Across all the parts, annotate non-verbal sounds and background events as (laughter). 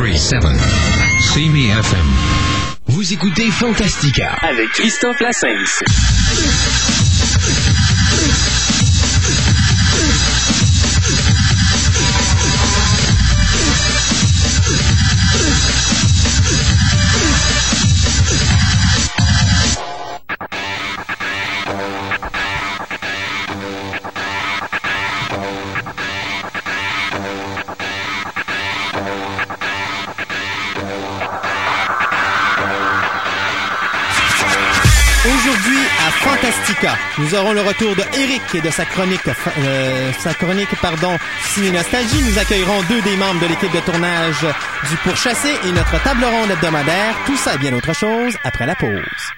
1037 CME FM. Vous écoutez Fantastica avec Christophe Lassens. Nous aurons le retour de Eric et de sa chronique, euh, sa chronique pardon, Nostalgie. Nous accueillerons deux des membres de l'équipe de tournage du Pourchassé et notre table ronde hebdomadaire. Tout ça et bien autre chose après la pause.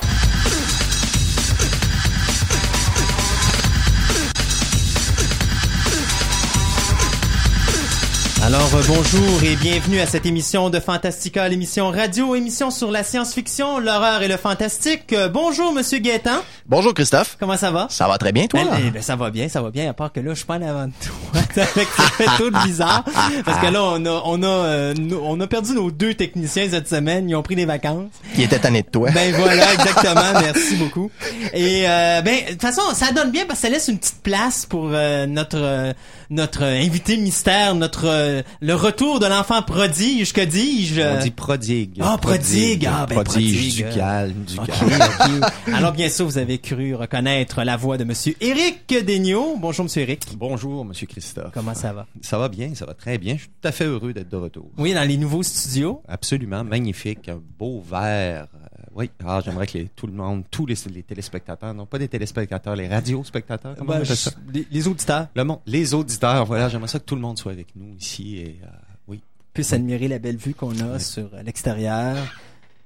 Alors euh, bonjour et bienvenue à cette émission de Fantastica, l'émission radio, émission sur la science-fiction, l'horreur et le fantastique. Euh, bonjour Monsieur Gaétan. Bonjour Christophe. Comment ça va? Ça va très bien toi? Ben, eh ben, ça va bien, ça va bien, à part que là je suis pas en avant de toi. (laughs) Avec ça fait tout bizarre. Parce que là on a on a euh, on a perdu nos deux techniciens cette semaine, ils ont pris des vacances. Qui était tanné de toi. Ben voilà, (laughs) exactement. Merci beaucoup. Et euh, ben de toute façon, ça donne bien parce que ça laisse une petite place pour euh, notre euh, notre invité mystère, notre euh, le retour de l'enfant prodige, que dis-je? On dit prodigue. Ah, prodigue. Ah, ben, prodige prodigue. du calme, du calme. Alors bien sûr, vous avez cru reconnaître la voix de Monsieur Éric Daigneault. Bonjour Monsieur Éric. Bonjour, Monsieur Christophe. Comment ça va? Ça va bien, ça va très bien. Je suis tout à fait heureux d'être de retour. Oui, dans les nouveaux studios. Absolument magnifique, un beau verre. Oui, ah, j'aimerais que les- tout le monde, tous les, les téléspectateurs, non pas des téléspectateurs, les radiospectateurs, comment on Ben, appelle ça? je- les, les auditeurs Le monde, les auditeurs, voilà, j'aimerais ça que tout le monde soit avec nous ici et euh, oui, puissent admirer la belle vue qu'on a sur l'extérieur,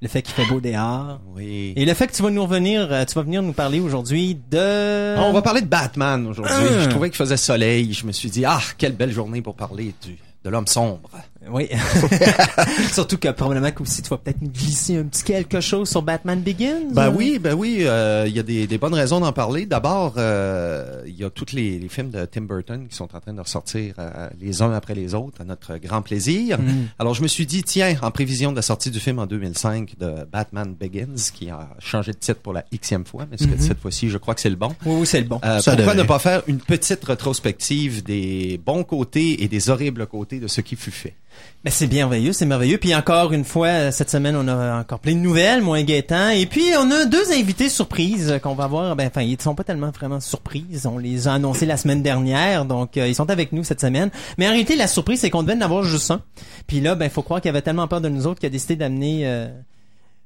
le fait qu'il fait beau dehors. oui. Et le fait que tu vas nous revenir, euh, tu vas venir nous parler aujourd'hui de... On va parler de Batman aujourd'hui. Ah. Je trouvais qu'il faisait soleil. Je me suis dit, ah, quelle belle journée pour parler du, de l'homme sombre. Oui. (laughs) (laughs) Surtout que probablement que aussi tu vas peut-être nous glisser un petit quelque chose sur Batman Begins. Ben euh. oui, ben oui, euh, il y a des, des bonnes raisons d'en parler. D'abord, euh, il y a tous les, les films de Tim Burton qui sont en train de ressortir euh, les uns après les autres, à notre grand plaisir. Mm. Alors je me suis dit, tiens, en prévision de la sortie du film en 2005 de Batman Begins, qui a changé de titre pour la xème fois, mais Mhm. cette fois-ci, je crois que c'est le bon? Oui, oui, c'est le bon. Euh, pourquoi ne pas faire une petite rétrospective des bons côtés et des horribles côtés de ce qui fut fait? Ben, c'est merveilleux, c'est merveilleux. Puis encore une fois, cette semaine, on a encore plein de nouvelles, moi et Gaétan. Et puis, on a deux invités surprises qu'on va voir. Ben, enfin, ils sont pas tellement vraiment surprises. On les a annoncés la semaine dernière, donc euh, ils sont avec nous cette semaine. Mais en réalité, la surprise, c'est qu'on devait en avoir juste un. Puis là, ben, faut croire qu'il avait tellement peur de nous autres qu'il a décidé d'amener... euh,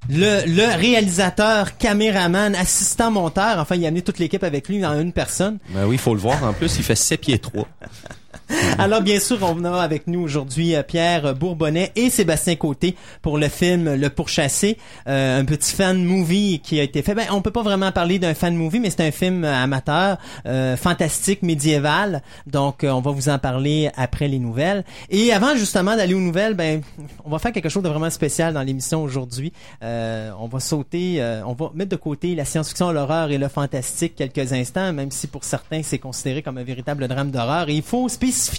le, le réalisateur, caméraman, assistant monteur, enfin, il a amené toute l'équipe avec lui dans une personne. Ben oui, il faut le voir. En plus, il fait 7 pieds 3. (laughs) (laughs) Alors bien sûr, on a avec nous aujourd'hui euh, Pierre Bourbonnais et Sébastien Côté pour le film Le Pourchassé, euh, un petit fan movie qui a été fait. Ben, on peut pas vraiment parler d'un fan movie, mais c'est un film euh, amateur, euh, fantastique, médiéval. Donc euh, on va vous en parler après les nouvelles. Et avant justement d'aller aux nouvelles, ben on va faire quelque chose de vraiment spécial dans l'émission aujourd'hui. On va sauter, on va mettre de côté la science-fiction, l'horreur et le fantastique quelques instants, même si pour certains c'est considéré comme un véritable drame d'horreur. Et il faut spécifier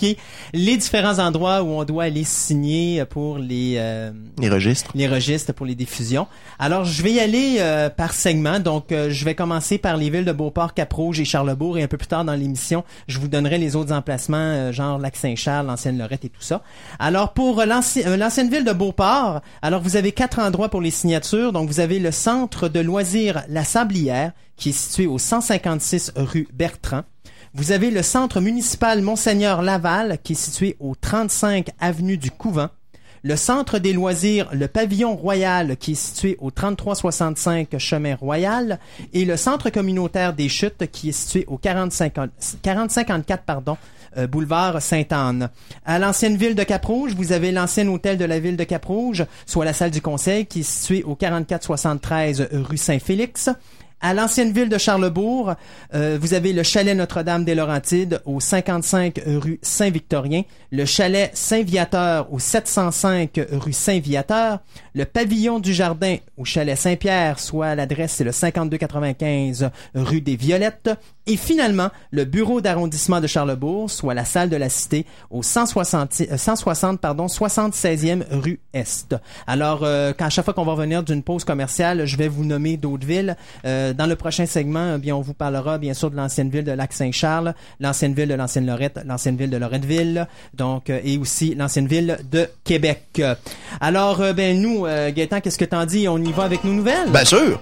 les différents endroits où on doit aller signer pour les euh, Les registres. les registres pour les diffusions. Alors, je vais y aller euh, par segment. Donc, euh, je vais commencer par les villes de Beauport, Cap-Rouge et Charlebourg. Et un peu plus tard dans l'émission, je vous donnerai les autres emplacements, genre Lac-Saint-Charles, l'ancienne-Lorette et tout ça. Alors, pour l'ancien- l'ancienne ville de Beauport, alors vous avez quatre endroits pour les signatures. Donc, vous avez le centre de loisirs La Sablière, qui est situé au 156 rue Bertrand. Vous avez le centre municipal Monseigneur Laval, qui est situé au 35 avenue du Couvent le centre des loisirs, le pavillon royal qui est situé au 3365 chemin royal et le centre communautaire des chutes qui est situé au 4050 4054 pardon euh, boulevard Sainte-Anne. À l'ancienne ville de Cap-Rouge, vous avez l'ancien hôtel de la ville de Cap-Rouge, soit la salle du conseil qui est située au 4473 rue Saint-Félix. À l'ancienne ville de Charlebourg, euh, vous avez le chalet Notre-Dame des Laurentides au 55 rue Saint-Victorien, le chalet Saint-Viateur au 705 rue Saint-Viateur, le pavillon du Jardin au chalet Saint-Pierre, soit l'adresse c'est le 5295 rue des Violettes, et finalement le bureau d'arrondissement de Charlebourg, soit la salle de la Cité au 160, euh, 160 pardon 76e rue Est. Alors euh, quand à chaque fois qu'on va revenir d'une pause commerciale, je vais vous nommer d'autres villes. Euh, dans le prochain segment, eh bien on vous parlera bien sûr de l'ancienne ville de Lac-Saint-Charles, l'ancienne ville de l'ancienne Lorette, l'ancienne ville de Loretteville, donc euh, et aussi l'ancienne ville de Québec. Alors euh, ben nous euh, Gaëtan, qu'est-ce que t'en dis? On y va avec nos nouvelles? Bien sûr.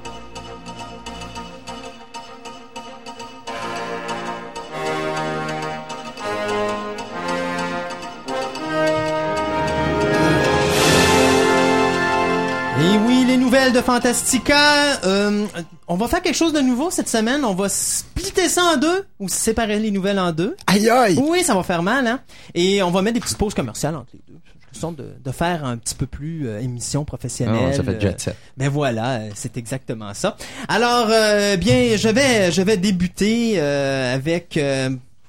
Nouvelles de Fantastica. Euh, on va faire quelque chose de nouveau cette semaine. On va splitter ça en deux ou séparer les nouvelles en deux. Aïe aïe. Oui, ça va faire mal, hein. Et on va mettre des petites pauses commerciales entre les deux. De, de faire un petit peu plus euh, émission professionnelle. Ah, ça fait Euh, jet set. ben voilà, euh, c'est exactement ça. Alors, euh, bien, je vais, je vais débuter euh, avec.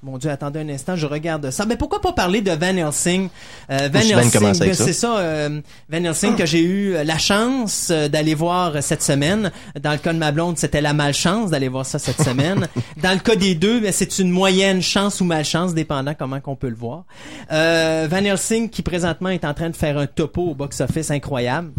Mon Dieu, attendez un instant, je regarde ça. Mais pourquoi pas parler de Van Helsing? Euh, Van ça. c'est ça, euh, Van Helsing que j'ai eu la chance euh, d'aller voir cette semaine. Dans le cas de ma blonde, c'était la malchance d'aller voir ça cette semaine. (laughs) Dans le cas des deux, ben, c'est une moyenne chance ou malchance, dépendant comment qu'on peut le voir. Euh, Van Helsing qui présentement est en train de faire un topo au box-office incroyable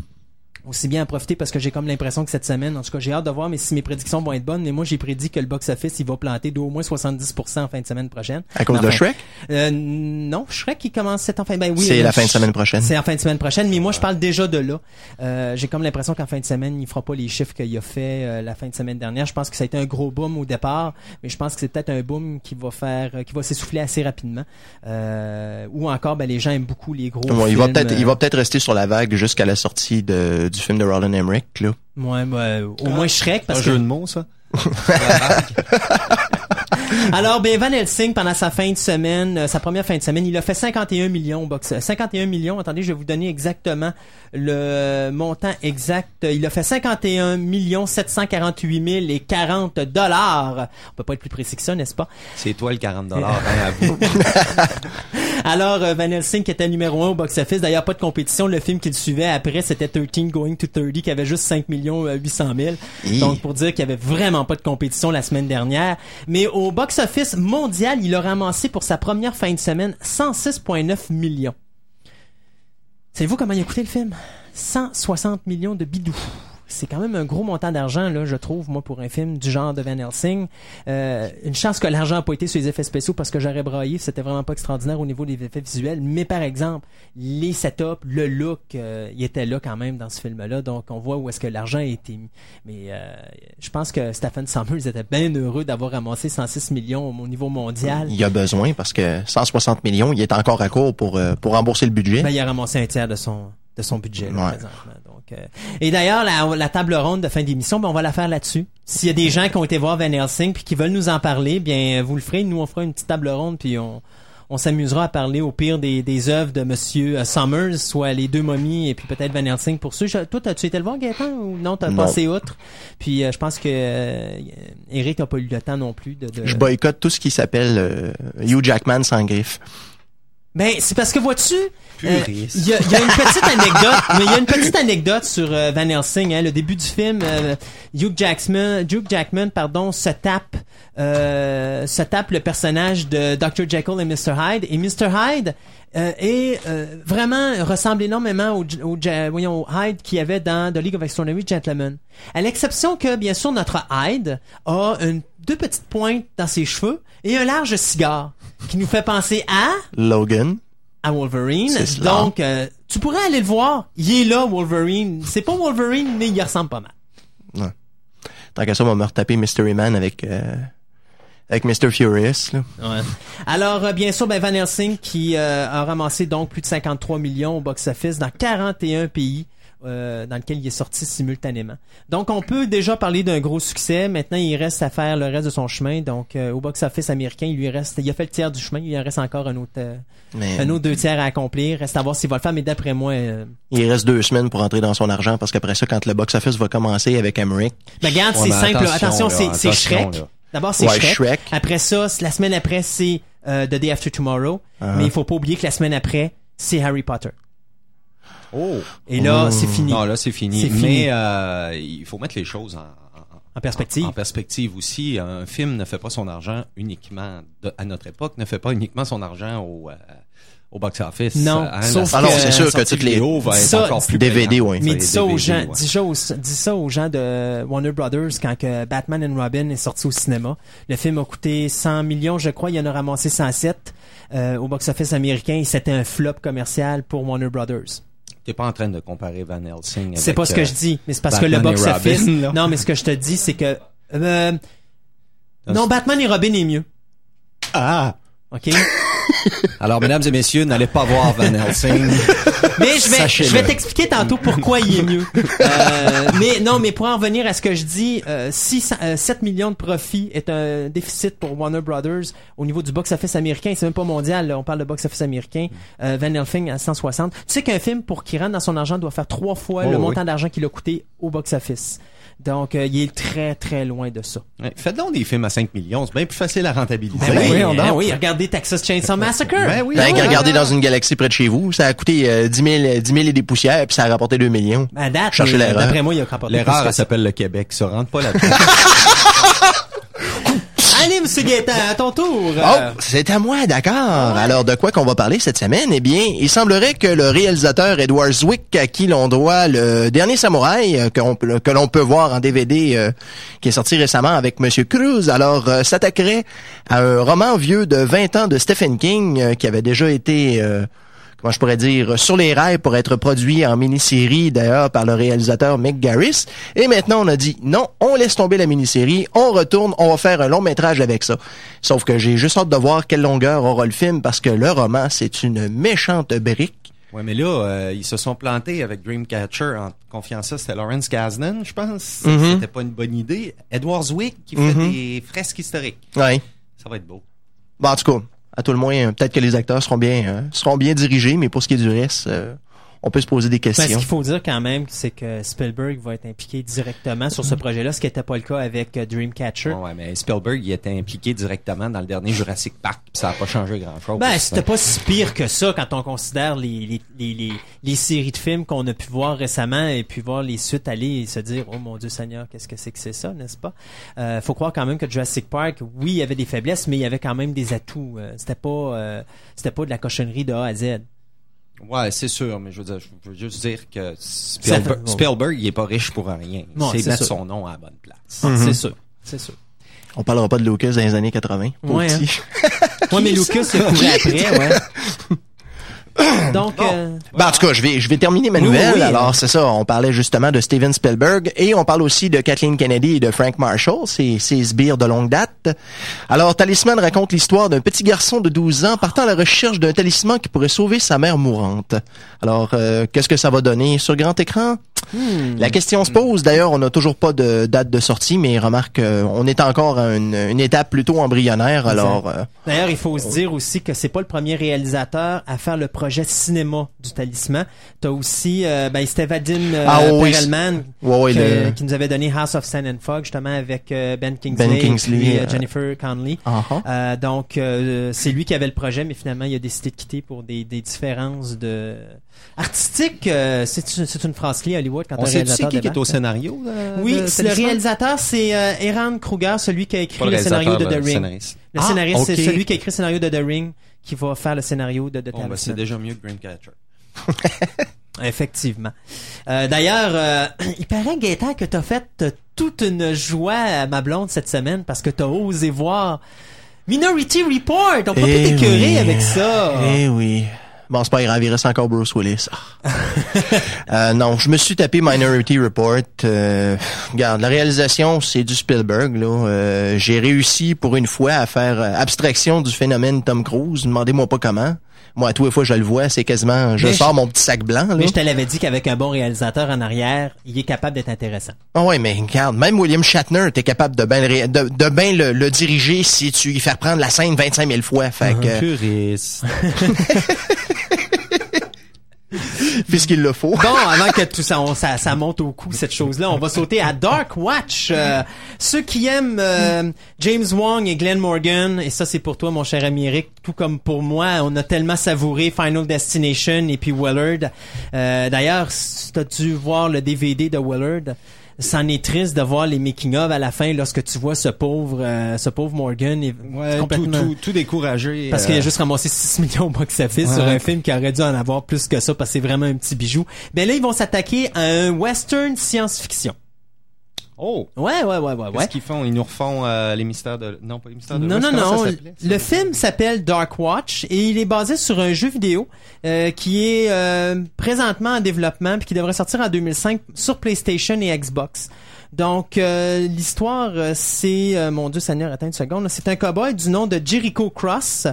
aussi bien en profiter parce que j'ai comme l'impression que cette semaine, en tout cas, j'ai hâte de voir, mais si mes prédictions vont être bonnes, mais moi, j'ai prédit que le box-office, il va planter d'au moins 70% en fin de semaine prochaine. À cause de Shrek? Euh, non, Shrek, qui commence cette en fin, ben oui. C'est euh, la fin de semaine prochaine. C'est en fin de semaine prochaine, mais moi, je parle déjà de là. Euh, j'ai comme l'impression qu'en fin de semaine, il fera pas les chiffres qu'il a fait euh, la fin de semaine dernière. Je pense que ça a été un gros boom au départ, mais je pense que c'est peut-être un boom qui va faire, euh, qui va s'essouffler assez rapidement. Euh, ou encore, ben, les gens aiment beaucoup les gros Bon, il va peut-être, il euh, va peut-être rester sur la vague jusqu'à la sortie de, du film de Roland Emmerich, là. Ouais, ouais, au moins Shrek, parce Un que jeu de mots, ça? (laughs) (laughs) (laughs) Alors, ben Van Helsing, pendant sa fin de semaine, euh, sa première fin de semaine, il a fait 51 millions au box. euh, 51 millions, attendez, je vais vous donner exactement le montant exact. Il a fait 51 millions 748 000 et 40 dollars. On peut pas être plus précis que ça, n'est-ce pas? C'est toi le 40 dollars, hein, à vous. (laughs) Alors, euh, Van Helsing qui était numéro un au box-office, d'ailleurs pas de compétition, le film qu'il suivait après c'était 13 Going to 30 qui avait juste 5 millions euh, 800 000. Hi. Donc pour dire qu'il y avait vraiment pas de compétition la semaine dernière. Mais au box-office mondial, il a ramassé pour sa première fin de semaine 106,9 millions. Savez-vous comment il a coûté le film? 160 millions de bidous. C'est quand même un gros montant d'argent, là, je trouve, moi, pour un film du genre de Van Helsing. Euh, une chance que l'argent n'a pas été sur les effets spéciaux parce que j'aurais braillé, c'était vraiment pas extraordinaire au niveau des effets visuels. Mais par exemple, les setups, le look, euh, il était là quand même dans ce film-là. Donc, on voit où est-ce que l'argent a été mis. Mais euh, je pense que Stephen Sommers était bien heureux d'avoir ramassé 106 millions au niveau mondial. Il y a besoin parce que 160 millions, il est encore à court pour, euh, pour rembourser le budget. Ben, il a ramassé un tiers de son de son budget là, Ouais. présentement. Donc, euh, et d'ailleurs, la, la table ronde de fin d'émission, ben, on va la faire là-dessus. S'il y a des gens qui ont été voir Van Helsing puis qui veulent nous en parler, bien vous le ferez. Nous, on fera une petite table ronde puis on on s'amusera à parler au pire des, des œuvres de Monsieur euh, Summers, soit les deux momies et puis peut-être Van Helsing pour ceux. Toi, as-tu été le voir, Gaëtan, ou non, t'as passé outre? Puis euh, je pense que euh, Eric n'a pas eu le temps non plus de... de... Je boycotte tout ce qui s'appelle euh, Hugh Jackman sans griffe. Ben, c'est parce que vois-tu, euh, il y, a, il y a une petite (laughs) anecdote, mais il y a une petite anecdote sur euh, Van Helsing, hein, le début du film, euh, Hugh Jackman, Hugh Jackman, pardon, se tape, euh, se tape le personnage de Dr. Jekyll et Mr. Hyde, et Mr. Hyde est vraiment ressemble énormément au, voyons, au Hyde qu'il y avait dans The League of Extraordinary Gentlemen. À l'exception que, bien sûr, notre Hyde a une, deux petites pointes dans ses cheveux et un large cigare qui nous fait penser à Logan. à Wolverine. Donc, euh, tu pourrais aller le voir. Il est là, Wolverine. C'est pas Wolverine, mais il ressemble pas mal. Tant qu'à ça, on va me retaper Mystery Man avec, euh, Avec Mr. Furious, là. Ouais. Alors, euh, bien sûr, ben, Van Helsing qui euh, a ramassé donc plus de 53 millions au box-office dans 41 pays. Euh, dans lequel il est sorti simultanément. Donc, on peut déjà parler d'un gros succès. Maintenant, il reste à faire le reste de son chemin. Donc, euh, au box-office américain, il lui reste, il a fait le tiers du chemin. Il en reste encore un autre, euh, Mais un autre deux tiers à accomplir. Reste à voir s'il va le faire. Mais d'après moi, euh, il reste deux semaines pour entrer dans son argent parce qu'après ça, quand le box-office va commencer avec Emmerich, ben, regarde, Ouais, c'est simple. Attention, là, c'est, attention, Shrek. là. D'abord, c'est Ouais, Shrek. Shrek. Après ça, la semaine après, c'est euh, The Day After Tomorrow. Uh-huh. Mais il faut pas oublier que la semaine après, c'est Harry Potter. Oh! Et là, c'est fini. Non, là, c'est fini. Mais euh, il faut mettre les choses en, perspective. En perspective aussi, un film ne fait pas son argent uniquement, de- à notre époque, ne fait pas uniquement son argent au, euh, au box-office. Non, Hein, sauf la Ah c'est sûr que toutes les va être Ça, encore plus DVD. Mais dis ça aux gens, ouais. dis ça aux, dis ça aux gens de Warner Brothers quand que Batman and Robin est sorti au cinéma. Le film a coûté 100 millions, je crois, il en a ramassé 107 euh, au box-office américain et c'était un flop commercial pour Warner Brothers. T'es pas en train de comparer Van Helsing C'est pas ce que euh, je dis, mais c'est parce que le box-office. Non, mais ce que je te dis, c'est que euh, non, Batman et Robin est mieux. Ah! OK? (laughs) Alors, mesdames et messieurs, n'allez pas voir Van Helsing. Mais je vais, je vais t'expliquer tantôt pourquoi il est mieux. Euh, mais non, mais pour en revenir à ce que je dis, euh, si ça- euh, 7 millions de profits est un déficit pour Warner Brothers au niveau du box-office américain, c'est même pas mondial, là, on parle de box-office américain, euh, Van Helsing à 160. Tu sais qu'un film, pour qu'il rentre dans son argent, doit faire trois fois Oh, le oui. montant d'argent qu'il a coûté au box-office. Donc, euh, il est très, très loin de ça. Ouais, Faites donc des films à 5 millions, c'est bien plus facile à rentabiliser. Ben oui, hein, donc. oui, regardez Texas Chainsaw Massacre. Ben oui. Qu'à regarder ouais. dans une galaxie près de chez vous, ça a coûté euh, 10, 000, 10 000 et des poussières, puis ça a rapporté 2 millions. À date, Cherchez euh, l'erreur. D'après moi, il a rapporté L'erreur, elle ça. s'appelle le Québec. Ça rentre pas là-dedans. (laughs) Allez, Monsieur Gaétan, à ton tour. Oh, c'est à moi, d'accord. Alors, de quoi qu'on va parler cette semaine? Eh bien, il semblerait que le réalisateur Edward Zwick, à qui l'on doit le dernier samouraï, euh, que l'on peut voir en DVD, euh, qui est sorti récemment avec Monsieur Cruz, alors euh, s'attaquerait à un roman vieux de 20 ans de Stephen King, euh, qui avait déjà été... comment je pourrais dire, sur les rails pour être produit en mini-série, d'ailleurs, par le réalisateur Mick Garris. Et maintenant, on a dit, non, on laisse tomber la mini-série, on retourne, on va faire un long métrage avec ça. Sauf que j'ai juste hâte de voir quelle longueur aura le film, parce que le roman, c'est une méchante brique. Ouais, mais là, euh, ils se sont plantés avec Dreamcatcher en confiant ça. C'était Lawrence Kasdan, je pense. Mhm. C'était pas une bonne idée. Edward Zwick qui fait Mhm. des fresques historiques. Ouais. Ça va être beau. Bon, en tout cas, à tout le moins, euh, peut-être que les acteurs seront bien, euh, seront bien dirigés, mais pour ce qui est du reste, euh, on peut se poser des Ben, ce questions. qu'il faut dire quand même, c'est que Spielberg va être impliqué directement sur ce projet-là, ce qui n'était pas le cas avec euh, Dreamcatcher. Ouais, ouais, mais Spielberg, il était impliqué directement dans le dernier Jurassic Park, puis ça n'a pas changé grand-chose. Ben, c'était pas si pire que ça quand on considère les, les, les, les, les séries de films qu'on a pu voir récemment et puis voir les suites aller et se dire, oh mon Dieu Seigneur, qu'est-ce que c'est que c'est ça, n'est-ce pas? Euh, faut croire quand même que Jurassic Park, oui, il y avait des faiblesses, mais il y avait quand même des atouts. Euh, c'était pas, euh, c'était pas de la cochonnerie de A à Z. Ouais, c'est sûr, mais je veux dire, je veux juste dire que Spielberg, il est pas riche pour rien. Ouais, c'est c'est mettre sûr. son nom à la bonne place. C'est sûr. C'est sûr. On parlera pas de Lucas dans les années 80. pauvre Ouais, hein. Ouais, mais Lucas s'est couru (laughs) après, ouais. (coughs) Donc, euh, Ben, en tout cas, je vais, je vais terminer ma nouvelle. oui, Alors, c'est ça. On parlait justement de Steven Spielberg et on parle aussi de Kathleen Kennedy et de Frank Marshall, ces, ces sbires de longue date. Alors, Talisman raconte l'histoire d'un petit garçon de 12 ans partant à la recherche d'un talisman qui pourrait sauver sa mère mourante. Alors, euh, qu'est-ce que ça va donner sur grand écran? Hmm. La question se pose. D'ailleurs, on n'a toujours pas de date de sortie, mais remarque, euh, on est encore à une, une étape plutôt embryonnaire. Alors, euh, D'ailleurs, il faut se dire aussi que c'est pas le premier réalisateur à faire le projet cinéma du Talisman. T'as aussi, euh, ben, c'était Vadim euh, Ah Perelman que- le- qui nous avait donné House of Sand and Fog justement avec euh, Ben Kingsley, Ben et Kingsley, Jennifer Connelly. ah, ah. Donc, c'est lui qui avait le projet, mais finalement, il a décidé de quitter pour des, des différences de artistiques. euh, c'est une, phrase clé à Hollywood quand On un sait réalisateur qui, qui est au scénario? de- Oui, de le réalisateur, c'est euh, Eran Kruger, celui qui a écrit Pas le le scénario de The le Ring. scénariste. Le Ah, scénariste, c'est celui qui a écrit le scénario de The Ring qui va faire le scénario de The Bon, ben, c'est déjà mieux que Dreamcatcher. (laughs) Effectivement. Euh, D'ailleurs, euh, (clears throat) il paraît, Gaëtan, que t'as fait euh, toute une joie à ma blonde cette semaine parce que t'as osé voir Minority Report. On peut pas Eh t'écœurer oui. avec ça. Eh oui. Bon, c'est pas grave, il reste encore Bruce Willis. Ah. (laughs) Euh, non, je me suis tapé Minority Report. Euh, regarde, la réalisation, c'est du Spielberg. Là. Euh, J'ai réussi pour une fois à faire euh, abstraction du phénomène Tom Cruise. Demandez-moi pas comment. Moi, à tous les fois je le vois, c'est quasiment... Je Mais sors je- mon petit sac blanc. Là. Mais je te l'avais dit qu'avec un bon réalisateur en arrière, il est capable d'être intéressant. Ah ouais, mais regarde, même William Shatner, t'es capable de bien le, de, de ben le, le diriger si tu y fais reprendre la scène 25 000 fois. Fait que, Puriste. (laughs) (laughs) puisqu'il le faut. Bon, avant que tout ça, on- ça, ça monte au cou, cette chose-là, on va sauter à Dark Watch. Euh, ceux qui aiment euh, James Wong et Glenn Morgan, et ça c'est pour toi, mon cher ami Eric, tout comme pour moi, on a tellement savouré Final Destination et puis Willard. Euh, D'ailleurs, si t'as dû voir le DVD de Willard? C'en est triste de voir les making-of à la fin lorsque tu vois ce pauvre, euh, ce pauvre Morgan est Ouais, tout, complètement... tout, tout découragé. Parce qu'il a euh, juste ramassé 6 (laughs) millions au box-office Ouais. sur un film qui aurait dû en avoir plus que ça parce que c'est vraiment un petit bijou. Ben là, ils vont s'attaquer à un western science-fiction. Oh! Ouais, ouais, ouais, ouais, Qu'est-ce ouais. qu'ils font? Ils nous refont euh, les mystères de... Non, pas les mystères de Non, non, non. ça? Le film s'appelle Dark Watch et il est basé sur un jeu vidéo euh, qui est euh, présentement en développement puis qui devrait sortir en 2005 sur PlayStation et Xbox. Donc euh, l'histoire, euh, c'est euh, mon Dieu Seigneur, attends une seconde. C'est un cowboy du nom de Jericho Cross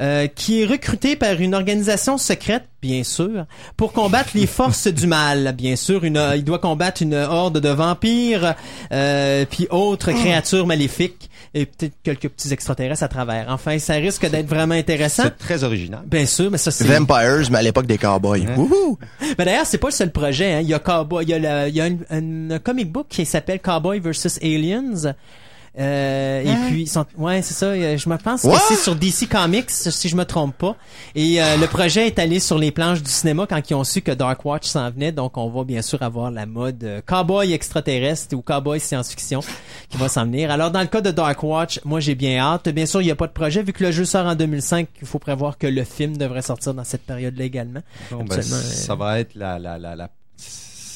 euh, qui est recruté par une organisation secrète, bien sûr, pour combattre les forces du mal. Bien sûr, une, il doit combattre une horde de vampires euh, puis autres créatures maléfiques et peut-être quelques petits extraterrestres à travers. Enfin, ça risque d'être vraiment intéressant. C'est très original. Bien sûr, mais ça c'est. Vampires, mais à l'époque des cowboys. Wouhou! Mais d'ailleurs, c'est pas le seul projet. Hein. Il y a Cowboy, il y a, le- il y a un, un- un comic book qui s'appelle Cowboy vs Aliens. Euh, Et puis, ils sont, ouais, c'est ça. euh, Je me pense que What? c'est sur DC Comics, si je me trompe pas. Et euh, le projet est allé sur les planches du cinéma quand ils ont su que Dark Watch s'en venait. Donc, on va bien sûr avoir la mode euh, cowboy extraterrestre ou cowboy science-fiction qui va s'en venir. Alors, dans le cas de Dark Watch, moi, j'ai bien hâte. Bien sûr, il n'y a pas de projet vu que le jeu sort en 2005. Il faut prévoir que le film devrait sortir dans cette période-là également. Bon, ben, ça va être la, la, la, la-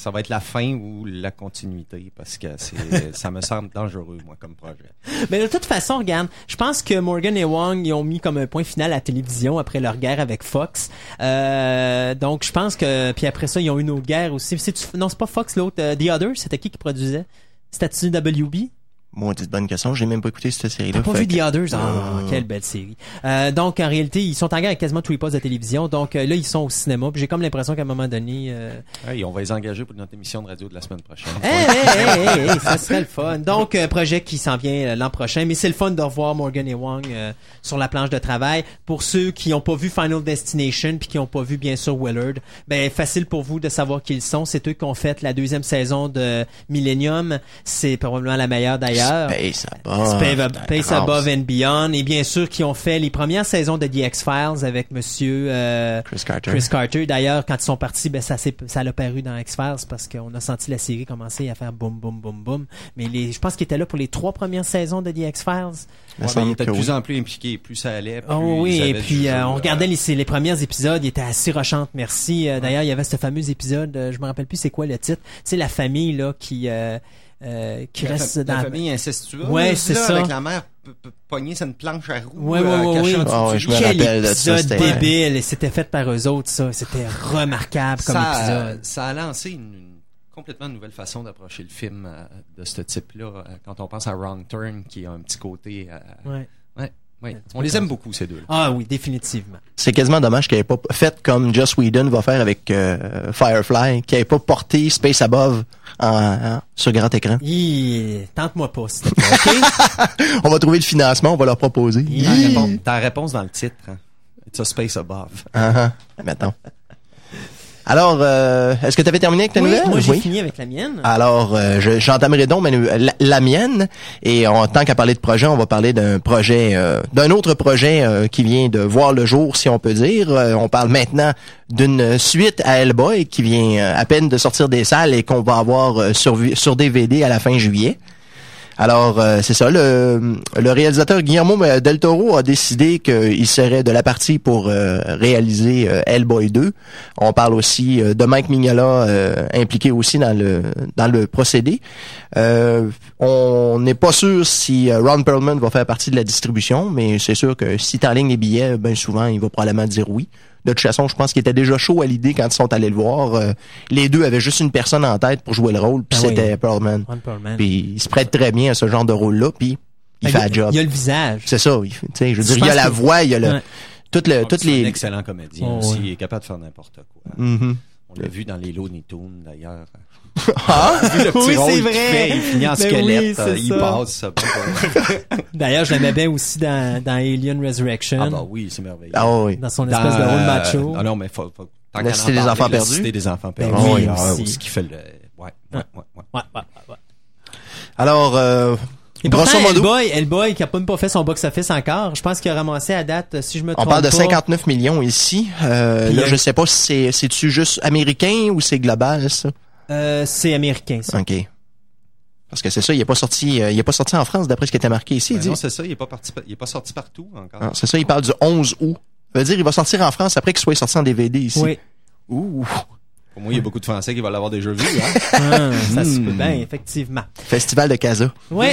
ça va être la fin ou la continuité parce que (laughs) ça me semble dangereux, moi, comme projet. Mais de toute façon, regarde, je pense que Morgan et Wong ils ont mis comme un point final à la télévision après leur guerre avec Fox. Euh, donc je pense que puis après ça ils ont eu une autre guerre aussi. Non c'est pas Fox l'autre, euh, The Other, c'était qui qui produisait? C'était-tu WB Maudite bonne question, j'ai même pas écouté cette série-là. T'as pas vu que- The Others? Ah, Euh, quelle belle série. Euh, donc, en réalité, ils sont en guerre avec quasiment tous les postes de télévision. Donc, euh, là, ils sont au cinéma. Puis j'ai comme l'impression qu'à un moment donné... Euh... Hey, on va les engager pour notre émission de radio de la semaine prochaine. Hey, hey, hey, hey, hey, ça serait le fun. Donc, euh, projet qui s'en vient euh, l'an prochain. Mais c'est le fun de revoir Morgan et Wong euh, sur la planche de travail. Pour ceux qui n'ont pas vu Final Destination puis qui n'ont pas vu, bien sûr, Willard, ben facile pour vous de savoir qui ils sont. C'est eux qui ont fait la deuxième saison de Millennium. C'est probablement la meilleure d'ailleurs. Space Above. Space, Space. Above and Beyond et bien sûr qui ont fait les premières saisons de The X-Files avec monsieur euh, Chris Carter. Chris Carter. D'ailleurs, quand ils sont partis, ben ça s'est ça l'a paru dans X-Files parce qu'on a senti la série commencer à faire boum boum boum boum. Mais les, je pense qu'il était là pour les trois premières saisons de The X-Files. Il Ouais, ben, il était de plus oui. en plus impliqué. Plus ça allait, plus Oh oui, et puis euh, on regardait les, premiers épisodes, ils étaient assez rochantes, merci. Euh, D'ailleurs, il y avait ce fameux épisode, euh, je me rappelle plus c'est quoi le titre. C'est la famille là qui euh, euh, qui la, reste fa- dans la famille incestueuse. Ouais, c'est là, ça. Avec la mère p- p- pognée sur une planche à roues. Ouais, ouais, euh, ouais, cachée oui. ouais, du je me. Quel rappelle de ça, débile et c'était fait par eux autres ça, c'était remarquable comme ça, épisode. ça a lancé une, une complètement nouvelle façon d'approcher le film euh, de ce type-là. euh, quand on pense à Wrong Turn, qui a un petit côté... euh, Ouais. ouais, petit On les aime beaucoup, ces deux-là. Ah oui, définitivement. C'est quasiment dommage qu'il ait pas fait comme Joss Whedon va faire avec euh, Firefly, qu'il ait pas porté Space Above en, en- sur grand écran. Hi, Tente-moi pas, s'il te plaît, ok? (laughs) On va trouver le financement, on va leur proposer. Hi. Ta réponse, ta réponse dans le titre, hein. It's a space above. Ah, ah, mettons. Alors, euh, est-ce que tu avais terminé avec ta Oui, nouvelle? moi j'ai Oui. fini avec la mienne. Alors, euh, je- j'entamerai donc la, la mienne. Et en tant qu'à parler de projet, on va parler d'un projet, euh, d'un autre projet euh, qui vient de voir le jour, si on peut dire. Euh, on parle maintenant d'une suite à Hellboy qui vient à peine de sortir des salles et qu'on va avoir sur, sur DVD à la fin juillet. Alors, euh, c'est ça. Le, réalisateur Guillermo del Toro a décidé qu'il serait de la partie pour euh, réaliser euh, Hellboy 2. On parle aussi euh, de Mike Mignola impliqué aussi dans le dans le procédé. On n'est pas sûr si Ron Perlman va faire partie de la distribution, mais c'est sûr que si tu ligne les billets, ben souvent il va probablement dire oui. De toute façon, je pense qu'ils étaient déjà chauds à l'idée quand ils sont allés le voir. Euh, les deux avaient juste une personne en tête pour jouer le rôle, puis Ah oui. c'était Perlman. Ron Perlman. Puis il se prête très bien à ce genre de rôle-là, puis il fait Ben, la job. Il y a le visage. C'est ça. il fait- tu sais, je veux dire, il y a la que- voix, il y a le, Ouais. toutes le, Ah, toutes c'est un les. excellent comédien Oh, aussi. ouais. Il est capable de faire n'importe quoi. Mhm. On l'a vu dans les Looney Tunes, d'ailleurs. (laughs) Ah! Vu le petit Oui, c'est vrai. fait, il finit en Ben squelette. oui, euh, il ça. passe. ça. (laughs) D'ailleurs, je l'aimais bien aussi dans, dans Alien Resurrection. ah bah oui, c'est merveilleux. Ah oui. Dans son Dans, espèce de rôle euh, macho. Ah non, mais faut, faut, tant La Cité des Enfants la Perdus. Cité des Enfants Ben perdus. oui, ah, aussi. ce qui fait le, ouais, ouais, ouais, ouais. Ouais, ouais, ouais. Alors, euh, Et grosso pourtant, modo, Hellboy, Hellboy qui a pas même pas fait son box-office encore, je pense qu'il a ramassé à date, si je me on trompe parle de pas, 59 millions ici. Euh, là, euh, je sais pas si c'est, c'est-tu juste américain ou c'est global, ça? Euh, c'est américain, ça. OK. Parce que c'est ça, il est pas sorti, euh, il est pas sorti en France d'après ce qui était marqué ici. il Ben dit. non, c'est ça, il est pas parti, il est pas sorti partout encore. Ah, c'est ça, il parle du 11 août. Ça veut dire il va sortir en France après qu'il soit sorti en DVD ici. Oui. Ouh. Pour moi, il y a beaucoup de Français qui vont l'avoir déjà vu, hein. (laughs) Ah, ça se Hmm. peut bien, effectivement. Festival de Casa. Oui.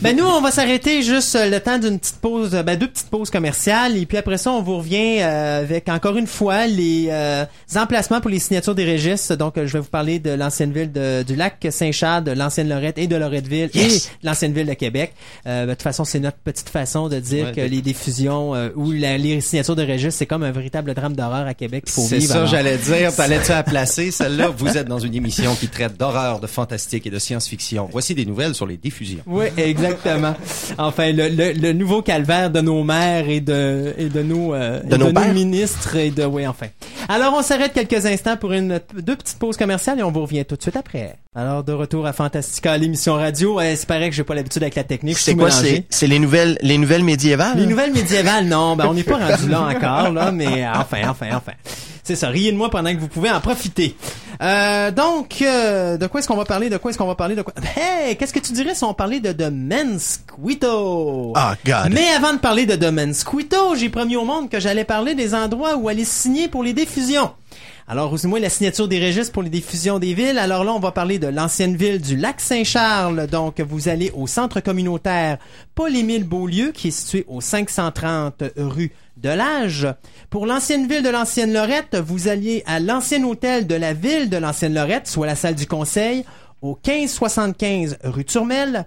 ben nous, on va s'arrêter juste euh, le temps d'une petite pause, euh, ben deux petites pauses commerciales, et puis après ça, on vous revient euh, avec encore une fois les euh, emplacements pour les signatures des registres. Donc, euh, je vais vous parler de l'ancienne ville de- du lac Saint-Charles, de l'ancienne Lorette et de Loretteville Yes. et l'ancienne ville de Québec. Euh, ben, de toute façon, c'est notre petite façon de dire Ouais, que de- les diffusions euh, ou la- les signatures de registres, c'est comme un véritable drame d'horreur à Québec qu'il faut C'est vivre. ça, j'allais dire. T'allais-tu la placer, celle-là? Vous êtes dans une émission qui traite d'horreur, de fantastique et de science-fiction. Voici des nouvelles sur les diffusions. Oui, exactement. Enfin, le, le, le nouveau calvaire de nos maires et de et de nos euh, De et nos ministres et de oui, enfin. Alors, on s'arrête quelques instants pour une deux petites pauses commerciales et on vous revient tout de suite après. Alors, de retour à Fantastica, l'émission radio. Euh, c'est pareil que j'ai pas l'habitude avec la technique. C'est quoi, c'est, c'est les nouvelles, les nouvelles médiévales? Les nouvelles médiévales, non, ben on n'est pas rendu là (laughs) encore, là, mais euh, enfin, enfin, enfin. C'est ça, riez de moi pendant que vous pouvez en profiter. Euh, donc, euh, de quoi est-ce qu'on va parler? De quoi est-ce qu'on va parler? De quoi? Hey, qu'est-ce que tu dirais si on parlait de The Mensquito? Ah, God. Mais avant de parler de The Mensquito, j'ai promis au monde que j'allais parler des endroits où aller signer pour les diffusions. Alors, aussi moi la signature des registres pour les diffusions des villes. Alors là, on va parler de l'ancienne ville du lac Saint-Charles. Donc, vous allez au centre communautaire Paul-Émile Beaulieu, qui est situé au 530 rue de l'Âge. Pour l'ancienne ville de l'ancienne Lorette, vous alliez à l'ancien hôtel de la ville de l'ancienne Lorette, soit la salle du conseil, au 1575 rue Turmel.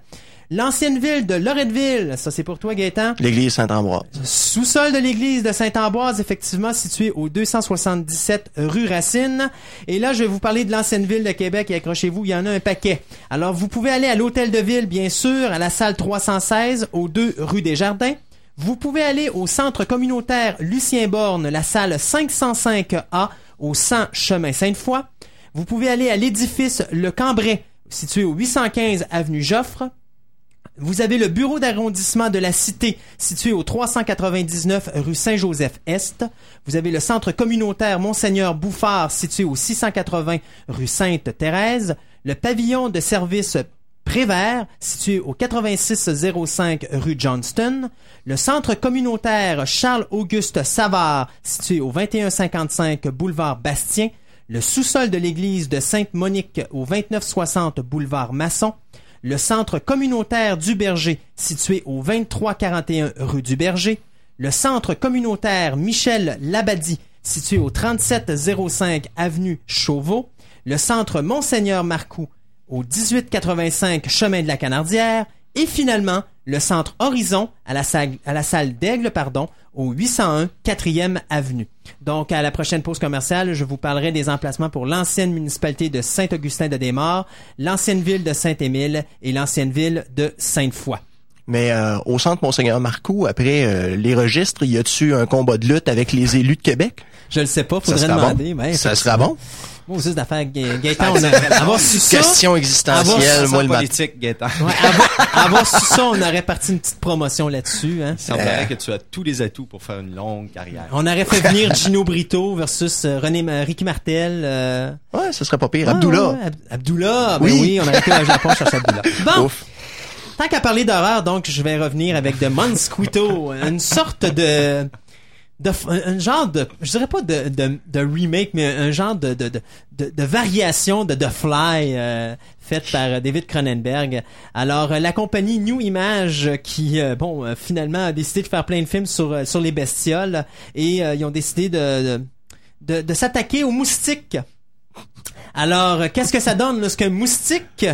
L'ancienne ville de Loretteville, ça c'est pour toi Gaëtan. L'église Saint-Ambroise. Sous-sol de l'église de Saint-Ambroise, effectivement situé au 277 rue Racine. Et là, je vais vous parler de l'ancienne ville de Québec et accrochez-vous, il y en a un paquet. Alors, vous pouvez aller à l'hôtel de ville, bien sûr, à la salle 316, au 2 rue des Jardins. Vous pouvez aller au centre communautaire Lucien Borne, la salle 505A, au 100 chemin Sainte-Foy. Vous pouvez aller à l'édifice Le Cambrai, situé au 815 avenue Joffre. Vous avez le bureau d'arrondissement de la Cité, situé au 399 rue Saint-Joseph-Est. Vous avez le centre communautaire Monseigneur Bouffard, situé au 680 rue Sainte-Thérèse. Le pavillon de service Prévert, situé au 8605 rue Johnston. Le centre communautaire Charles-Auguste Savard, situé au 2155 boulevard Bastien. Le sous-sol de l'église de Sainte-Monique au 2960 boulevard Masson le centre communautaire du Berger, situé au 2341 rue du Berger, le centre communautaire Michel Labadie, situé au 3705 avenue Chauveau, le centre Monseigneur Marcoux, au 1885 chemin de la Canardière, et finalement, le centre Horizon à la salle, à la salle d'Aigle, pardon, au 801 4e avenue. Donc, à la prochaine pause commerciale, je vous parlerai des emplacements pour l'ancienne municipalité de Saint-Augustin-de-Desmaures, l'ancienne ville de Saint-Émile et l'ancienne ville de Sainte-Foy. Mais euh, au centre Monseigneur Marcoux, après euh, les registres, y a-tu un combat de lutte avec les élus de Québec? Je le sais pas, faudrait demander. bon. ben, ça sera bon. Moi aussi, d'affaires Gaëtan, (laughs) on a, avoir su ça, Question existentielle, moi le matin. politique, Gaëtan. ouais, (laughs) avoir, avoir su ça, on aurait parti une petite promotion là-dessus, hein. Il semblerait que tu as tous les atouts pour faire une longue carrière. On aurait fait venir Gino Brito versus euh, René Ma- Ricky Martel. euh, Ouais, ce serait pas pire. Ah, Abdullah. ouais, Ab- Abdullah, ben Oui. oui. on aurait été au Japon chercher Abdullah. (laughs) Bon, Ouf. tant qu'à parler d'horreur, donc je vais revenir avec The Monsquito, une sorte de de un, genre de je dirais pas de, de, de remake mais un genre de de, de, variation de The Fly euh, faite par euh, David Cronenberg. Alors euh, la compagnie New Image euh, qui bon finalement a décidé de faire plein de films sur sur les bestioles et ils ont décidé de, de de, s'attaquer aux moustiques. Alors, qu'est-ce que ça donne lorsqu'un moustique...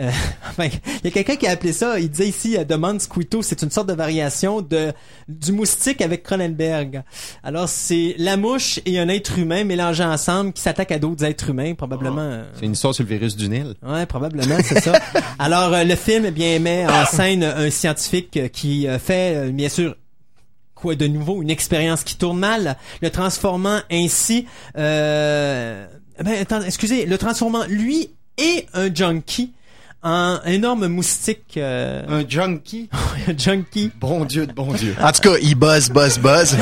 euh, (laughs) enfin, il y a quelqu'un qui a appelé ça, il disait ici, euh, demande Squito, c'est une sorte de variation de du moustique avec Cronenberg. Alors, c'est la mouche et un être humain mélangés ensemble qui s'attaquent à d'autres êtres humains, probablement... euh, C'est une histoire sur le virus du Nil. Ouais, probablement, c'est ça. (laughs) Alors, euh, le film, eh bien, met en scène un scientifique qui fait, euh, bien sûr, quoi de nouveau, une expérience qui tourne mal, le transformant ainsi, ben, attends, excusez, le transformant lui et un junkie en énorme moustique, euh, Un junkie. (laughs) un junkie. Bon Dieu de bon Dieu. En tout cas, il buzz, buzz, buzz.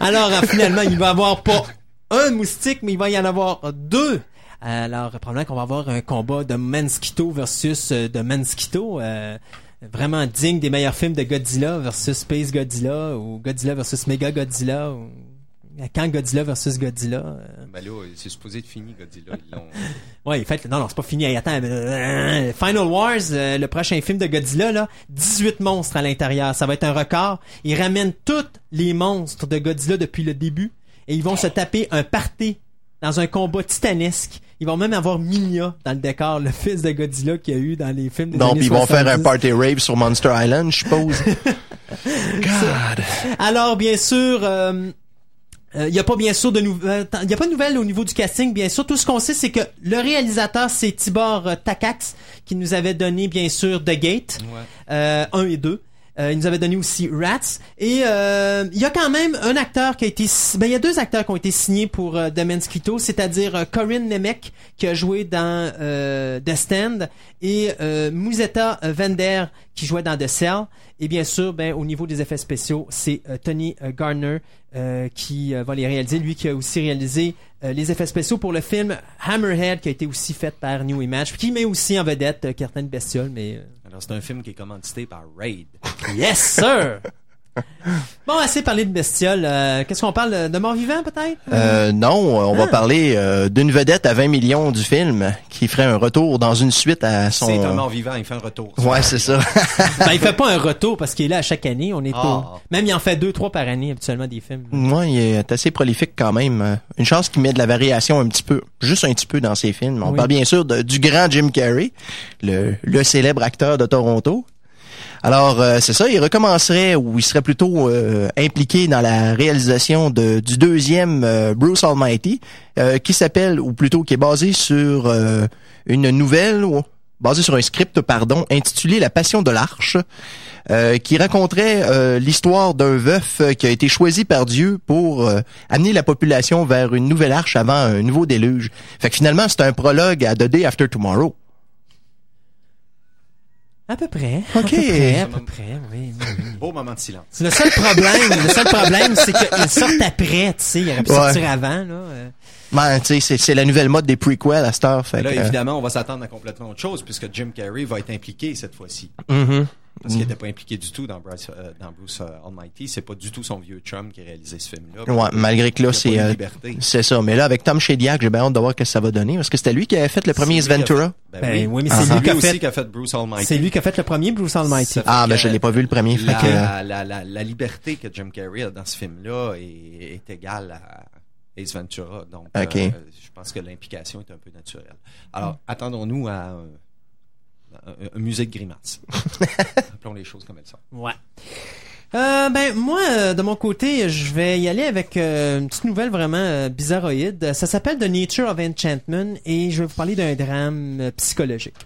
Alors, euh, finalement, il va avoir pas un moustique, mais il va y en avoir deux. Alors, probablement qu'on va avoir un combat de Manskito versus euh, de Manskito, euh, vraiment digne des meilleurs films de Godzilla versus Space Godzilla ou Godzilla versus Mega Godzilla ou quand Godzilla versus Godzilla. euh, Ben là, c'est supposé être fini, Godzilla. Ils l'ont... (laughs) Ouais, en fait, non, non, c'est pas fini. Hey, attends, euh, Final Wars, euh, le prochain film de Godzilla, là, 18 monstres à l'intérieur. Ça va être un record. Ils ramènent tous les monstres de Godzilla depuis le début et ils vont se taper un party dans un combat titanesque. Ils vont même avoir Minya dans le décor, le fils de Godzilla qu'il y a eu dans les films des Donc, années ils vont faire un 70. party rave sur Monster Island, je suppose. (laughs) God. Alors, bien sûr, euh, il y a pas bien sûr de nouvelles, il y a pas de nouvelles au niveau du casting, bien sûr. Tout ce qu'on sait, c'est que le réalisateur, c'est Tibor euh, Takacs, qui nous avait donné, bien sûr, The Gate, Ouais. euh, 1 et 2. Euh, il nous avait donné aussi Rats. Et euh, il y a quand même un acteur qui a été... Ben, il y a deux acteurs qui ont été signés pour euh, Mosquito, c'est-à-dire euh, Corinne Nemec, qui a joué dans The Stand, et Musetta Vender, qui jouait dans The Cell. Et bien sûr, ben, au niveau des effets spéciaux, c'est Tony euh, Garner euh, qui va les réaliser. Lui qui a aussi réalisé les effets spéciaux pour le film Hammerhead, qui a été aussi fait par New Image, qui met aussi en vedette certaines bestioles, mais... c'est un film qui est commandité par Raid. Yes, sir! (laughs) bon, assez parlé de bestioles. euh, Qu'est-ce qu'on parle? De mort-vivant, peut-être? Euh, non, on va Ah. parler euh, d'une vedette à 20 millions du film qui ferait un retour dans une suite à son... C'est un mort vivant, il fait un retour. Ouais, c'est ça. (laughs) ben, il fait pas un retour parce qu'il est là à chaque année. On est Ah. au- Même il en fait deux, trois par année, habituellement, des films. Moi, il est assez prolifique quand même. Euh, Une chance qu'il met de la variation un petit peu, juste un petit peu dans ses films. On Oui. parle bien sûr de- du grand Jim Carrey, le, le célèbre acteur de Toronto. Alors, euh, c'est ça, il recommencerait ou il serait plutôt euh, impliqué dans la réalisation de, du deuxième euh, Bruce Almighty, qui s'appelle, ou plutôt qui est basé sur une nouvelle, ou basé sur un script, pardon, intitulé La Passion de l'Arche, qui raconterait l'histoire d'un veuf qui a été choisi par Dieu pour amener la population vers une nouvelle arche avant un nouveau déluge. Fait que finalement, c'est un prologue à The Day After Tomorrow. À peu près. Ok. À peu près, à peu près, oui. oui, oui. Beau moment de silence. Le seul problème. le seul problème, c'est qu'ils sortent après, tu sais. Il aurait pu Ouais. sortir avant, là. euh. Ben, tu sais, c'est- la nouvelle mode des prequels à cette heure. Fait Là, que, évidemment, on va s'attendre à complètement autre chose puisque Jim Carrey va être impliqué cette fois-ci. mhm. Parce qu'il n'était pas impliqué du tout dans Bruce, euh, dans Bruce euh, Almighty. C'est pas du tout son vieux chum qui a réalisé ce film-là. Ouais, malgré que là, c'est euh, c'est ça. Mais là, avec Tom Shadyac, j'ai bien hâte de voir ce que ça va donner. Parce que c'était lui qui avait fait le premier Ventura. fait- Ben, Ben oui, oui, mais Ah, c'est lui qui a aussi fait- qui a fait Bruce Almighty. C'est lui qui a fait le premier Bruce Almighty. Ah, ben je l'ai pas vu le premier. Fait La, que, la, la, la, la liberté que Jim Carrey a dans ce film-là est, est égale à Ace Ventura. Donc, euh, je pense que l'implication est un peu naturelle. Alors, attendons-nous à un, un- musée de grimaces. (laughs) Appelons les choses comme elles sont. Ouais. Euh, ben moi euh, de mon côté je vais y aller avec euh, une petite nouvelle vraiment euh, bizarroïde. Ça s'appelle The Nature of Enchantment et je vais vous parler d'un drame euh, psychologique.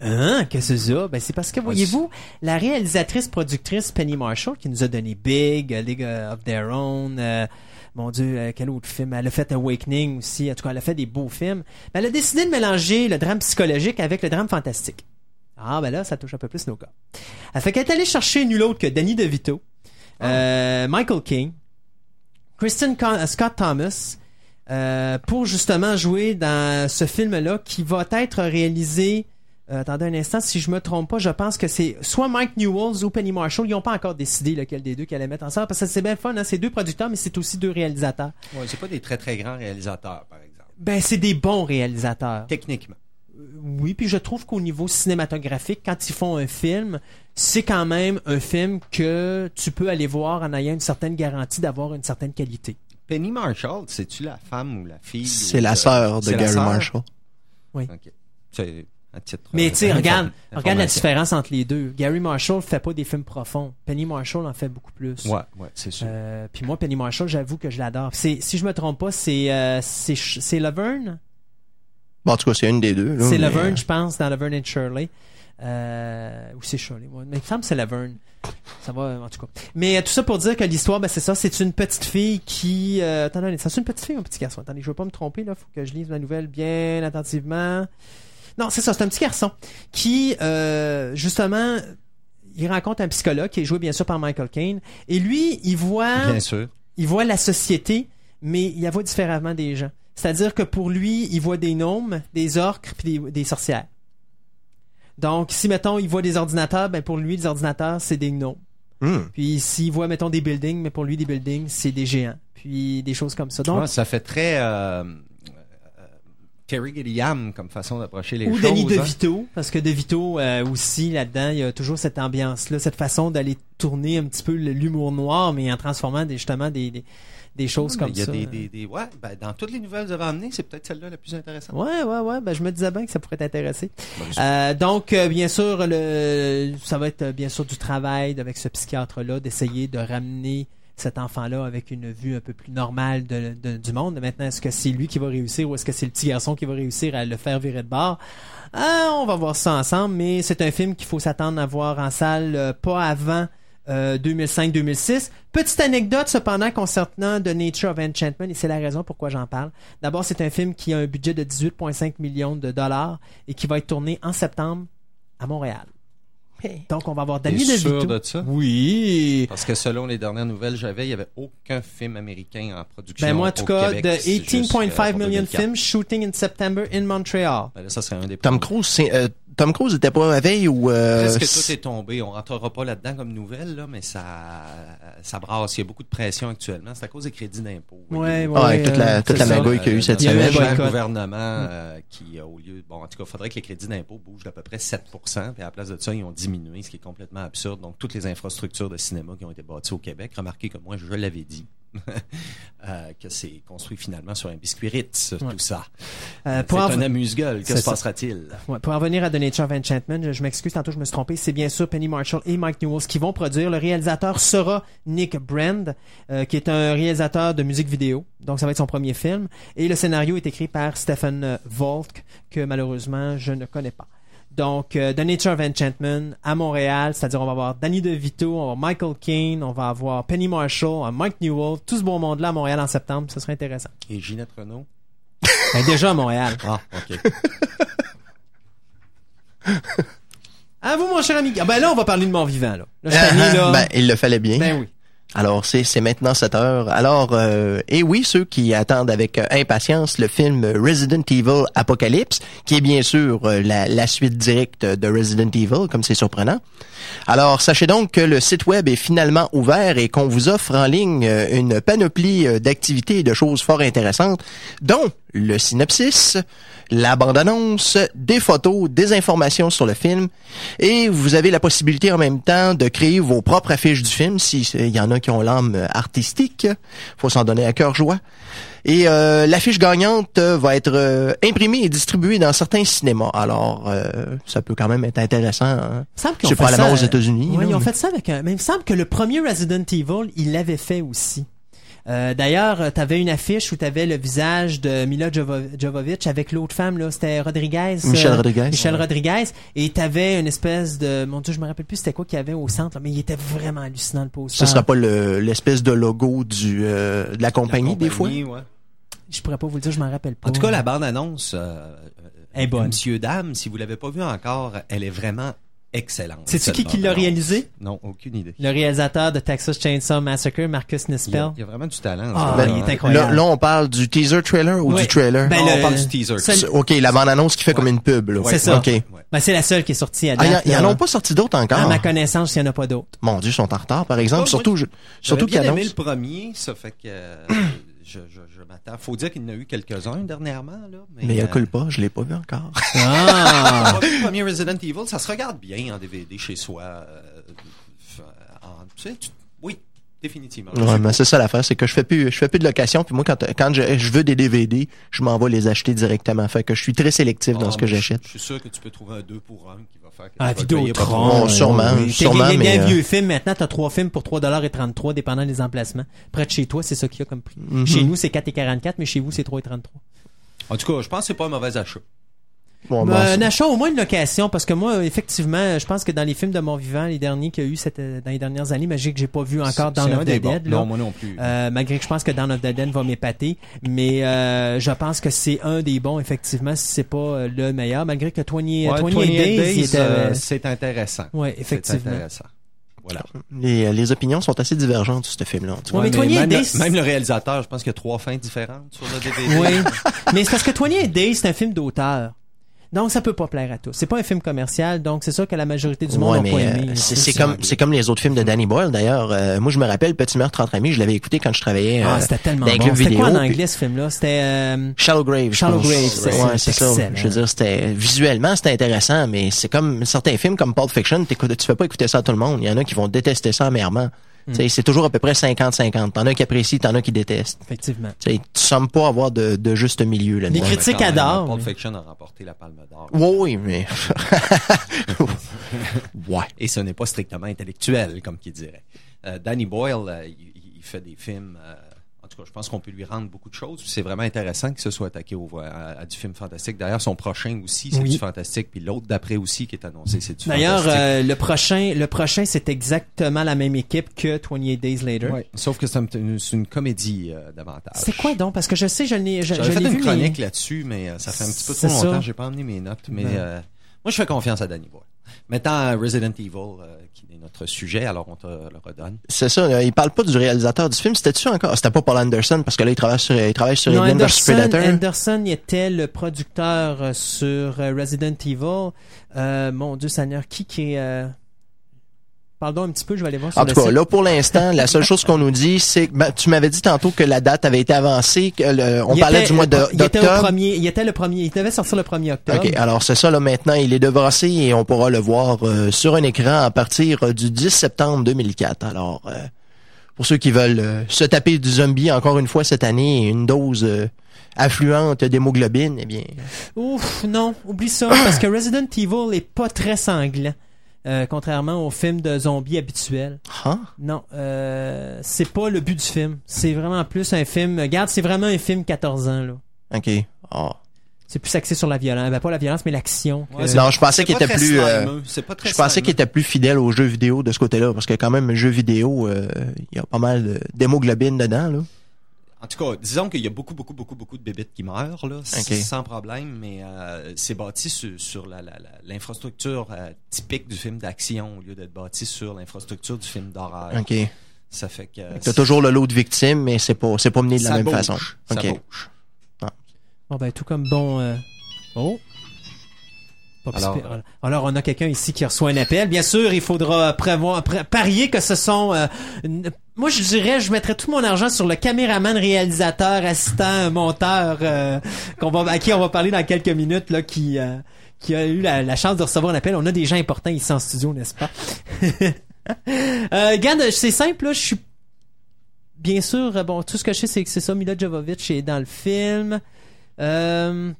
Hein, qu'est-ce que c'est ça? Ben, c'est parce que, voyez-vous, la réalisatrice productrice Penny Marshall, qui nous a donné Big, euh, League of Their Own, euh, mon Dieu, euh, quel autre film? Elle a fait Awakening aussi, en tout cas, elle a fait des beaux films. Ben, elle a décidé de mélanger le drame psychologique avec le drame fantastique. Ah, ben là, ça touche un peu plus nos gars. Elle fait qu'elle est allée chercher nul autre que Danny DeVito, euh, Michael King, Kristen Con- Scott Thomas, euh, pour justement jouer dans ce film-là qui va être réalisé. Euh, attendez un instant, si je me trompe pas, je pense que c'est soit Mike Newells ou Penny Marshall. Ils n'ont pas encore décidé lequel des deux qu'ils allaient mettre ensemble parce que c'est bien fun. Hein? C'est deux producteurs, mais c'est aussi deux réalisateurs. Ouais, c'est pas des très très grands réalisateurs, par exemple. Ben, c'est des bons réalisateurs. Techniquement. Oui, puis je trouve qu'au niveau cinématographique, quand ils font un film, c'est quand même un film que tu peux aller voir en ayant une certaine garantie d'avoir une certaine qualité. Penny Marshall, c'est-tu la femme ou la fille? C'est ou, la euh, sœur de Gary? Marshall. OK. C'est à titre. Mais euh, tu sais, regarde, regarde la différence entre les deux. Gary Marshall fait pas des films profonds. Penny Marshall en fait beaucoup plus. Ouais, ouais, c'est sûr. Euh, puis moi, Penny Marshall, j'avoue que je l'adore. C'est, si je me trompe pas, c'est euh, c'est Laverne? Bon, en tout cas, c'est une des deux. là, C'est mais, Laverne, euh, je pense, dans Laverne and Shirley. Euh, ou c'est Shirley. ouais. Mais il me semble que c'est Laverne. Ça va, en tout cas. Mais tout ça pour dire que l'histoire, ben, c'est ça. C'est une petite fille qui... Euh, attendez, ça c'est une petite fille ou un petit garçon? Attendez, je veux pas me tromper, là. Faut que je lise la nouvelle bien attentivement. Non, c'est ça. C'est un petit garçon qui, euh, justement... Il rencontre un psychologue qui est joué bien sûr par Michael Caine et lui, il voit Bien sûr. il voit la société, mais il la voit différemment des gens. C'est-à-dire que pour lui, il voit des gnomes, des orques, puis des, des sorcières. Donc, si, mettons, il voit des ordinateurs, ben pour lui, les ordinateurs, c'est des gnomes. hmm. Puis s'il voit, mettons, des buildings, mais pour lui, des buildings, c'est des géants. Puis des choses comme ça. Donc, Ouais, ça fait très euh, Terry Gilliam comme façon d'approcher les ou choses. Denis hein. DeVito, parce que DeVito euh, aussi, là-dedans, il y a toujours cette ambiance-là, cette façon d'aller tourner un petit peu l'humour noir, mais en transformant des, justement des, des, des choses Ouais, comme Il y a ça. des, des, des- ouais, ben, dans toutes les nouvelles que vous avez amenées, c'est peut-être celle-là la plus intéressante. Ouais, ouais, ouais. Ben, je me disais bien que ça pourrait t'intéresser. Euh, donc, euh, bien sûr, le, ça va être bien sûr du travail avec ce psychiatre-là, d'essayer de ramener cet enfant-là avec une vue un peu plus normale du monde. Maintenant, est-ce que c'est lui qui va réussir ou est-ce que c'est le petit garçon qui va réussir à le faire virer de bord? Ah, on va voir ça ensemble, mais c'est un film qu'il faut s'attendre à voir en salle euh, pas avant euh, 2005-2006. Petite anecdote cependant concernant The Nature of Enchantment, et c'est la raison pourquoi j'en parle. D'abord, c'est un film qui a un budget de 18,5 millions de dollars et qui va être tourné en septembre à Montréal. Donc, on va avoir Danny T'es sûr DeVito. de ça? Oui. Parce que selon les dernières nouvelles que j'avais, il n'y avait aucun film américain en production. Ben moi, en tout cas, Québec, de c'est juste, euh, 18.5 pour million 2004. films shooting in September in Montreal. Ben là, ça serait un des Tom. Cruise, c'est, euh, Tom Cruise était pas à veille ou... Euh, Presque tout est tombé. On rentrera pas là-dedans comme nouvelle, là, mais ça, ça brasse. Il y a beaucoup de pression actuellement. C'est à cause des crédits d'impôt. Ouais, voyez-vous. ouais. Ah, avec toute la, toute la magouille qu'il y a eu cette Il y a eu un Il y a semaine. un gouvernement euh, qui, au lieu... Bon, en tout cas, il faudrait que les crédits d'impôt bougent d'à peu près 7% puis à la place de ça, ils ont diminué, ce qui est complètement absurde. Donc, toutes les infrastructures de cinéma qui ont été bâties au Québec, remarquez que moi, je l'avais dit, (laughs) euh, que c'est construit finalement sur un biscuit Ritz, Ouais. tout ça. Euh, C'est pour en- un amuse-gueule. Que C'est se passera-t-il? Ouais, pour en revenir à The Nature of Enchantment, je, je m'excuse, tantôt je me suis trompé. C'est bien sûr Penny Marshall et Mike Newells qui vont produire. Le réalisateur sera Nick Brand, euh, qui est un réalisateur de musique vidéo. Donc ça va être son premier film. Et le scénario est écrit par Stephen euh, Volk, que malheureusement je ne connais pas. Donc, euh, The Nature of Enchantment à Montréal, c'est-à-dire on va avoir Danny DeVito, on va avoir Michael Caine, on va avoir Penny Marshall, on va avoir Mike Newell, tout ce beau monde-là à Montréal en septembre, ce serait intéressant. Et Ginette Renault? Ben, déjà à Montréal. Ah, OK. À vous, mon cher ami. Ah, ben là, on va parler de mon vivant, (laughs) là. ben, il le fallait bien. Ben oui. Alors, c'est, maintenant 7 heures. Alors, euh, et oui, ceux qui attendent avec euh, impatience le film Resident Evil Apocalypse, qui est bien sûr euh, la, la suite directe de Resident Evil, comme c'est surprenant. Alors, sachez donc que le site web est finalement ouvert et qu'on vous offre en ligne une panoplie d'activités et de choses fort intéressantes, dont le synopsis, la bande-annonce, des photos, des informations sur le film, et vous avez la possibilité en même temps de créer vos propres affiches du film, si il y en a qui ont l'âme euh, artistique, faut s'en donner à cœur joie. Et euh, l'affiche gagnante euh, va être euh, imprimée et distribuée dans certains cinémas. Alors, euh, ça peut quand même être intéressant. hein. C'est probablement ça, aux États-Unis, là, ils ont mais- fait ça avec un. Mais il me semble que le premier Resident Evil, il l'avait fait aussi. Euh, D'ailleurs, tu avais une affiche où tu avais le visage de Mila Jovo- Jovovich avec l'autre femme, là, c'était Rodriguez. Michel euh, Rodriguez. Michel Ouais. Rodriguez. Et tu avais une espèce de... Mon Dieu, je me rappelle plus c'était quoi qu'il y avait au centre, là, mais il était vraiment hallucinant, le poster. Ce sera pas le- l'espèce de logo du euh, de la compagnie, des fois? compagnie, ouais. Je pourrais pas vous le dire, je m'en rappelle pas. En tout cas, la bande-annonce, euh, est bonne. Monsieur, Dame, si vous l'avez pas vue encore, elle est vraiment excellente. Cette qui qui l'a réalisé? Non, aucune idée. Le réalisateur de Texas Chainsaw Massacre, Marcus y, a, Nispel. il y a vraiment du talent. Ah, ce il est incroyable. Là, là, on parle du teaser trailer ou Ouais. du trailer? Ben, Non, le- on parle du teaser. seul- OK, la bande-annonce qui fait comme une pub. là. C'est ça. OK. Ben, c'est la seule qui est sortie à Ah, date. ils en ont pas sorti d'autres encore? À ma connaissance, il n'y en a pas d'autres. Mon Dieu, ils sont en retard, par exemple. Oh, surtout, moi, je- J'aurais surtout bien aimé annoncent. le premier, ça fait que euh, je, je, m'attends. Faut dire qu'il y en a eu quelques-uns dernièrement. Là, mais Mais il euh, pas, je l'ai pas vu encore. (laughs) Ah! (laughs) le premier Resident Evil, ça se regarde bien en DVD chez soi. euh, en- tu sais, tu- définitivement. Ouais, mais c'est ça l'affaire, c'est que je fais plus, je fais plus de location. Puis moi, quand, quand je, je veux des DVD, je m'en vais les acheter directement. Fait que je suis très sélectif dans Ah, ce que je- j'achète. Je suis sûr que tu peux trouver un 2 pour 1 qui va faire que Ah. Vidéotron. Bon, sûrement, oui. sûrement, mais, bien euh, vieux films, maintenant, t'as trois films pour 3,33 dépendant des emplacements. Près de chez toi, c'est ça qu'il y a comme prix. Mhm. Chez nous, c'est 4,44, mais chez vous, c'est 3,33. En tout cas, je pense que c'est pas un mauvais achat. Bon, Ben, bon, un c'est- achat, au moins une location, parce que moi, effectivement, je pense que dans les films de mon vivant, les derniers qu'il y a eu cette, euh, dans les dernières années, Magic, que j'ai pas vu encore Dawn C'est of the. Dead, là. Non, moi non plus. Euh, malgré que je pense que Dawn of the Dead va m'épater, mais euh, je pense que c'est un des bons, effectivement, si c'est pas le meilleur, malgré que 20, Ouais, 28 28 Days, il Days, était... euh, c'est intéressant. ouais, C'est effectivement. intéressant. Voilà. les, les opinions sont assez divergentes sur ce film-là. Ouais, mais 28 même, le, même le réalisateur, je pense qu'il y a trois fins différentes sur le DVD. Oui. mais c'est parce que 28 Days, c'est un film d'auteur. Donc, ça peut pas plaire à tous. C'est pas un film commercial, donc c'est sûr que la majorité du monde Ouais, n'a mais pas euh, aimé. c'est c'est comme c'est comme les autres films de Danny Boyle d'ailleurs. Euh, moi je me rappelle Petit meurtre entre amis, je l'avais écouté quand je travaillais Ah, euh, c'était tellement dans les bon. C'était quoi en puis- anglais, ce film-là? C'était... euh, Shallow Grave. Shallow. Grave, c'est- ouais, ça. Je veux dire, c'était visuellement c'était intéressant, mais c'est comme certains films comme Pulp Fiction, tu fais pas écouter ça à tout le monde. Il y en a qui vont détester ça amèrement. C'est toujours à peu près 50-50. T'en as qui apprécient, t'en as qui détestent. Effectivement. Tu sais, tu sembles pas avoir de, de juste milieu là-dedans. Les critiques adorent, Pulp mais- Fiction a remporté la Palme d'Or. Oui, oui, mais... (laughs) ouais. Et ce n'est pas strictement intellectuel, comme qui dirait. Euh, Danny Boyle, euh, il, il fait des films. euh, tout cas, je pense qu'on peut lui rendre beaucoup de choses. C'est vraiment intéressant qu'il se soit attaqué au, à, à du film fantastique. D'ailleurs, son prochain aussi, c'est Oui. du fantastique. Puis l'autre d'après aussi qui est annoncé, c'est du D'ailleurs, fantastique. euh, le prochain, le prochain, c'est exactement la même équipe que 28 Days Later. Ouais. Sauf que c'est un- une, comédie euh, davantage. C'est quoi donc? Parce que je sais, je l'ai, je, je fait une vu, chronique mais... là-dessus, mais euh, ça fait un petit peu trop longtemps. J'ai pas emmené mes notes, mais Ben. euh, moi je fais confiance à Danny Boyle. Maintenant, Resident Evil, euh, qui est notre sujet, alors on te le redonne. C'est ça, là, il parle pas du réalisateur du film. C'était-tu encore? C'était pas Paul Anderson, parce que là, il travaille sur, il travaille sur Non, Alien vs Anderson, Predator. Anderson il était le producteur euh, sur euh, Resident Evil. Euh, mon Dieu Seigneur, qui qui est... Pardon un petit peu, je vais aller voir sur En le tout cas, site. là, pour l'instant, la seule chose qu'on nous dit, c'est que ben, tu m'avais dit tantôt que la date avait été avancée, que le- on Il parlait était- du mois de- il était d'octobre. premier, il était le premier, il devait sortir le 1er octobre. OK, alors c'est ça, là, maintenant, il est devancé et on pourra le voir euh, sur un écran à partir euh, du 10 septembre 2004. Alors, euh, pour ceux qui veulent euh, se taper du zombie encore une fois cette année, une dose affluente d'hémoglobine, eh bien, Ouf, non, oublie ça, parce que Resident Evil est pas très sanglant. Euh, contrairement aux films de zombies habituels. hein? Non, euh, c'est pas le but du film. C'est vraiment plus un film. Regarde, c'est vraiment un film 14 ans là. OK. Ah. C'est plus axé sur la violence, ben pas la violence, mais l'action. que- Ouais, c'est- Non, je pensais qu'il était très plus... euh, pas très Je pensais qu'il était plus fidèle aux jeux vidéo de ce côté-là, parce que quand même, jeux vidéo, euh, il y a pas mal de- d'hémoglobine dedans, là. En tout cas, disons qu'il y a beaucoup, beaucoup, beaucoup, beaucoup de bébites qui meurent, là, s- Ok. sans problème, mais euh, c'est bâti sur, sur la- la- la- l'infrastructure euh, typique du film d'action au lieu d'être bâti sur l'infrastructure du film d'horreur. OK. Ça fait que... T'as toujours le lot de victimes, mais c'est pas, c'est pas mené de la ça même bouge, façon. Ça OK. bouge. Bon ben tout comme bon. euh, Oh. Alors. Alors, on a quelqu'un ici qui reçoit un appel. Bien sûr, il faudra prévoir, pré- parier que ce sont. euh, moi, je dirais, je mettrais tout mon argent sur le caméraman, réalisateur, assistant, monteur, euh, qu'on va, à qui on va parler dans quelques minutes, là, qui, euh, qui a eu la, la chance de recevoir un appel. On a des gens importants ici en studio, n'est-ce pas? (laughs) Euh, Regarde, c'est simple, là. Je suis bien sûr. euh, Bon, tout ce que je sais, c'est que c'est ça. Mila Jovovich est dans le film. Euh,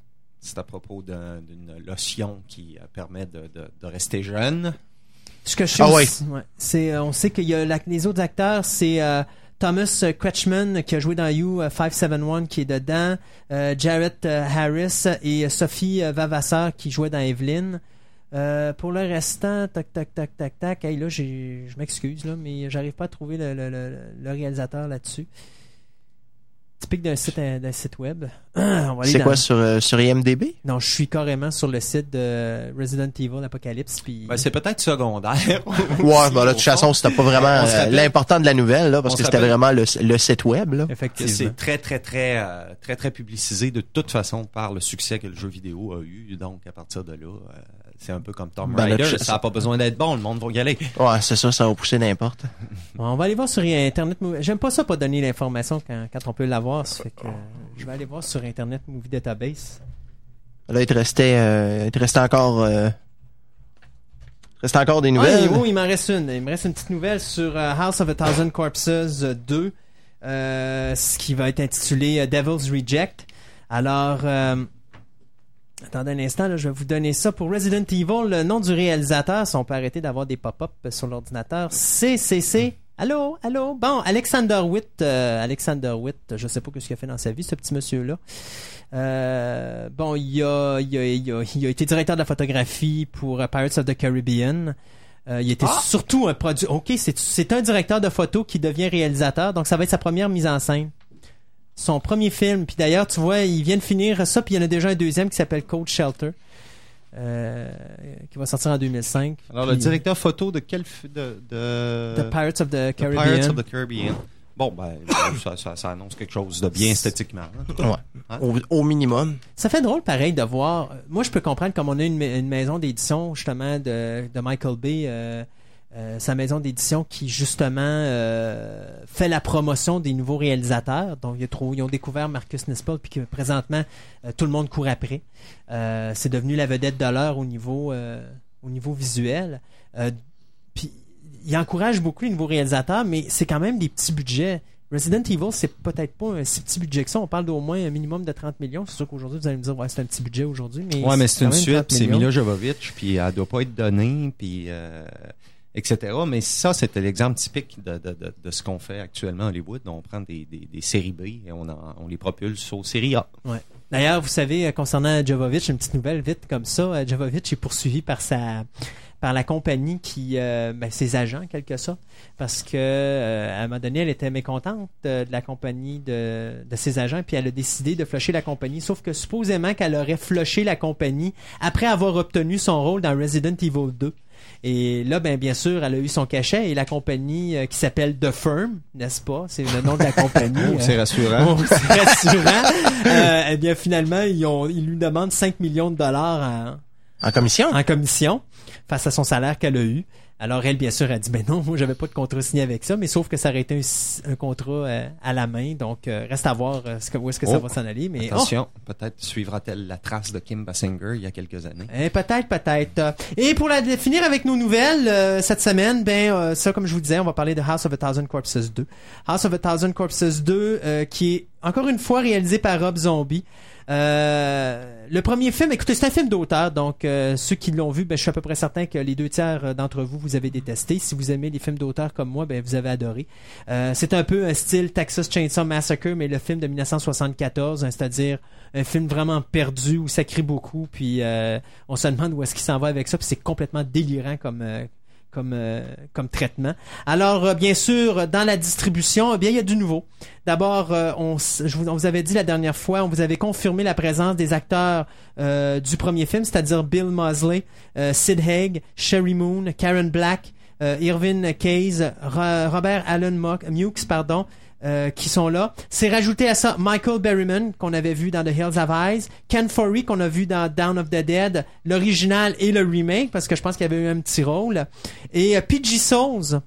C'est à propos d'un- d'une lotion qui euh, permet de, de, de rester jeune. Ce que je sais Ah ouais, c'est euh, on sait qu'il y a la- les autres acteurs, c'est euh, Thomas Kretschmann qui a joué dans You euh, 571 qui est dedans, euh, Jarrett Harris et Sophie Vavasseur qui jouait dans Evelyn. Euh, pour le restant, tac tac tac tac tac. Hey, là, j'ai, je m'excuse là, mais j'arrive pas à trouver le, le, le, le réalisateur là-dessus. Typique d'un site euh, d'un site web. (clears throat) On va aller C'est dans- quoi sur, euh, sur IMDB? Non, je suis carrément sur le site de Resident Evil Apocalypse puis. Ben, c'est peut-être secondaire. (laughs) Ouais, ben là, de toute façon, c'était pas vraiment euh, l'important de la nouvelle, là, parce On que c'était vraiment le, le site web, là. Effectivement. c'est très, très, très, euh, très, très publicisé de toute façon par le succès que le jeu vidéo a eu. Donc, à partir de là, euh, c'est un peu comme Tomb Ben, ça n'a pas besoin d'être bon, le monde va y aller. Ouais, c'est ça, ça va pousser n'importe. (laughs) Bon, on va aller voir sur Internet Movie. J'aime pas ça pas donner l'information quand, quand on peut l'avoir. Ça fait que euh, je vais aller voir sur Internet Movie Database. Là, il te restait, euh, il te restait encore, euh, il te Reste encore des nouvelles. oui, il m'en reste une. Il me reste une petite nouvelle sur euh, House of a Thousand Corpses euh, 2, euh, ce qui va être intitulé euh, Devil's Reject. Alors, euh, attendez un instant, là, je vais vous donner ça. Pour Resident Evil, le nom du réalisateur, si on peut arrêter d'avoir des pop-up sur l'ordinateur, CCC. Allô, allô? Bon, Alexander Witt, euh, Alexander Witt, je sais pas ce qu'il a fait dans sa vie, ce petit monsieur-là. Euh, bon, il a, il, a, il, a, il a été directeur de la photographie pour euh, Pirates of the Caribbean. Euh, il était surtout un produit. Ok, c'est un directeur de photo qui devient réalisateur, donc ça va être sa première mise en scène. Son premier film. Puis d'ailleurs, tu vois, il vient de finir ça, puis il y en a déjà un deuxième qui s'appelle Cold Shelter, euh, qui va sortir en 2005. Alors, le directeur photo de quel de, de, The Pirates of the Caribbean. Pirates of the Caribbean. Bon, ben, (coughs) ça, ça, ça annonce quelque chose de bien esthétiquement. hein. Ouais. Au, au minimum. Ça fait drôle, pareil, de voir. euh, Moi, je peux comprendre comme on a une maison d'édition, justement, de, de Michael Bay, euh, euh, sa maison d'édition qui, justement, euh, fait la promotion des nouveaux réalisateurs. Donc, trop, ils ont découvert Marcus Nispel, puis que présentement, euh, tout le monde court après. C'est devenu la vedette de l'heure au niveau, au niveau visuel. Puis, il encourage beaucoup les nouveaux réalisateurs, mais c'est quand même des petits budgets. Resident Evil, c'est peut-être pas un si petit budget que ça. On parle d'au moins un minimum de 30 millions. C'est sûr qu'aujourd'hui, vous allez me dire, ouais, c'est un petit budget aujourd'hui. Mais Ouais, mais c'est une suite, 30 puis c'est. Mila Jovovich, puis elle doit pas être donnée, puis etc. Mais ça, c'était l'exemple typique de, de, de, ce qu'on fait actuellement à Hollywood. On prend des, des, des séries B et on, on les propulse aux séries A. D'ailleurs, vous savez, euh, concernant Jovovic, une petite nouvelle vite comme ça, euh, Jovovic est poursuivi par sa par la compagnie qui euh, ben, ses agents en quelque sorte parce que à un moment donné elle était mécontente de la compagnie de, de ses agents puis elle a décidé de flusher la compagnie sauf que supposément qu'elle aurait flushé la compagnie après avoir obtenu son rôle dans Resident Evil 2 et là, ben bien sûr, elle a eu son cachet et la compagnie euh, qui s'appelle The Firm, n'est-ce pas? C'est le nom de la (laughs) compagnie. Oh, c'est euh, rassurant. Oh, c'est rassurant. Euh, eh bien, finalement, ils, ont, ils lui demandent 5 millions de dollars En commission? en, en commission face à son salaire qu'elle a eu. Alors, elle, bien sûr, a dit, ben non, moi, j'avais pas de contrat signé avec ça, mais sauf que ça aurait été un, un contrat euh, à la main. Donc, euh, reste à voir euh, ce que, où est-ce que ça Oh, va s'en aller. Mais, oh, Attention, peut-être suivra-t-elle la trace de Kim Basinger il y a quelques années. Eh, peut-être, peut-être. Et pour la, finir avec nos nouvelles euh, cette semaine, ben euh, ça, comme je vous disais, on va parler de House of a Thousand Corpses 2. House of a Thousand Corpses 2, euh, qui est encore une fois réalisé par Rob Zombie. Euh, le premier film, écoutez, c'est un film d'auteur, donc euh, ceux qui l'ont vu, ben, je suis à peu près certain que les deux tiers euh, d'entre vous, vous avez détesté. Si vous aimez les films d'auteur comme moi, ben, vous avez adoré. C'est un peu un style Texas Chainsaw Massacre, mais le film de 1974, hein, c'est-à-dire un film vraiment perdu où ça crie beaucoup, puis on se demande où est-ce qu'il s'en va avec ça, puis c'est complètement délirant comme comme euh, comme traitement. Alors euh, bien sûr dans la distribution, eh bien il y a du nouveau. D'abord euh, on je vous, on vous avait dit la dernière fois, on vous avait confirmé la présence des acteurs euh, du premier film, c'est-à-dire Bill Mosley, euh, Sid Haig, Sherry Moon, Karen Black, euh, Irvin Case, Ro- Robert Allen Mukes, pardon, euh, qui sont là. C'est rajouté à ça Michael Berryman, qu'on avait vu dans The Hills of Eyes, Ken Foree, qu'on a vu dans Down of the Dead, l'original et le remake, parce que je pense qu'il y avait eu un petit rôle, et euh, P.G. Souls,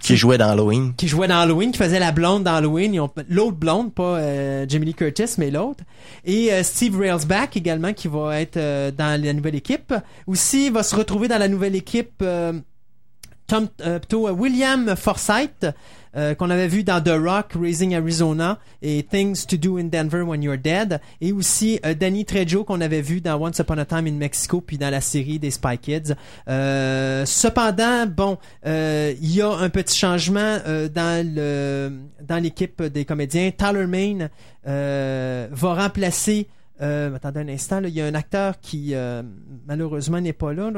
Qui jouait dans Halloween. qui jouait dans Halloween, qui faisait la blonde dans Halloween. Ils ont l'autre blonde, pas euh, Jamie Lee Curtis, mais l'autre. Et euh, Steve Railsback également, qui va être euh, dans la nouvelle équipe. Aussi, il va se retrouver dans la nouvelle équipe euh, Tom, euh, plutôt, euh, William Forsythe, euh, qu'on avait vu dans The Rock, Raising Arizona et Things to Do in Denver When You're Dead. Et aussi Danny Trejo, qu'on avait vu dans Once Upon a Time in Mexico, puis dans la série des Spy Kids. Cependant, bon, il y a un petit changement dans le dans l'équipe des comédiens. Tyler Main va remplacer euh, attendez un instant, là, il y a un acteur qui euh, malheureusement n'est pas là.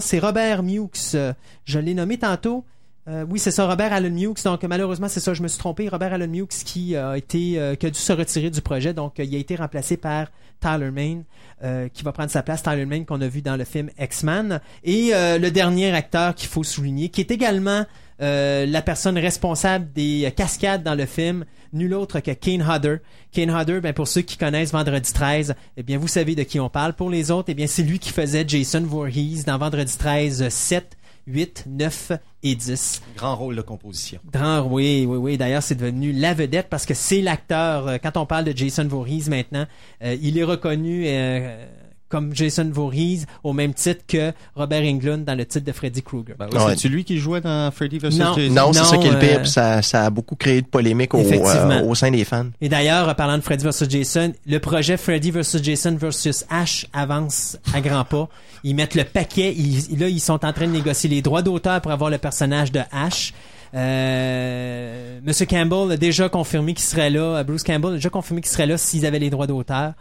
C'est Robert Mukes. Euh, je l'ai nommé tantôt. Euh, oui, c'est ça, Robert Allen Mukes. Donc malheureusement, c'est ça, je me suis trompé. Robert Allen Mukes qui a été, euh, qui a dû se retirer du projet. Donc euh, il a été remplacé par Tyler Main, euh, qui va prendre sa place. Tyler Main qu'on a vu dans le film X-Men. Et euh, le dernier acteur qu'il faut souligner, qui est également euh, la personne responsable des euh, cascades dans le film, nul autre que Kane Hodder. Kane Hodder, ben pour ceux qui connaissent Vendredi 13, eh bien vous savez de qui on parle. Pour les autres, eh bien c'est lui qui faisait Jason Voorhees dans Vendredi 13 7, 8, 9 et 10. Grand rôle de composition. Grand, oui, oui, oui. D'ailleurs, c'est devenu la vedette parce que c'est l'acteur. euh, Quand on parle de Jason Voorhees maintenant, euh, il est reconnu euh, comme Jason Voorhees au même titre que Robert Englund dans le titre de Freddy Krueger. Ben oui, Ouais. C'est-tu lui qui jouait dans Freddy vs. Non. Jason? Non, c'est Non, ça qui est le pire. euh, puis Ça, ça a beaucoup créé de polémiques au, euh, au sein des fans. Et d'ailleurs, en parlant de Freddy vs. Jason, le projet Freddy vs. Jason vs. Ash avance à grands pas. Ils mettent le paquet. Ils, là, ils sont en train de négocier les droits d'auteur pour avoir le personnage de Ash. Euh, Monsieur Campbell a déjà confirmé qu'il serait là. Bruce Campbell a déjà confirmé qu'il serait là s'ils avaient les droits d'auteur.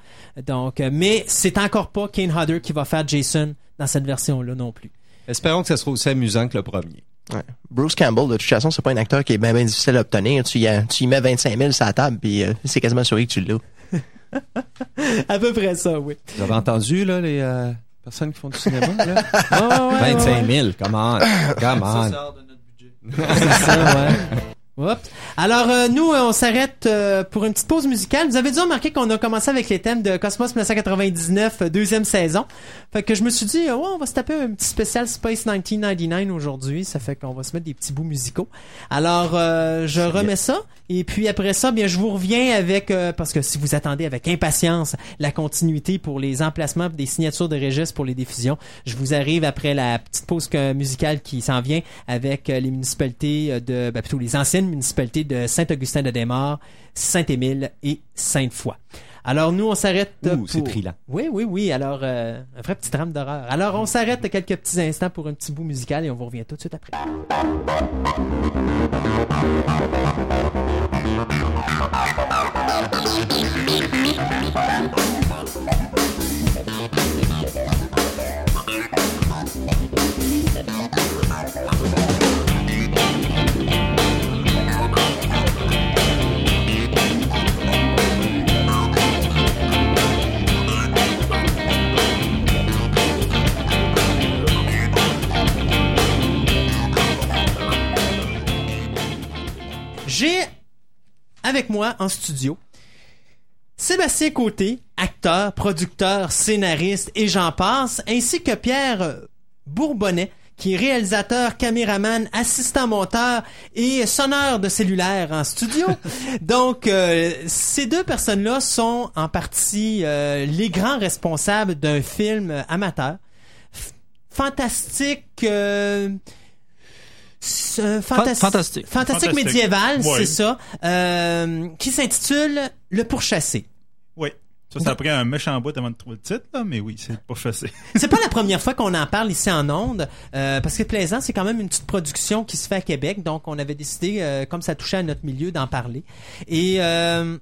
Donc, euh, mais c'est encore pas Kane Hodder qui va faire Jason dans cette version-là non plus. Espérons que ça sera aussi amusant que le premier. Ouais. Bruce Campbell, de toute façon, c'est pas un acteur qui est bien, difficile à obtenir. Tu y, tu y mets 25 000 sur la table, puis euh, c'est quasiment sûr que tu l'as. (laughs) À peu près ça, oui. Vous avez entendu, là, les euh, personnes qui font du cinéma, là? (laughs) Ouais, ouais, ouais, 25 000, come on, (coughs) come on. C'est ça, ouais. Oups. Alors, euh, nous, euh, on s'arrête euh, pour une petite pause musicale. Vous avez dû remarquer qu'on a commencé avec les thèmes de Cosmos 1999, euh, deuxième saison. Fait que je me suis dit, ouais, on va se taper un petit spécial Space 1999 aujourd'hui. Ça fait qu'on va se mettre des petits bouts musicaux. Alors, je remets ça. Et puis après ça, bien, je vous reviens avec, parce que si vous attendez avec impatience la continuité pour les emplacements des signatures de registre pour les diffusions, je vous arrive après la petite pause musicale qui s'en vient avec les municipalités de, ben, plutôt les anciennes municipalités de Saint-Augustin-de-Desmaures, Saint-Émile et Sainte-Foy. Alors nous, on s'arrête Ouh, c'est pour... trillant. Oui, oui, oui. Alors, euh, un vrai petit drame d'horreur. Alors, on s'arrête quelques petits instants pour un petit bout musical et on vous revient tout de suite après. J'ai avec moi en studio Sébastien Côté, acteur, producteur, scénariste et j'en passe, ainsi que Pierre Bourbonnais, qui est réalisateur, caméraman, assistant monteur et sonneur de cellulaire en studio. (laughs) Donc, euh, ces deux personnes-là sont en partie euh, les grands responsables d'un film amateur. F- fantastique... euh, euh, fantas- fantastique. fantastique Fantastique. médiéval, c'est ça, euh, qui s'intitule Le Pourchassé. Oui. Ça, ça a pris un méchant bout avant de trouver le titre, là, mais oui, c'est pas chassé. (laughs) C'est pas la première fois qu'on en parle ici en Onde, euh, parce que Plaisant, c'est quand même une petite production qui se fait à Québec, donc on avait décidé, euh, comme ça touchait à notre milieu, d'en parler. Et euh,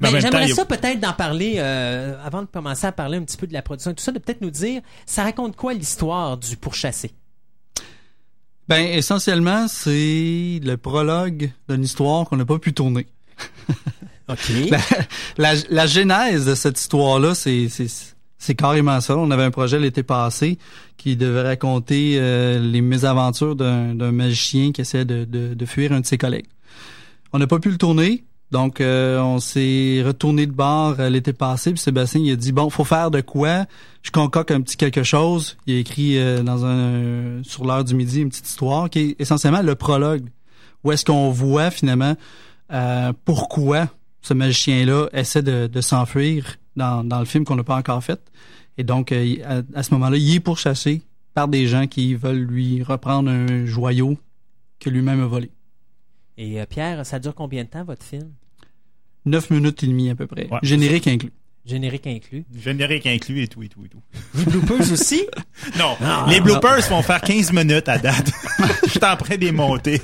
ben, j'aimerais ça peut-être d'en parler, euh, avant de commencer à parler un petit peu de la production et tout ça, de peut-être nous dire, ça raconte quoi l'histoire du pourchassé? Ben, essentiellement, c'est le prologue d'une histoire qu'on n'a pas pu tourner. (laughs) OK. (laughs) La, la, la genèse de cette histoire-là, c'est, c'est, c'est carrément ça. On avait un projet l'été passé qui devait raconter euh, les mésaventures d'un, d'un magicien qui essaie de, de, de fuir un de ses collègues. On n'a pas pu le tourner, donc euh, on s'est retourné de bord euh, l'été passé. Puis Sébastien il a dit bon, faut faire de quoi? Je concocte un petit quelque chose. Il a écrit euh, dans un sur l'heure du midi une petite histoire qui est essentiellement le prologue. Où est-ce qu'on voit finalement pourquoi ce magicien-là essaie de, s'enfuir dans, dans le film qu'on n'a pas encore fait? Et donc, à, à ce moment-là, il est pourchassé par des gens qui veulent lui reprendre un joyau que lui-même a volé. Et euh, Pierre, ça dure combien de temps, votre film? Neuf minutes et demie à peu près. Ouais. Générique inclus. Générique inclus. Générique inclus et tout, et tout, et tout. Les bloopers aussi? (laughs) Non, les bloopers vont faire 15 minutes à date. (laughs) Je suis en train de les monter.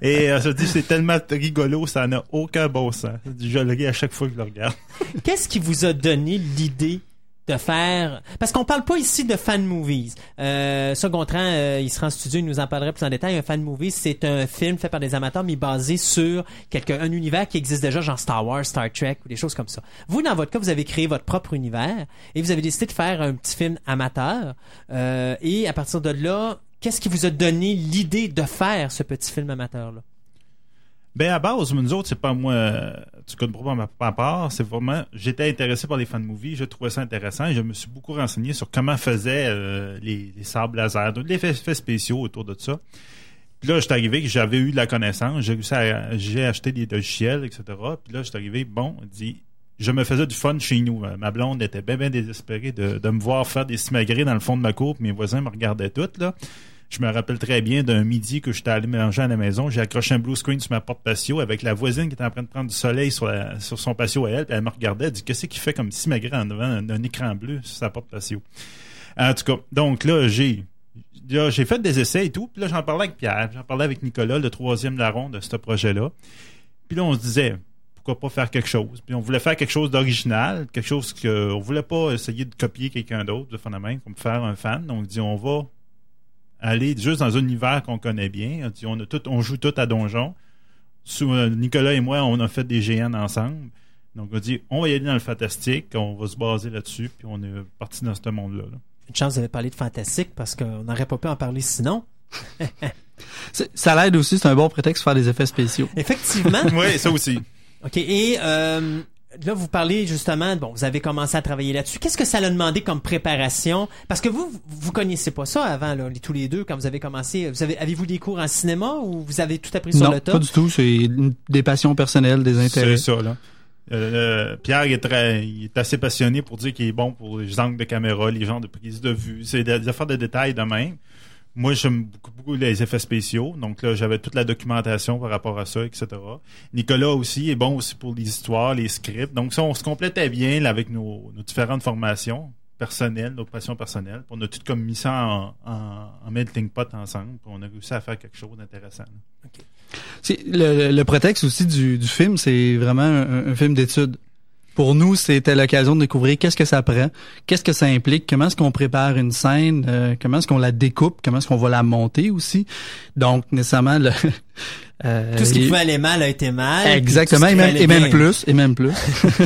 Et euh, je dis, c'est tellement rigolo, ça n'a aucun bon sens. Je le ris à chaque fois que je le regarde. Qu'est-ce qui vous a donné l'idée de faire parce qu'on parle pas ici de fan movies. Euh, ça Gontran, euh, il sera en studio, il nous en parlerait plus en détail. Un fan movie, c'est un film fait par des amateurs mais basé sur quelque, un univers qui existe déjà, genre Star Wars, Star Trek ou des choses comme ça. Vous, dans votre cas, vous avez créé votre propre univers et vous avez décidé de faire un petit film amateur. Euh, et à partir de là, qu'est-ce qui vous a donné l'idée de faire ce petit film amateur là Ben à base, nous autres, c'est pas moi, tu connais pas ma, ma part, c'est vraiment, j'étais intéressé par les fan movies, je trouvais ça intéressant et je me suis beaucoup renseigné sur comment faisaient euh, les, les sables laser, donc les effets, spéciaux autour de ça. Puis là, je suis arrivé que j'avais eu de la connaissance, j'ai j'ai acheté des logiciels, etc. Puis là, je suis arrivé, bon, on dit, je me faisais du fun chez nous. Ma blonde était bien, bien désespérée de, de me voir faire des simagrées dans le fond de ma cour, puis mes voisins me regardaient toutes, là. Je me rappelle très bien d'un midi que j'étais allé manger à la maison. J'ai accroché un blue screen sur ma porte patio avec la voisine qui était en train de prendre du soleil sur, son patio à elle. Puis elle me regardait. Elle dit Qu'est-ce qu'il fait comme simagrée en devant un, écran bleu sur sa porte patio? En tout cas, donc là, j'ai. j'ai fait des essais et tout. Puis là, j'en parlais avec Pierre. J'en parlais avec Nicolas, le troisième larron de ce projet-là. Puis là, on se disait, pourquoi pas faire quelque chose? Puis on voulait faire quelque chose d'original, quelque chose que on voulait pas essayer de copier quelqu'un d'autre, de phénomène, comme faire un fan. Donc, on dit, on va aller juste dans un univers qu'on connaît bien. On, a tout, joue tout à donjon. Sous, euh, Nicolas et moi, on a fait des GN ensemble. Donc, on dit, on va y aller dans le fantastique, on va se baser là-dessus, puis on est parti dans ce monde-là. là. Une chance, vous avez parlé de fantastique parce qu'on n'aurait pas pu en parler sinon. (laughs) C'est- Ça l'aide aussi, c'est un bon prétexte pour faire des effets spéciaux. Effectivement. (laughs) Oui, ça aussi. OK. Et euh, là, vous parlez justement, bon, vous avez commencé à travailler là-dessus. Qu'est-ce que ça a demandé comme préparation? Parce que vous, vous connaissez pas ça avant, là, les- tous les deux, quand vous avez commencé. Vous avez, avez-vous des cours en cinéma ou vous avez tout appris sur non, le tas? pas du tout. C'est des passions personnelles, des intérêts. C'est ça, là. Euh, euh, Pierre est très, il est assez passionné pour dire qu'il est bon pour les angles de caméra, les genres de prise de vue. C'est des, des affaires de détails de même. Moi, j'aime beaucoup, beaucoup les effets spéciaux. Donc là, j'avais toute la documentation par rapport à ça, etc. Nicolas aussi est bon aussi pour les histoires, les scripts. Donc ça, on se complétait bien avec nos, différentes formations personnelles, nos passions personnelles. On a tout comme mis ça en, en, melting pot ensemble. Puis on a réussi à faire quelque chose d'intéressant. Le, le prétexte aussi du, du film, c'est vraiment un, un film d'étude. Pour nous, c'était l'occasion de découvrir qu'est-ce que ça prend, qu'est-ce que ça implique, comment est-ce qu'on prépare une scène, euh, comment est-ce qu'on la découpe, comment est-ce qu'on va la monter aussi. Donc, nécessairement, le, euh, Tout ce qui pouvait aller mal a été mal. Exactement, et même, et plus, et même plus.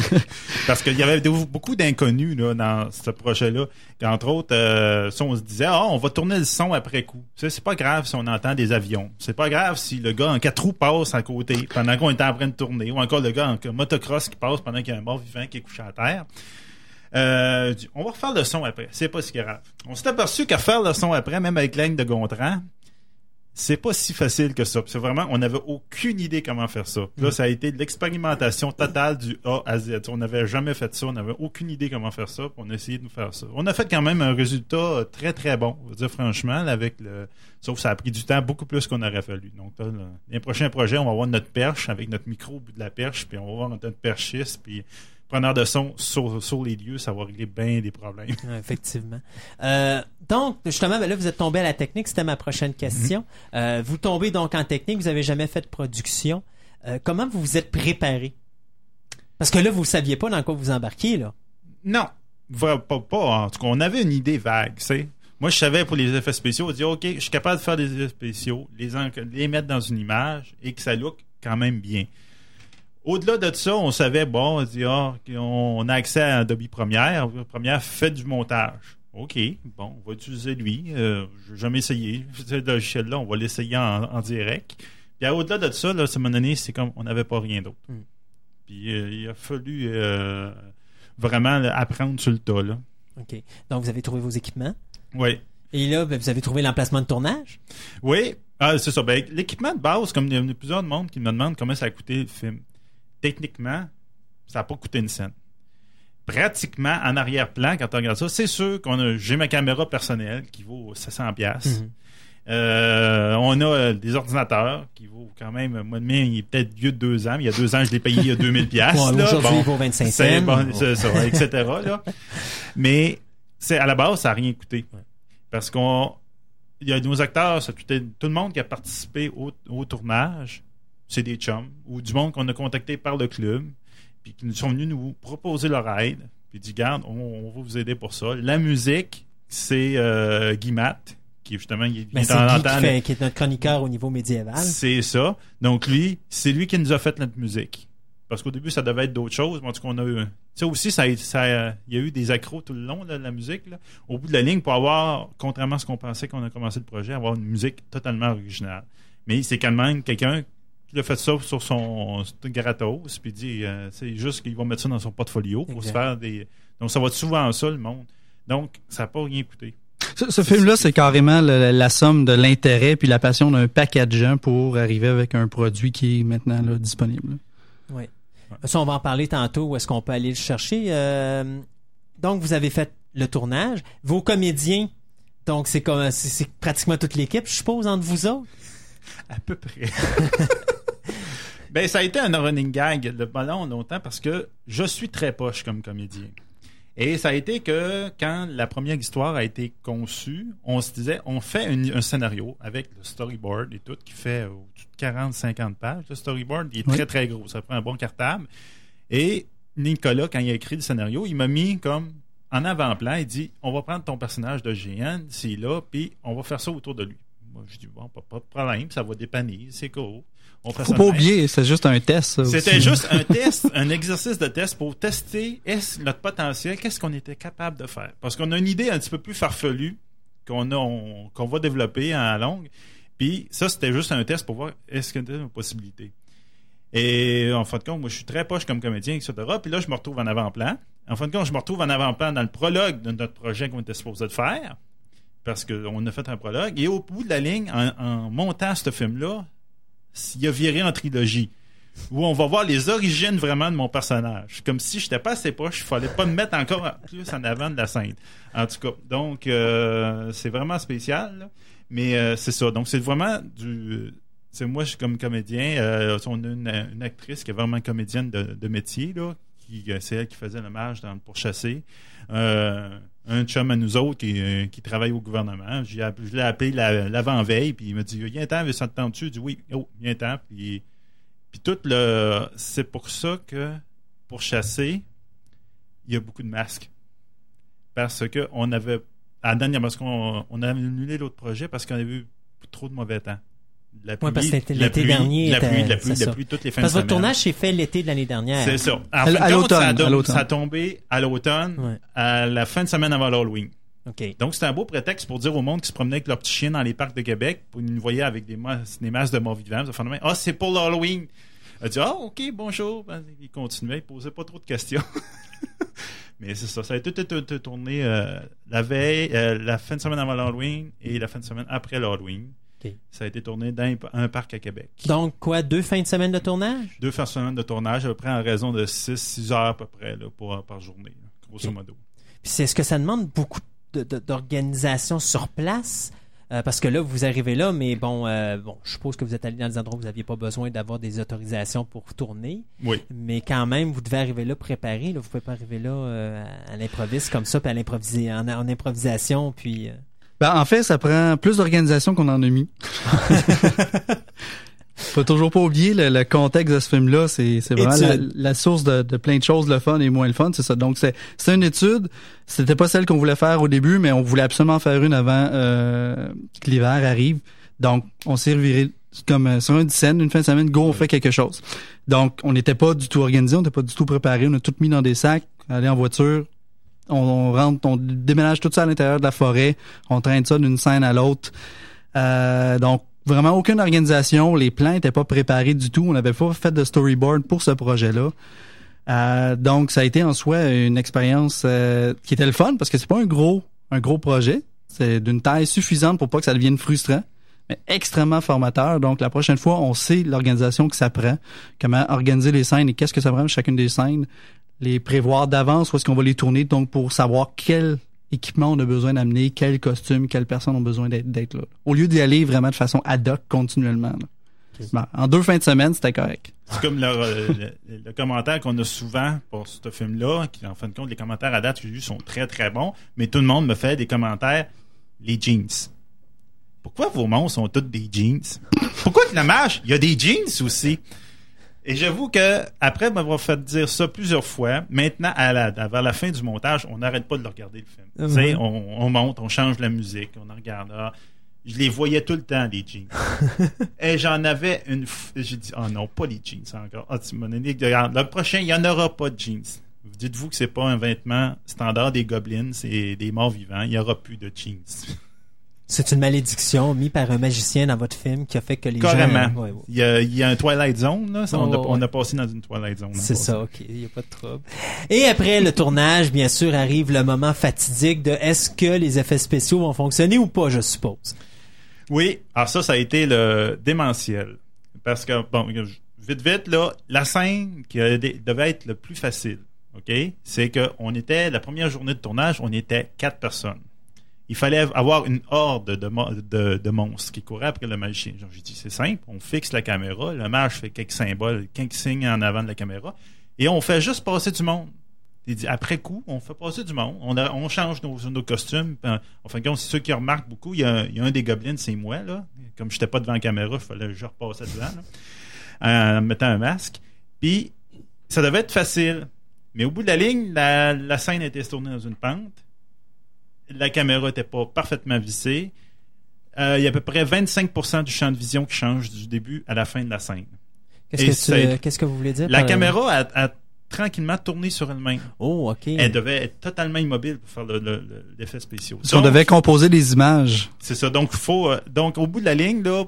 (laughs) Parce qu'il y avait beaucoup d'inconnus là, dans ce projet-là. Entre autres, euh, ça, on se disait, ah, on va tourner le son après coup. Ça, C'est pas grave si on entend des avions. C'est pas grave si le gars en quatre roues passe à côté pendant qu'on est en train de tourner, ou encore le gars en motocross qui passe pendant qu'il y a un mort vivant qui est couché à terre. Euh, on va refaire le son après. C'est pas si grave. On s'est aperçu qu'à faire le son après, même avec l'aigle de Gontran, c'est pas si facile que ça. C'est vraiment, on n'avait aucune idée comment faire ça. Là, ça a été l'expérimentation totale du A à Z. On n'avait jamais fait ça, on n'avait aucune idée comment faire ça, on a essayé de nous faire ça. On a fait quand même un résultat très très bon, je veux dire franchement, avec le. Sauf que ça a pris du temps, beaucoup plus qu'on aurait fallu. Donc là, le- les prochains projets, on va avoir notre perche avec notre micro au bout de la perche, puis on va avoir notre perchiste, puis preneur de son sur, sur les lieux, ça va régler bien des problèmes. (laughs) Ouais, effectivement. Euh, donc, justement, ben là, vous êtes tombé à la technique. C'était ma prochaine question. Euh, vous tombez donc en technique. Vous avez jamais fait de production. Euh, comment vous vous êtes préparé? Parce que là, vous ne saviez pas dans quoi vous embarquiez, là. Non, pas, pas. En tout cas, on avait une idée vague, tu sais. Moi, je savais pour les effets spéciaux, on dit OK, je suis capable de faire des effets spéciaux, les, les mettre dans une image et que ça look quand même bien. Au-delà de ça, on savait, bon, on dit, ah, on a accès à Adobe Premiere. Adobe Premiere fait du montage. OK, bon, on va utiliser lui. Euh, je n'ai jamais essayé. (laughs) Ce logiciel-là, on va l'essayer en, en direct. Puis au-delà de ça, là, ça m'a donné, c'est comme on n'avait pas rien d'autre. Mm. Puis euh, il a fallu euh, vraiment là, apprendre sur le tas. Là. OK. Donc, vous avez trouvé vos équipements? Oui. Et là, ben, vous avez trouvé l'emplacement de tournage? Oui, ah, c'est ça. Ben, l'équipement de base, comme il y a plusieurs de monde qui me demandent comment ça a coûté le film. Techniquement, ça n'a pas coûté une scène. Pratiquement, en arrière-plan, quand on regarde ça, c'est sûr qu'on a, j'ai ma caméra personnelle qui vaut 700 pièces. Mhm. Euh, on a euh, des ordinateurs qui vaut quand même, moi, mien, il est peut-être vieux de deux ans, mais il y a deux ans, je l'ai payé il y a 2000 pièces. Ouais, aujourd'hui, il vaut 25 c'est cents. bon, c'est ça, etc. là. Mais c'est à la base, ça n'a rien coûté. Parce qu'on il y a nos acteurs, c'est tout, tout le monde qui a participé au, au tournage, c'est des chums ou du monde qu'on a contacté par le club, puis qui nous sont venus nous proposer leur aide, puis dit garde, on, on va vous aider pour ça. La musique, c'est euh, Guy Matt, qui justement il, Ben, est c'est en Guy qui, entend- fait- qui est notre chroniqueur au niveau médiéval. c'est ça. Donc lui, c'est lui qui nous a fait notre musique. Parce qu'au début, ça devait être d'autres choses. Mais en tout cas, on a eu. Ça aussi, ça, il y a eu des accros tout le long de la musique. là. Au bout de la ligne, pour avoir, contrairement à ce qu'on pensait quand on a commencé le projet, avoir une musique totalement originale. Mais c'est quand même quelqu'un qui a fait ça sur son gratos, puis dit, euh, c'est juste qu'il va mettre ça dans son portfolio pour Exact. se faire des. Donc ça va être souvent ça, le monde. Donc, ça n'a pas rien coûté. Ce, ce film-là, c'est carrément le- la somme de l'intérêt puis la passion d'un paquet de gens pour arriver avec un produit qui est maintenant là, disponible. Oui. Ça, on va en parler tantôt. Où est-ce qu'on peut aller le chercher? Euh, donc, vous avez fait le tournage. Vos comédiens, donc c'est comme c'est c'est pratiquement toute l'équipe, je suppose, entre vous autres? À peu près. (laughs) ben, ça a été un running gag de ballon longtemps parce que je suis très poche comme comédien. Et ça a été que quand la première histoire a été conçue, on se disait, on fait une- un scénario avec le storyboard et tout, qui fait euh, au-dessus de 40-50 pages. Le storyboard, il est Oui. très, très gros. Ça prend un bon cartable. Et Nicolas, quand il a écrit le scénario, il m'a mis comme en avant-plan. Il dit, on va prendre ton personnage de GN, c'est là, puis on va faire ça autour de lui. Moi, je dis, bon, pas, pas de problème, ça va dépanner, c'est cool. On fait Faut ça pas oublier, c'est juste un test. C'était juste un (laughs) test, un exercice de test pour tester est-ce notre potentiel, qu'est-ce qu'on était capable de faire? Parce qu'on a une idée un petit peu plus farfelue qu'on a, on- qu'on va développer en longue. Puis ça, c'était juste un test pour voir est-ce qu'il y a une possibilité? Et en fin de compte, moi, je suis très poche comme comédien, etc. Puis là, je me retrouve en avant-plan. En fin de compte, je me retrouve en avant-plan dans le prologue de notre projet qu'on était supposé de faire. Parce qu'on a fait un prologue. Et au bout de la ligne, en, en montant ce film-là, il a viré en trilogie où on va voir les origines vraiment de mon personnage. Comme si j'étais pas assez proche, il fallait pas me mettre encore plus en avant de la scène. En tout cas, donc euh, c'est vraiment spécial. là. Mais euh, c'est ça. Donc c'est vraiment du. C'est moi, je suis comme comédien. euh, on a une, actrice qui est vraiment comédienne de, métier là, c'est elle qui faisait l'hommage dans le pourchasser. Un chum à nous autres qui, euh, travaille au gouvernement. Je l'ai appelé la- l'avant-veille, puis il m'a dit Viens temps, ça te tente-tu? Je dis Oui, oh, viens temps. Puis, puis tout le. C'est pour ça que pour chasser, il y a beaucoup de masques. Parce que on avait. À la dernière, parce qu'on on a annulé l'autre projet parce qu'on avait eu trop de mauvais temps. De La pluie, Ouais, parce que c'était de la l'été pluie, dernier de La pluie, de la pluie, de ça. la pluie, toutes les fins Parce que de votre tournage s'est fait l'été de l'année dernière. C'est ça. En À de l'automne, ça a à don- l'automne. Ça a tombé à l'automne, Ouais. à la fin de semaine avant l'Halloween. OK. Donc, c'était un beau prétexte pour dire au monde qui se promenait avec leurs petits chiens dans les parcs de Québec, pour nous voyaient avec des, masses, des masses de morts vivants. Ça fait de même, Ah, c'est pour l'Halloween. Elle a dit, ah, OK, bonjour. Ben, il continuait, il posait pas trop de questions. (laughs) Mais c'est ça. Ça a été tout- tout tourné euh, la veille, euh, la fin de semaine avant l'Halloween et la fin de semaine après l'Halloween. Ça a été tourné dans un- parc à Québec. Donc, quoi, deux fins de semaine de tournage? Deux fins de semaine de tournage, à peu près en raison de 6-6 heures à peu près là, pour, par journée, là, grosso modo. Puis c'est ce que ça demande beaucoup d'organisation sur place. Euh, parce que là, vous arrivez là, mais bon, euh, bon, je suppose que vous êtes allé dans des endroits où vous n'aviez pas besoin d'avoir des autorisations pour tourner. Oui. Mais quand même, vous devez arriver là préparé. Là, vous pouvez pas arriver là euh, à l'improviste comme ça, puis à l'improviser en, en improvisation, puis. Ben, en fait, ça prend plus d'organisation qu'on en a mis. (laughs) Faut toujours pas oublier le, le contexte de ce film-là. C'est, c'est vraiment la, source de, de plein de choses, le fun et moins le fun, c'est ça. Donc, c'est, c'est une étude. C'était pas celle qu'on voulait faire au début, mais on voulait absolument faire une avant euh, que l'hiver arrive. Donc, on s'est reviré comme euh, sur une scène, une fin de semaine, go, on fait quelque chose. Donc, on n'était pas du tout organisé, on n'était pas du tout préparé. On a tout mis dans des sacs, allé en voiture, on, déménage tout ça à l'intérieur de la forêt, on traîne ça d'une scène à l'autre. Euh, donc vraiment aucune organisation, les plans n'étaient pas préparés du tout, on n'avait pas fait de storyboard pour ce projet-là. Euh, donc ça a été en soi une expérience euh, qui était le fun parce que c'est pas un gros un gros projet, c'est d'une taille suffisante pour pas que ça devienne frustrant mais extrêmement formateur. Donc, la prochaine fois, on sait l'organisation que ça prend, comment organiser les scènes et qu'est-ce que ça prend chacune des scènes, les prévoir d'avance où est-ce qu'on va les tourner, donc pour savoir quel équipement on a besoin d'amener, quel costume, quelles personnes ont besoin d'être là. Au lieu d'y aller vraiment de façon ad hoc continuellement. là. Bon, en deux fins de semaine, c'était correct. C'est comme le, le- le commentaire qu'on a souvent pour ce film-là, qui en fin de compte, les commentaires à date que j'ai eus sont très très bons, mais tout le monde me fait des commentaires les jeans. Pourquoi vos monstres sont toutes des jeans? Pourquoi que la marche, il y a des jeans aussi? Et j'avoue que après m'avoir fait dire ça plusieurs fois, maintenant, à la, à- vers la fin du montage, on n'arrête pas de le regarder le film. Sais, on, on monte, on change la musique, on en regarde. ah, je les voyais tout le temps, les jeans. (laughs) Et j'en avais une. J'ai dit, oh non, pas les jeans encore. Ah, tu m'as donné. Regarde, le prochain, il n'y en aura pas de jeans. Dites-vous que c'est pas un vêtement standard des gobelins, c'est des morts vivants. Il n'y aura plus de jeans. C'est une malédiction mise par un magicien dans votre film qui a fait que les Carrément. gens. Ouais, ouais. Il y, a, il y a un Twilight Zone, là. Ça, on, a, on a ouais. passé dans une Twilight Zone. C'est ça, ok, il n'y a pas de trouble. Et après le tournage, bien sûr, arrive le moment fatidique de est-ce que les effets spéciaux vont fonctionner ou pas, je suppose. Oui, alors ça, ça a été le démentiel. Parce que, bon, vite, vite, là, la scène qui devait être le plus facile, OK, c'est que on était, la première journée de tournage, on était quatre personnes. Il fallait avoir une horde de, mo- de, de monstres qui couraient après le magicien. J'ai dit, c'est simple, on fixe la caméra, le mage fait quelques symboles, quelques signes en avant de la caméra, et on fait juste passer du monde. Il dit, après coup, on fait passer du monde, on, a- change nos, costumes. En fin de c'est ceux qui remarquent beaucoup. Il y a, a un des gobelins, c'est moi, là. Comme je n'étais pas devant la caméra, il fallait que je repassais devant, en mettant un masque. Puis, ça devait être facile. Mais au bout de la ligne, la, la scène était tournée dans une pente. La caméra n'était pas parfaitement vissée. Euh, il y a à peu près 25% du champ de vision qui change du début à la fin de la scène. Qu'est-ce que, c'est- tu, qu'est-ce que vous voulez dire? La par- caméra a, a tranquillement tourné sur elle-même. Oh, OK. Elle devait être totalement immobile pour faire le- le- le- l'effet spécial. Qu'on devait composer des images. C'est ça. Donc, faut, euh, donc, au bout de la ligne, là,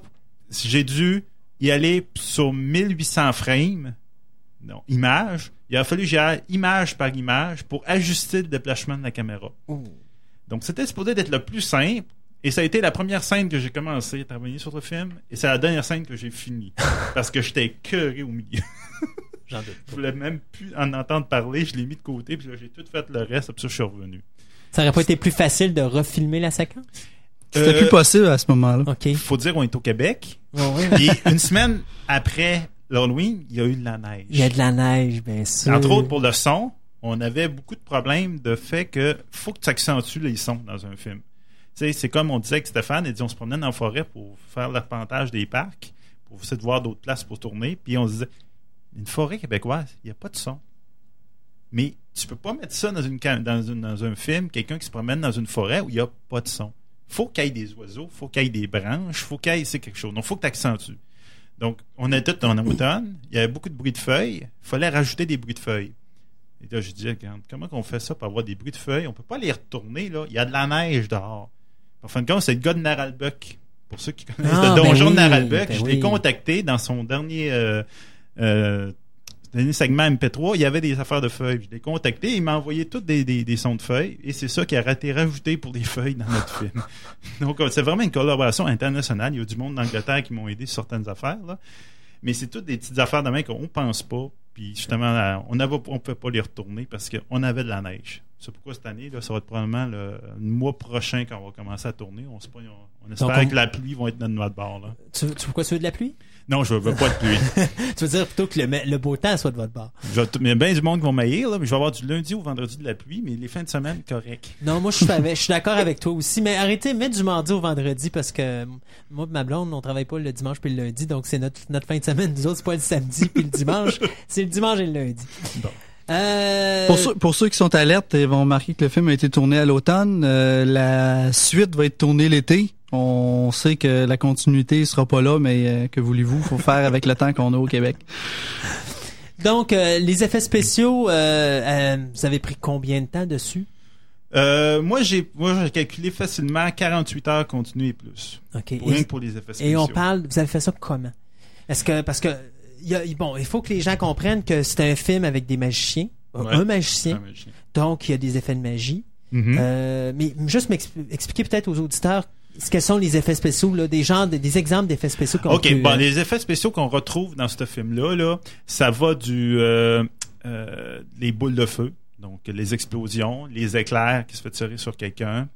j'ai dû y aller sur 1800 frames. Non, images. Il a fallu que j'y aille image par image pour ajuster le déplacement de la caméra. Oh. Donc, c'était supposé d'être le plus simple. Et ça a été la première scène que j'ai commencé à travailler sur le film. Et c'est la dernière scène que j'ai fini. (laughs) parce que j'étais écœuré au milieu. J'en doute. Je voulais même plus en entendre parler. Je l'ai mis de côté. Puis là, j'ai tout fait le reste. Puis ça, je suis revenu. Ça aurait pas été plus facile de refilmer la séquence? C'était Euh, plus possible à ce moment-là. OK. Il faut dire, on est au Québec. Ouais. Puis une semaine après l'Halloween, il y a eu de la neige. Il y a de la neige, bien sûr. Entre autres, pour le son, on avait beaucoup de problèmes de fait que faut que tu accentues les sons dans un film. C'est comme on disait avec Stéphane, il dit on se promenait dans la forêt pour faire l'arpentage des parcs, pour essayer de voir d'autres places pour tourner, puis on se disait une forêt québécoise, il n'y a pas de son. Mais tu peux pas mettre ça dans, une, dans, dans un film, quelqu'un qui se promène dans une forêt où il n'y a pas de son. faut qu'il y ait des oiseaux, faut qu'il y ait des branches, faut qu'il y ait quelque chose. Donc, faut que tu accentues. Donc, on était en automne, il y avait beaucoup de bruit de feuilles, il fallait rajouter des bruits de feuilles. Et là, je dis, regarde, comment on fait ça pour avoir des bruits de feuilles? On peut pas les retourner, là. Il y a de la neige dehors. En fin de compte, c'est le gars de Naralbuck. Pour ceux qui connaissent Ah, le ben donjon oui, de Naralbuck, ben je l'ai oui. contacté dans son dernier, euh, euh, dernier segment MP3. Il y avait des affaires de feuilles. Je l'ai contacté, il m'a envoyé tous des, des, des sons de feuilles. Et c'est ça qui a été rajouté pour des feuilles dans notre film. (laughs) Donc, euh, c'est vraiment une collaboration internationale. Il y a du monde d'Angleterre qui m'ont aidé sur certaines affaires, là. Mais c'est toutes des petites affaires de main qu'on pense pas. Puis justement, on ne on peut pas les retourner parce qu'on avait de la neige. C'est pourquoi cette année, là, ça va être probablement le, le mois prochain quand on va commencer à tourner. On, se on, on espère Donc, on- que la pluie va être notre noix de bord. Là. Tu, tu, pourquoi tu veux de la pluie? Non, je veux pas de pluie. (laughs) Tu veux dire plutôt que le, beau temps soit de votre bord. Je Il y a bien du monde qui vont m'haïr, là, mais je vais avoir du lundi au vendredi de la pluie, mais les fins de semaine, correct. Non, moi, je suis, avec- je suis d'accord avec toi aussi. Mais arrêtez, mets du mardi au vendredi parce que moi et ma blonde, on travaille pas le dimanche puis le lundi. Donc, c'est notre, notre fin de semaine. Nous autres, c'est pas le samedi puis le dimanche. (laughs) C'est le dimanche et le lundi. Bon. Euh, Pour ceux, pour ceux qui sont alertes, ils vont remarquer que le film a été tourné à l'automne. Euh, la suite va être tournée l'été. On sait que la continuité sera pas là, mais euh, que voulez-vous, faut faire avec le temps qu'on a au Québec. Donc, euh, les effets spéciaux, euh, euh, vous avez pris combien de temps dessus? Euh, moi, j'ai moi j'ai calculé facilement 48 heures continues et plus. OK. Pour rien Et, que pour les effets spéciaux. et on parle, vous avez fait ça comment? Est-ce que, parce que, il y a, bon, il faut que les gens comprennent que c'est un film avec des magiciens. Ouais. Un magicien. Donc, il y a des effets de magie. Mhm. Euh, mais juste m'exp- expliquer peut-être aux auditeurs ce que sont les effets spéciaux, là, des genres, des, exemples d'effets spéciaux qu'on OK, bon, euh, les effets spéciaux qu'on retrouve dans ce film-là, là, ça va du euh, euh, les boules de feu, donc les explosions, les éclairs qui se fait tirer sur quelqu'un,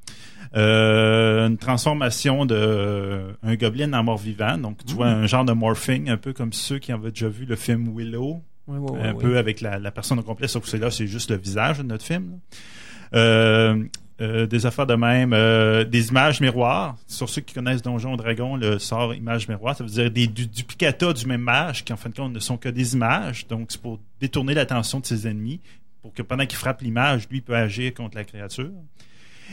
une transformation de un gobelin en mort-vivant, donc tu vois un genre de morphing, un peu comme ceux qui avaient déjà vu le film Willow, ouais, ouais, un peu avec la, la personne au complet, sauf que c'est là, c'est juste le visage de notre film. Euh, euh, des affaires de même, euh, des images miroirs. Sur ceux qui connaissent Donjon Dragon, le sort image miroir, ça veut dire des du, duplicata du même mage qui en fin de compte ne sont que des images. Donc c'est pour détourner l'attention de ses ennemis, pour que pendant qu'il frappe l'image, lui peut agir contre la créature.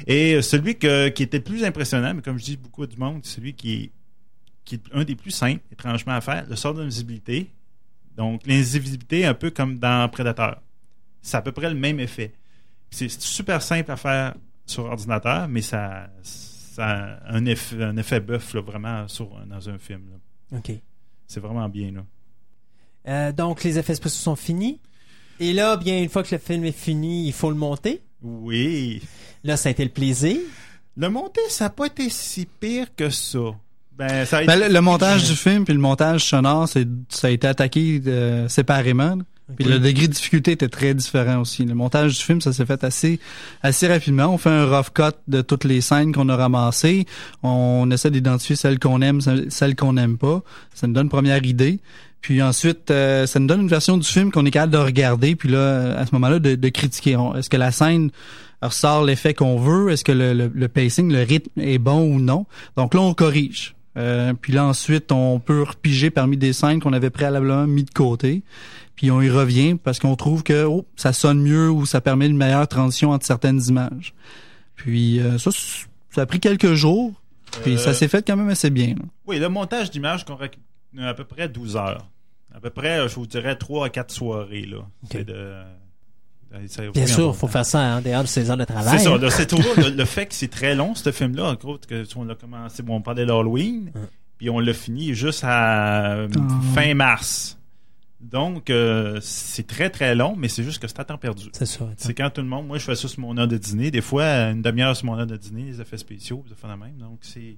Et euh, celui qui était le plus impressionnant, mais comme je dis beaucoup du monde, celui qui est, qui est un des plus simples, étrangement à faire, le sort d'invisibilité. Donc, l'invisibilité, un peu comme dans Predator. C'est à peu près le même effet. C'est super simple à faire sur ordinateur, mais ça, ça a un effet, un effet bœuf, vraiment, sur, dans un film. là. OK. C'est vraiment bien, là. Euh, donc, les effets spéciaux sont finis. Et là, bien, une fois que le film est fini, il faut le monter. Oui. Là, ça a été le plaisir. Le monté, ça n'a pas été si pire que ça. Ben, ça a Ben, le, le montage du film puis le montage sonore, c'est ça a été attaqué euh, séparément. Puis le degré de difficulté était très différent aussi. Le montage du film, ça s'est fait assez assez rapidement. On fait un rough cut de toutes les scènes qu'on a ramassées. On essaie d'identifier celles qu'on aime, celles qu'on n'aime pas. Ça nous donne une première idée. Puis ensuite, euh, ça nous donne une version du film qu'on est capable de regarder. Puis là, à ce moment-là, de, de critiquer. Est-ce que la scène ressort l'effet qu'on veut? Est-ce que le, le- le pacing, le rythme est bon ou non? Donc là, on corrige. Euh, puis là, ensuite, on peut repiger parmi des scènes qu'on avait préalablement mis de côté. Puis on y revient parce qu'on trouve que oh, ça sonne mieux ou ça permet une meilleure transition entre certaines images. Puis euh, ça, ça a pris quelques jours. Puis Euh, ça s'est fait quand même assez bien. là. Oui, le montage d'images qu'on réc- à peu près 12 heures. À peu près, je vous dirais 3 à 4 soirées. Là. C'est de... ça- Bien sûr, en- faut faire ça en dehors de ses heures de travail. C'est ça, c'est (laughs) toujours le, le fait que c'est très long, ce film-là. En gros, que, on l'a commencé, bon, on parlait d'Halloween, puis on l'a fini juste à euh, fin mars. Donc, euh, c'est très, très long, mais c'est juste que c'est à temps perdu. C'est ça. C'est quand tout le monde, moi, je fais ça sur mon heure de dîner. Des fois, une demi-heure sur mon heure de dîner, les effets spéciaux, ça fait la même. Donc, c'est,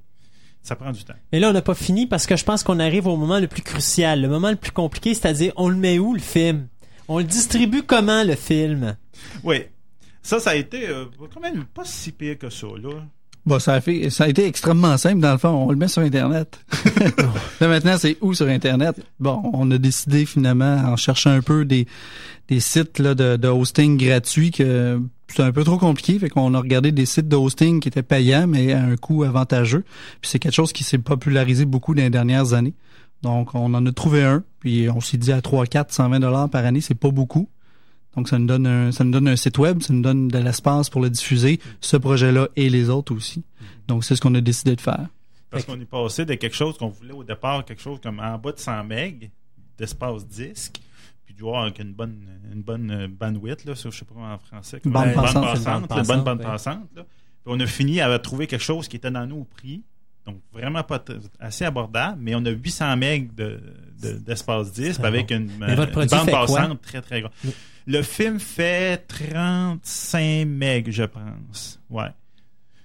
ça prend du temps. Mais là, on n'a pas fini parce que je pense qu'on arrive au moment le plus crucial, le moment le plus compliqué, c'est-à-dire on le met où le film? On le distribue comment le film? Oui. Ça, ça a été euh, quand même pas si pire que ça, là. Bon, ça a fait, ça a été extrêmement simple dans le fond. On le met sur Internet. (laughs) (laughs) là maintenant, c'est où sur Internet? Bon, on a décidé finalement en cherchant un peu des des sites là de, de hosting gratuits que c'est un peu trop compliqué, fait qu'on a regardé des sites de hosting qui étaient payants mais à un coût avantageux. Puis c'est quelque chose qui s'est popularisé beaucoup dans les dernières années. Donc on en a trouvé un, puis on s'est dit à 3 4 120 dollars par année, c'est pas beaucoup. Donc ça nous donne un, ça nous donne un site web, ça nous donne de l'espace pour le diffuser, ce projet-là et les autres aussi. Donc c'est ce qu'on a décidé de faire. Parce qu'on est passé de quelque chose qu'on voulait au départ, quelque chose comme en bas de 100 MB d'espace disque, puis du une bonne, une bonne bandwidth, là, ça, je sais pas comment en français. comment- Bande une passante, une passante, bande une bonne passante, bande passante. là. Puis on a fini à trouver quelque chose qui était dans nos prix, donc vraiment pas assez abordable, mais on a 800 MB de, de- d'espace disque avec une, Mais votre une produit bande quoi? passante très très grande. Le film fait 35 MB, je pense. Ouais.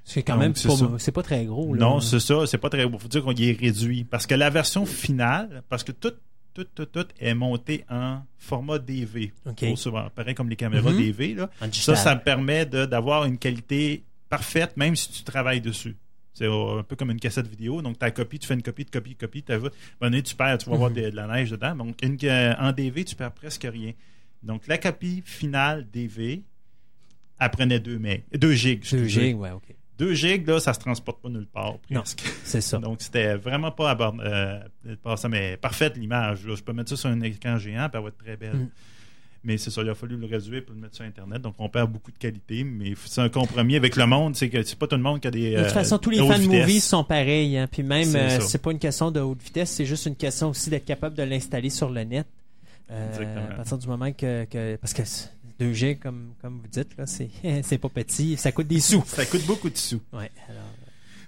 C'est quand Donc, même c'est pas, c'est pas très gros. Là. Non, c'est ça. C'est pas très beau. Faut dire qu'on y est réduit. Parce que la version finale, parce que tout, tout, tout, tout est monté en format DV. Ok. Trop souvent. Pareil comme les caméras Mhm. DV. Là. Ça, ça me permet de- d'avoir une qualité parfaite, même si tu travailles dessus. C'est euh, un peu comme une cassette vidéo. Donc, ta copie, tu fais une copie de copie de copie. Tu donné, tu perds, tu vas avoir Mhm. de, de la neige dedans. Donc, une, euh, en DV, tu perds presque rien. Donc, la copie finale DV, elle prenait 2 meg, 2 gigs. 2 excusez. gigs, ouais, ok. 2 gigs, là, ça se transporte pas nulle part, Non. presque. C'est ça. (laughs) Donc, c'était vraiment pas abord- euh, pas ça, mais parfaite l'image. Je peux mettre ça sur un écran géant, puis elle va être très belle. Mm. Mais c'est ça, il a fallu le réduire pour le mettre sur Internet. Donc, on perd beaucoup de qualité, mais c'est un compromis avec le monde. C'est que c'est pas tout le monde qui a des. De toute euh, façon, tous les haute fan vitesse. movies sont pareils. Hein. Puis même, C'est euh, pas une question de haute vitesse, c'est juste une question aussi d'être capable de l'installer sur le net. Euh, à partir du moment que, que parce que 2 G comme comme vous dites là, c'est (laughs) c'est pas petit, ça coûte des sous. Ça coûte beaucoup de sous. Ouais. Alors,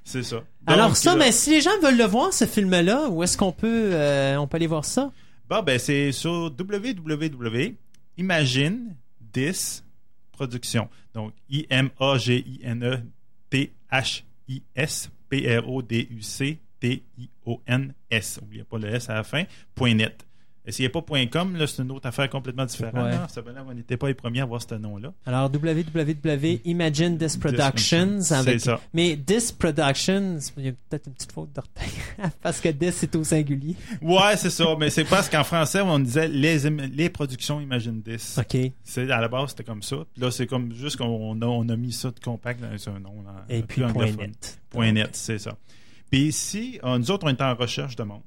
C'est ça. alors Donc, ça, euh, mais si les gens veulent le voir ce film-là, où est-ce qu'on peut euh, on peut aller voir ça? Bon, ben, c'est sur www.imagine This Production. Donc, I-M-A-G-I-N-E-T-H-I-S P-R-O-D-U-C-T-I-O-N-S. N'oubliez pas le S à la fin. Point .net. Essayez pas .com, là, c'est une autre affaire complètement différente. Ouais. Ça veut dire qu'on n'était pas les premiers à avoir ce nom-là. Alors www.imagine This Productions C'est avec ça. mais This Productions, il y a peut-être une petite faute d'orthographe (laughs) parce que This c'est au singulier. Ouais, c'est ça. Mais c'est parce qu'en français, on disait les, les productions Imagine This. OK. C'est, à la base, c'était comme ça. Puis là, c'est comme juste qu'on a, on a mis ça de compact dans un nom. là, Et puis point net. Point net, c'est ça. Puis ici, euh, nous autres, on est en recherche de monde.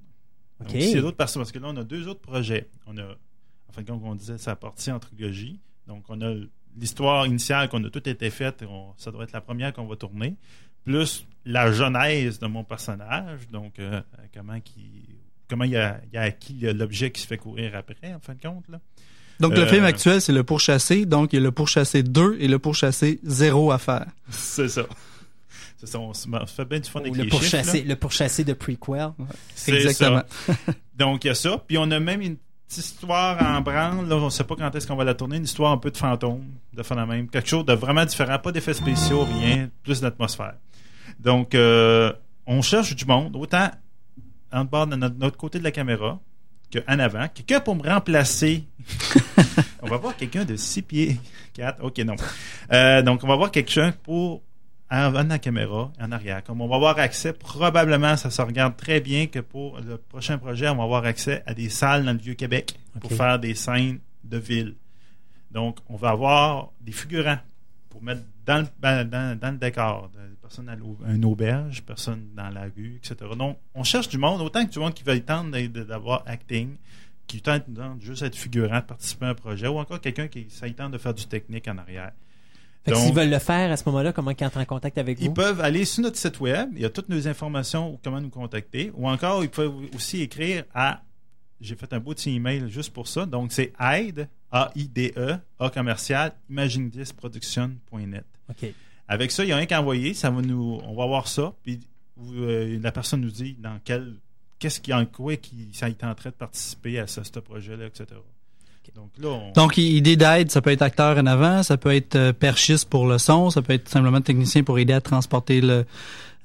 Donc, OK. s'il y a d'autres personnes, parce que là, on a deux autres projets. On a, en fin de compte, on disait, ça partie en trilogie. Donc, on a l'histoire initiale qu'on a tout été faite. on- ça doit être la première qu'on va tourner. Plus la genèse de mon personnage. Donc, euh, comment, qui, comment il, a, il a acquis l'objet qui se fait courir après, en fin de compte. Là. Donc le Euh, film actuel, c'est le pourchassé. Donc il y a le pourchassé 2 et le pourchassé 0 à faire. C'est ça. Ça, on se, fait bien du fun avec le les chiffres, le pourchassé de prequel. C'est Exactement. ça. (laughs) Donc, il y a ça. Puis, on a même une petite histoire en branle. Là, on ne sait pas quand est-ce qu'on va la tourner. Une histoire un peu de fantôme, de phénomène. Quelque chose de vraiment différent. Pas d'effets spéciaux, rien. Plus d'atmosphère. Donc, euh, on cherche du monde. Autant en bas de notre, notre côté de la caméra qu'en avant. Quelqu'un pour me remplacer. (laughs) on va voir quelqu'un de 6 pieds 4. OK, non. Euh, donc, on va voir quelqu'un pour avant la caméra, en arrière. Comme on va avoir accès, probablement, ça se regarde très bien que pour le prochain projet, on va avoir accès à des salles dans le Vieux-Québec pour faire des scènes de ville. Donc, on va avoir des figurants pour mettre dans le, ben, dans, dans le décor. Des personnes à une auberge, personnes dans la rue, etc. Donc, on cherche du monde, autant que du monde qui veut tendre d'avoir acting, qui tente juste être figurant, de participer à un projet, ou encore quelqu'un qui ça tente de faire du technique en arrière. Fait s'ils veulent le faire à ce moment-là, comment ils entrent en contact avec Ils vous? peuvent aller sur notre site web, il y a toutes nos informations ou comment nous contacter, ou encore ils peuvent aussi écrire à j'ai fait un beau petit email juste pour ça, donc c'est aide a i d e a commercial imagine10production.net. OK. Avec ça, il y a rien qu'à envoyer, ça va nous on va voir ça, puis euh, la personne nous dit dans quel qu'est-ce qui en quoi qui ça est en train de participer à ce, ce projet-là, etc. Donc là, on, Donc, i- idée d'aide, ça peut être acteur en avant, ça peut être euh, perchiste pour le son, ça peut être simplement technicien pour aider à transporter le,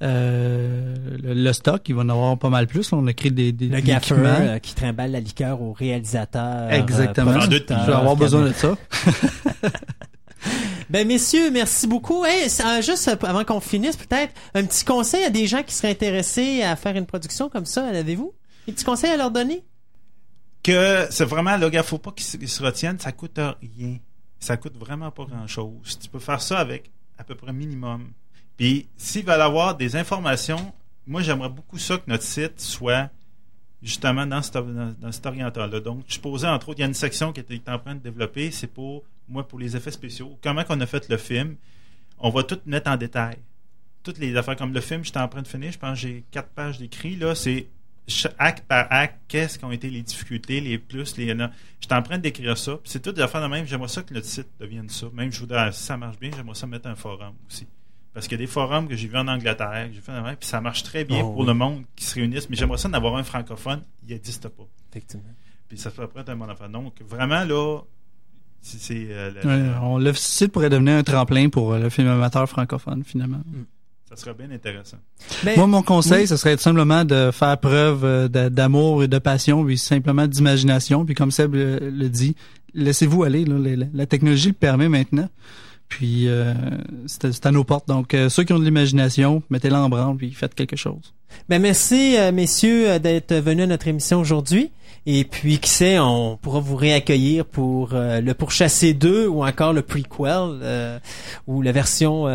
euh, le, le stock. Il va en avoir pas mal plus. On a créé des, des Le équipements. euh, qui trimballe la liqueur au réalisateur. Exactement. euh, deux Je vais avoir besoin de ça. (laughs) Ben messieurs, merci beaucoup. Hey, ça, juste avant qu'on finisse, peut-être un petit conseil à des gens qui seraient intéressés à faire une production comme ça, avez-vous? Un petit conseil à leur donner? Que c'est vraiment là, gars, faut pas qu'ils se, retiennent, ça coûte rien. Ça coûte vraiment pas grand chose. Tu peux faire ça avec à peu près minimum. Puis s'ils veulent avoir des informations, moi j'aimerais beaucoup ça que notre site soit justement dans, dans, cet oriental-là. Donc, je posais entre autres, il y a une section qui est en train de développer, c'est pour moi pour les effets spéciaux. Comment qu'on a fait le film, on va tout mettre en détail. Toutes les affaires comme le film, j'étais en train de finir, je pense que j'ai quatre pages d'écrit là, c'est acte par acte, qu'est-ce qu'ont été les difficultés, les plus, les non. J'étais en train d'écrire ça. Puis c'est tout des affaires de même. J'aimerais ça que notre site devienne ça. Même je voudrais, si ça marche bien, j'aimerais ça mettre un forum aussi. Parce qu'il y a des forums que j'ai vus en Angleterre, que j'ai fait en Amérique, puis ça marche très bien Oh, pour oui. le monde qui se réunissent. Mais j'aimerais ça d'avoir un francophone. Il n'existe pas. Effectivement. Puis ça peut être un bon affaire. Donc vraiment là, c'est c'est, euh, le- Ouais, on- le site pourrait devenir un tremplin pour euh, le film amateur francophone, finalement. Ça serait bien intéressant. Ben, Moi, mon conseil, oui. ce serait tout simplement de faire preuve euh, d'amour et de passion, puis simplement d'imagination. Puis comme Seb le, le dit, laissez-vous aller. Là, la, la technologie le permet maintenant. Puis euh, c'est à- nos portes. Donc, euh, ceux qui ont de l'imagination, mettez-la en branle, puis faites quelque chose. Ben merci euh, messieurs euh, d'être venus à notre émission aujourd'hui. Et puis qui sait, on pourra vous réaccueillir pour euh, le pourchasser 2 ou encore le prequel euh, ou la version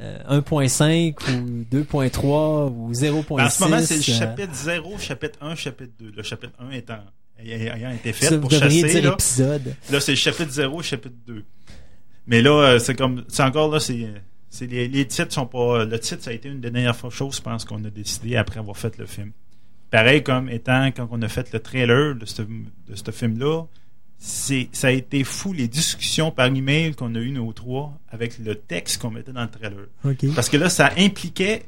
euh, euh, 1.5 ou 2.3 ou 0.6. Ben, en ce moment, c'est le euh, chapitre 0, chapitre 1, chapitre 2. Le chapitre 1 étant ayant été ça, fait vous pour devriez chasser. dire Là, épisode. Là, c'est le chapitre 0, chapitre 2. Mais là, euh, c'est comme. C'est encore là, c'est. c'est les, les titres sont pas. Le titre, ça a été une des dernières choses, je pense, qu'on a décidé après avoir fait le film. Pareil comme étant quand on a fait le trailer de ce, de ce film-là, c'est ça a été fou les discussions par email qu'on a eues nos trois avec le texte qu'on mettait dans le trailer. Parce que là, ça impliquait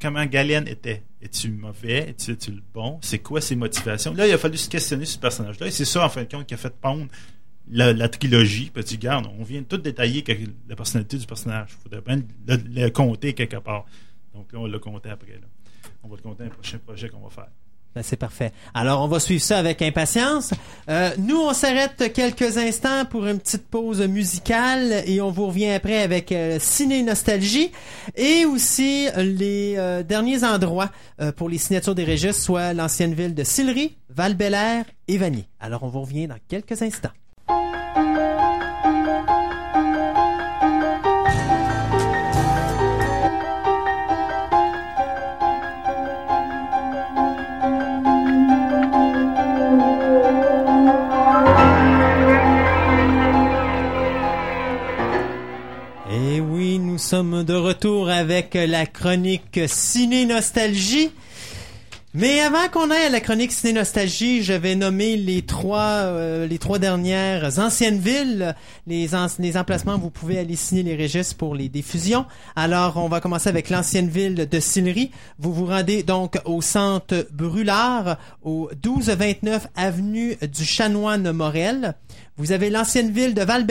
comment Galen était. Es-tu mauvais? Es-tu le bon? C'est quoi ses motivations? Là, il a fallu se questionner sur ce personnage-là. Et c'est ça, en fin de compte, qui a fait pondre la, la trilogie. Dis, regarde, on vient de tout détailler la personnalité du personnage. Il faudrait bien le, le compter quelque part. Donc là, on l'a compté après. Là. On va le compter dans le prochain projet qu'on va faire. Ben, c'est parfait. Alors, on va suivre ça avec impatience. Euh, nous, on s'arrête quelques instants pour une petite pause musicale et on vous revient après avec euh, Ciné Nostalgie et aussi les euh, derniers endroits pour les signatures des registres, soit l'ancienne ville de Sillery, val et Vanier. Alors, on vous revient dans quelques instants. Nous sommes de retour avec la chronique Ciné Nostalgie. Mais avant qu'on aille à la chronique Ciné Nostalgie, je vais nommer les trois, euh, les trois dernières anciennes villes, les, les emplacements où vous pouvez aller signer les registres pour les diffusions. Alors, on va commencer avec l'ancienne ville de Sillery. Vous vous rendez donc au centre Brûlard, au 1229 avenue du Chanoine Morel. Vous avez l'ancienne ville de val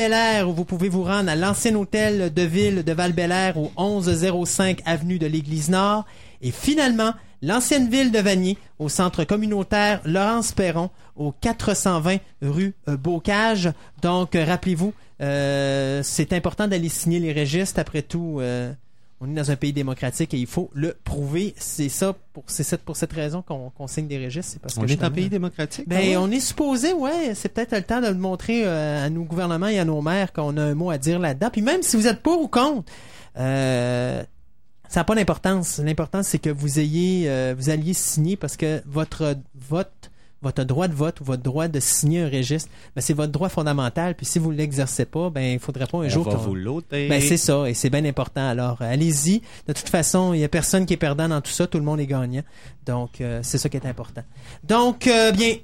où vous pouvez vous rendre à l'ancien hôtel de ville de val au 1105 avenue de l'Église Nord. Et finalement, l'ancienne ville de Vanier, au centre communautaire Laurence Perron, au 420 rue euh, Bocage. Donc, euh, rappelez-vous, euh, c'est important d'aller signer les registres. Après tout, on est dans un pays démocratique et il faut le prouver. C'est ça, pour, c'est cette, pour cette raison qu'on, signe des registres. C'est parce On que est un pays démocratique. ben, même. on est supposé, ouais. C'est peut-être le temps de le montrer euh, à nos gouvernements et à nos maires qu'on a un mot à dire là-dedans. Puis même si vous êtes pour ou contre, euh, ça n'a pas d'importance. L'important, c'est que vous ayez, euh, vous alliez signer parce que votre vote, votre droit de vote ou votre droit de signer un registre, ben, c'est votre droit fondamental. Puis si vous ne l'exercez pas, ben, il faudrait pas un On jour va vous l'ôter. ben c'est ça, et c'est bien important. Alors, euh, allez-y. De toute façon, il y a personne qui est perdant dans tout ça. Tout le monde est gagnant. Donc, euh, c'est ça qui est important. Donc, euh, bien,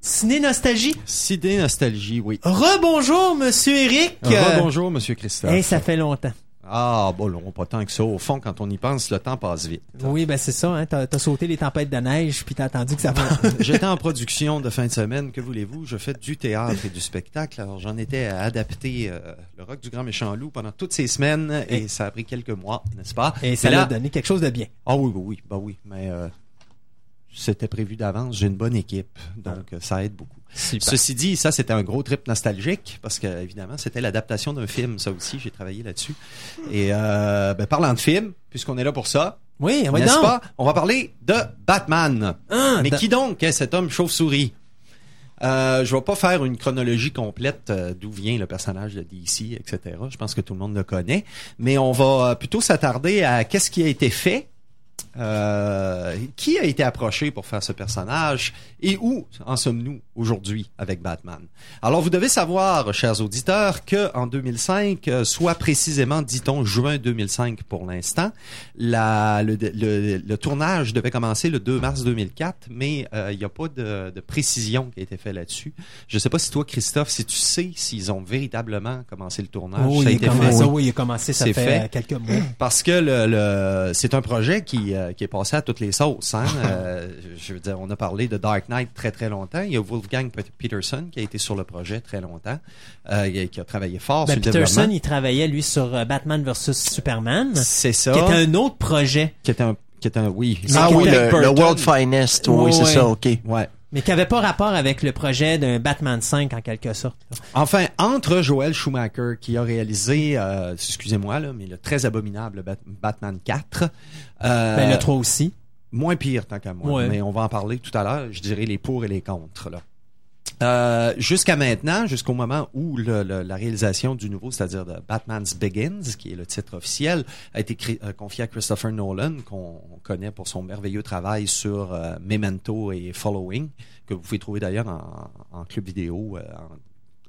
Ciné Nostalgie. Sidé Nostalgie, oui. Rebonjour, Monsieur Eric. Euh, Bonjour, Monsieur Christophe. hey, ça fait longtemps. Ah, bon, non, pas tant que ça. Au fond, quand on y pense, le temps passe vite. Oui, ben c'est ça. Hein, t'as, t'as sauté les tempêtes de neige, puis t'as attendu que ça va. (laughs) J'étais en production de fin de semaine, que voulez-vous? Je fais du théâtre et du spectacle. Alors, j'en étais à adapter euh, le rock du grand méchant loup pendant toutes ces semaines et ça a pris quelques mois, n'est-ce pas? Et ça l'a donné quelque chose de bien. Ah oui, oui, oui, bah oui, mais euh, c'était prévu d'avance. J'ai une bonne équipe, donc euh, ça aide beaucoup. Ceci dit, ça c'était un gros trip nostalgique parce que évidemment c'était l'adaptation d'un film, ça aussi j'ai travaillé là-dessus. Et euh, ben, parlant de film, puisqu'on est là pour ça, Oui, on va n'est-ce donc. pas? On va parler de Batman. Ah, Mais qui donc est cet homme chauve-souris? Euh, je vais pas faire une chronologie complète euh, d'où vient le personnage de DC, etc. Je pense que tout le monde le connaît, mais on va euh, plutôt s'attarder à qu'est-ce qui a été fait, euh, qui a été approché pour faire ce personnage et où en sommes-nous aujourd'hui avec Batman? Alors vous devez savoir, chers auditeurs, que en 2005, euh, soit précisément, dit-on, juin 2005 pour l'instant, le, le- le tournage devait commencer le 2 mars 2004, mais euh, il n'y a pas de, de précision qui a été fait là-dessus. Je ne sais pas si toi, Christophe, si tu sais s'ils ont véritablement commencé le tournage. Oh, ça a il, a été commencé, fait. oui, il a commencé, ça fait, fait. quelques mois. Parce que le, le- c'est un projet qui, euh, qui est passé à toutes les sauces. Hein? (laughs) Euh, je veux dire, on a parlé de Dark Knight très très longtemps. Il y a Wolfgang Pe- Peterson qui a été sur le projet très longtemps, euh, qui a travaillé fort Ben, sur le Peterson, développement. il travaillait, lui, sur euh, Batman vs Superman, C'est ça. qui était un autre projet, Qui était un, qui était un oui. Ah oui, le, le World Finest. Oui, Ouais, c'est ça, OK. Ouais. Mais qui avait pas rapport avec le projet d'un Batman 5, en quelque sorte. là. Enfin, entre Joel Schumacher, qui a réalisé, euh, excusez-moi, là, mais le très abominable Bat- Batman 4. euh, Ben, le 3 aussi. Moins pire tant qu'à moi, Ouais. mais on va en parler tout à l'heure. Je dirais les pour et les contre. Là. Euh, jusqu'à maintenant, jusqu'au moment où la réalisation du nouveau, c'est-à-dire de Batman's Begins, qui est le titre officiel, a été euh, confié à Christopher Nolan, qu'on connaît pour son merveilleux travail sur euh, Memento et Following, que vous pouvez trouver d'ailleurs en, en club vidéo. euh, en,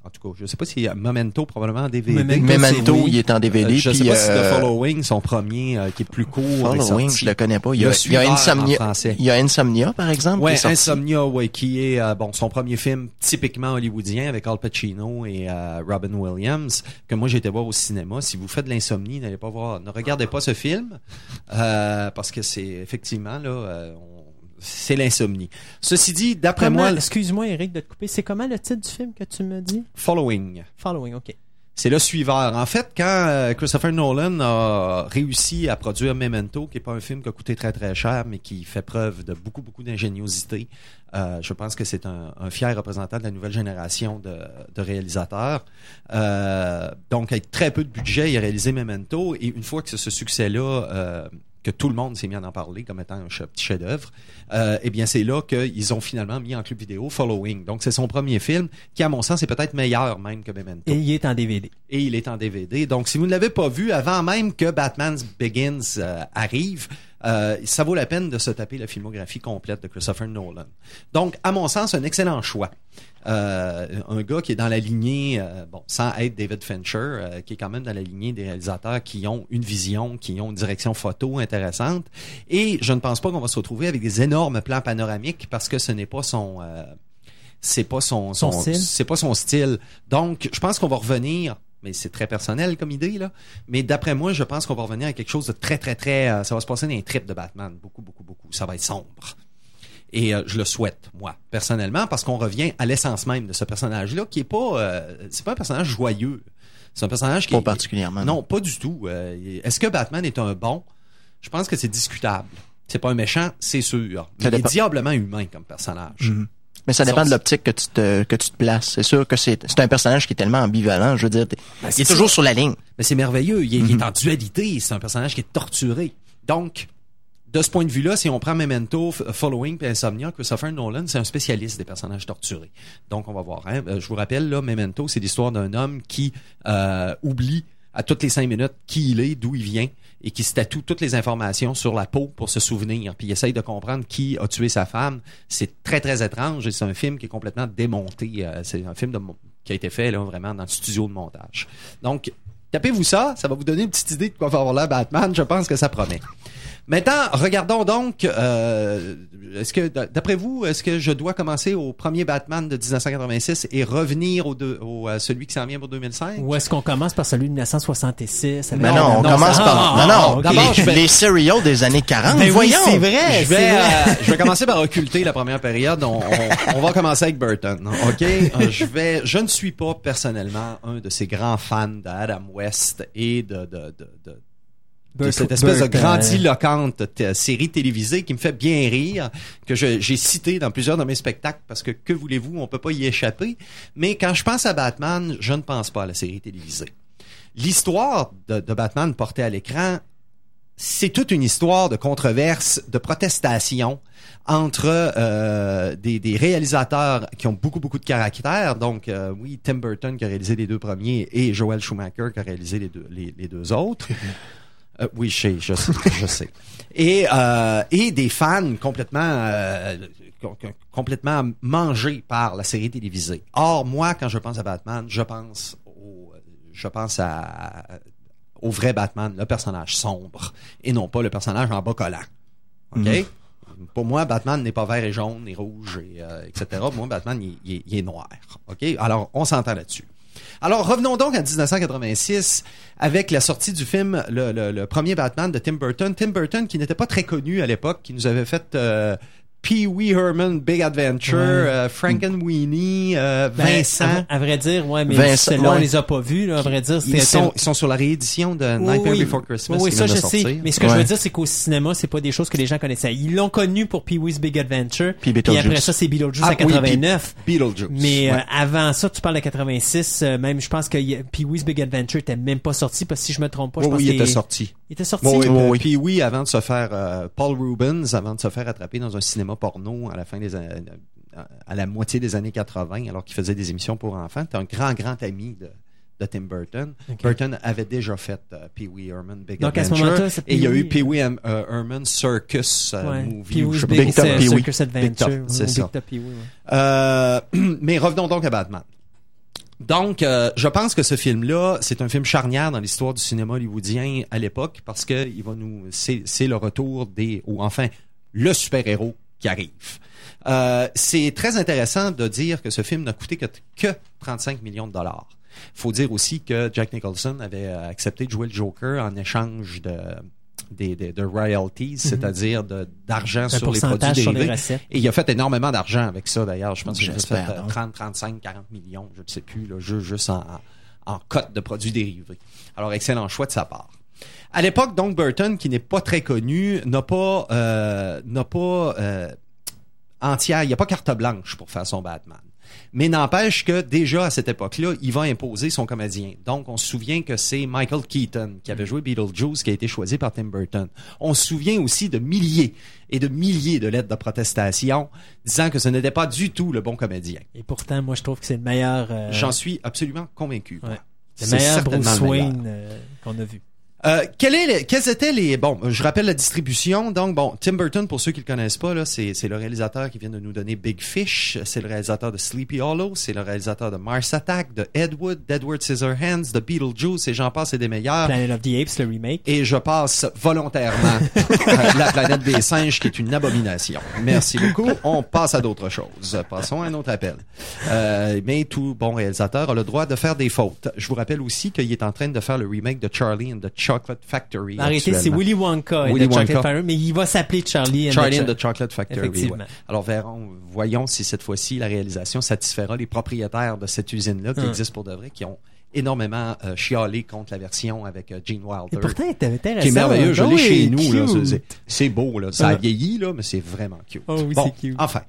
en tout cas, je ne sais pas si Memento probablement en DVD. Memento, oui. il est en DVD. Euh, je sais puis, pas si euh, The Following, son premier, euh, qui est plus court, Following, je le connais pas. Il y a, il y a suiveur en Insomnia. français. Il y a Insomnia, par exemple. Ouais, qui est sorti. Insomnia, ouais, qui est euh, bon son premier film typiquement hollywoodien avec Al Pacino et euh, Robin Williams que moi j'ai été voir au cinéma. Si vous faites de l'insomnie, n'allez pas voir, ne regardez pas ce film euh, parce que c'est effectivement là, euh, on- c'est l'insomnie. Ceci dit, d'après moi, excuse-moi, Eric, de te couper. C'est comment le titre du film que tu me dis? Following. Following, ok. C'est le suiveur. En fait, quand euh, Christopher Nolan a réussi à produire Memento, qui est pas un film qui a coûté très très cher, mais qui fait preuve de beaucoup beaucoup d'ingéniosité, euh, je pense que c'est un, un fier représentant de la nouvelle génération de, de réalisateurs. Euh, donc, avec très peu de budget, il a réalisé Memento, et une fois que ce succès-là euh, que tout le monde s'est mis à en parler comme étant un petit chef-d'œuvre, euh, eh bien c'est là qu'ils ont finalement mis en club vidéo Following. Donc c'est son premier film qui, à mon sens, est peut-être meilleur même que Memento Et il est en DVD. et il est en DVD. Donc, si vous ne l'avez pas vu avant même que Batman's Begins euh, arrive, euh, ça vaut la peine de se taper la filmographie complète de Christopher Nolan. Donc, à mon sens, un excellent choix. Euh, un gars qui est dans la lignée, euh, bon, sans être David Fincher, euh, qui est quand même dans la lignée des réalisateurs qui ont une vision, qui ont une direction photo intéressante. Et je ne pense pas qu'on va se retrouver avec des énormes plans panoramiques parce que ce n'est pas son... c'est pas son, Son son, style. c'est pas son style. Donc, je pense qu'on va revenir, mais c'est très personnel comme idée là. Mais d'après moi, je pense qu'on va revenir à quelque chose de très très très. ça va se passer dans les tripes de Batman, beaucoup beaucoup beaucoup. Ça va être sombre. Et euh, je le souhaite, moi, personnellement, parce qu'on revient à l'essence même de ce personnage-là, qui est pas, euh, c'est pas un personnage joyeux. C'est un personnage qui Pas est- particulièrement. non, pas du tout. Euh, Est-ce que Batman est un bon? Je pense que c'est discutable. C'est pas un méchant, c'est sûr. Mais il est diablement humain comme personnage. Mhm. Mais ça dépend de l'optique que tu te que tu te places. C'est sûr que c'est c'est un personnage qui est tellement ambivalent. Je veux dire, Ben, il est toujours sur la ligne. Mais c'est merveilleux. Il est, il est Mhm. en dualité. C'est un personnage qui est torturé. Donc, de ce point de vue-là, si on prend Memento, Following et Insomnia, Christopher Nolan, c'est un spécialiste des personnages torturés. Donc, on va voir. hein. Euh, Je vous rappelle, là, Memento, c'est l'histoire d'un homme qui euh, oublie à toutes les cinq minutes qui il est, d'où il vient, et qui se tatoue toutes les informations sur la peau pour se souvenir. Puis il essaye de comprendre qui a tué sa femme. C'est très, très étrange et c'est un film qui est complètement démonté. Euh, C'est un film qui a été fait là, vraiment dans le studio de montage. Donc, tapez-vous ça, ça va vous donner une petite idée de quoi va avoir l'air Batman. Je pense que ça promet. Maintenant, regardons donc, euh, est-ce que, d'après vous, est-ce que je dois commencer au premier Batman de 1986 et revenir au, deux- au à celui qui s'en vient pour 2005? Ou est-ce qu'on commence par celui de 1966? Mais non, on commence ça- par ah, non ah, non d'abord, je vais- les serials des années 40. Ben oui, voyons. c'est vrai. Je vais, vrai. euh, je vais commencer par occulter la première période. On, on- on va commencer avec Burton. OK? Euh, je vais, je ne suis pas personnellement un de ces grands fans d'Adam West et de, de, de, de, de cette espèce de euh, grandiloquente t- série télévisée qui me fait bien rire, que j'ai cité dans plusieurs de mes spectacles parce que, que voulez-vous, on peut pas y échapper. Mais quand je pense à Batman, je ne pense pas à la série télévisée. L'histoire de, de Batman portée à l'écran, c'est toute une histoire de controverse, de protestation entre euh, des, des réalisateurs qui ont beaucoup, beaucoup de caractère. Donc, euh, oui, Tim Burton qui a réalisé les deux premiers et Joel Schumacher qui a réalisé les deux, les, les deux autres. (laughs) Euh, oui, je sais, je sais, je sais. Et, euh, et des fans complètement, euh, com- com- complètement mangés par la série télévisée. Or, moi, quand je pense à Batman, je pense au, je pense à, au vrai Batman, le personnage sombre, et non pas le personnage en bas collant. OK? Pour moi, Batman n'est pas vert et jaune et rouge, et, etc. Moi, Batman, il, il est noir. OK? Alors, on s'entend là-dessus. Alors, revenons donc à 1986 avec la sortie du film, le premier Batman de Tim Burton. Tim Burton, qui n'était pas très connu à l'époque, qui nous avait fait euh, Pee Wee Herman Big Adventure, Ouais. euh, Frankenweenie, euh, Ben, Vincent. À, à vrai dire, ouais, mais Vincent, on ouais. les a pas vus, là, à vrai dire. Ils sont, ils sont sur la réédition de Oui, Nightmare oui. Before Christmas. Oui, ça je sais. Mais ce que je veux dire, c'est qu'au cinéma, c'est pas des choses que les gens connaissaient. Ils l'ont connu pour Pee-wee's Big Adventure. Puis Beetlejuice. après ça, c'est Beetlejuice Ah, à oui, 89. Beetlejuice. Mais euh, avant ça, tu parles de 86, euh, même je pense que y- Pee-wee's Big Adventure était même pas sorti parce que si je me trompe pas, je pense oui, il était sorti. Il était sorti. Oui, oui. Puis oui, avant de se faire Paul Rubens, avant de se faire attraper dans un cinéma porno à la fin des années, à la moitié des années 80, alors qu'il faisait des émissions pour enfants, c'était un grand, grand ami de, de Tim Burton. Burton avait déjà fait euh, Pee Wee Herman Big Donc, à ce Adventure. moment-là, c'est et il y a eu Pee-wee. Pee Wee Hem- euh, Herman Circus euh, Ouais. movie. ou Big, Big Top Pee-wee. Circus Adventure. Big Top, Big Pee-wee, ouais. Euh, (clears throat) mais revenons donc à Batman. Donc, euh, je pense que ce film-là, c'est un film charnière dans l'histoire du cinéma hollywoodien à l'époque parce que il va nous, c'est, c'est le retour des, ou enfin, le super-héros qui arrive. Euh, c'est très intéressant de dire que ce film n'a coûté que, que 35 millions de dollars. Faut dire aussi que Jack Nicholson avait euh, accepté de jouer le Joker en échange de des, des- de royalties, c'est-à-dire de, d'argent sur les produits pourcentage sur les dérivés. Et il a fait énormément d'argent avec ça, d'ailleurs. Je pense qu'il a fait J'espère, euh, donc. 30, 35, 40 millions, je ne sais plus, là, ju- juste en, en cote de produits dérivés. Alors, excellent choix de sa part. À l'époque, donc, Burton, qui n'est pas très connu, n'a pas, euh, n'a pas euh, entière, il n'y a pas carte blanche pour faire son Batman. Mais n'empêche que déjà à cette époque-là, il va imposer son comédien. Donc, on se souvient que c'est Michael Keaton qui avait joué Beetlejuice qui a été choisi par Tim Burton. On se souvient aussi de milliers et de milliers de lettres de protestation disant que ce n'était pas du tout le bon comédien. Et pourtant, moi, je trouve que c'est le meilleur. euh, J'en suis absolument convaincu. Ouais. le C'est meilleur Bruce le meilleur. Wayne euh, qu'on a vu. Euh, quel est le- quels étaient les bon je rappelle la distribution donc bon Tim Burton pour ceux qui le connaissent pas là c'est c'est le réalisateur qui vient de nous donner Big Fish c'est le réalisateur de Sleepy Hollow c'est le réalisateur de Mars Attack de Ed Wood d'Edward Scissorhands de Beetlejuice et j'en passe et des meilleurs Planet of the Apes, le remake. et je passe volontairement à (laughs) la planète des singes qui est une abomination. Merci beaucoup. On passe à d'autres choses. Passons à un autre appel. Euh, mais tout bon réalisateur a le droit de faire des fautes. Je vous rappelle aussi qu'il est en train de faire le remake de Charlie and the Chocolate Factory. Arrêtez, c'est. Willy Wonka et Willy Chocolate Wonka. Factory, mais il va s'appeler Charlie and Charlie the and the Chocolate Factory. Effectivement. ouais. Alors verrons, voyons si cette fois-ci la réalisation satisfera les propriétaires de cette usine-là qui Hum. existe pour de vrai, qui ont énormément euh, chialé contre la version avec euh, Gene Et Wilder. pourtant, elle intéressant. qui est merveilleux, je Ah l'ai chez nous. Cute. c'est- c'est beau, là. ça a Ah. vieilli, là, mais c'est vraiment cute. Oh oui, bon, c'est cute. enfin.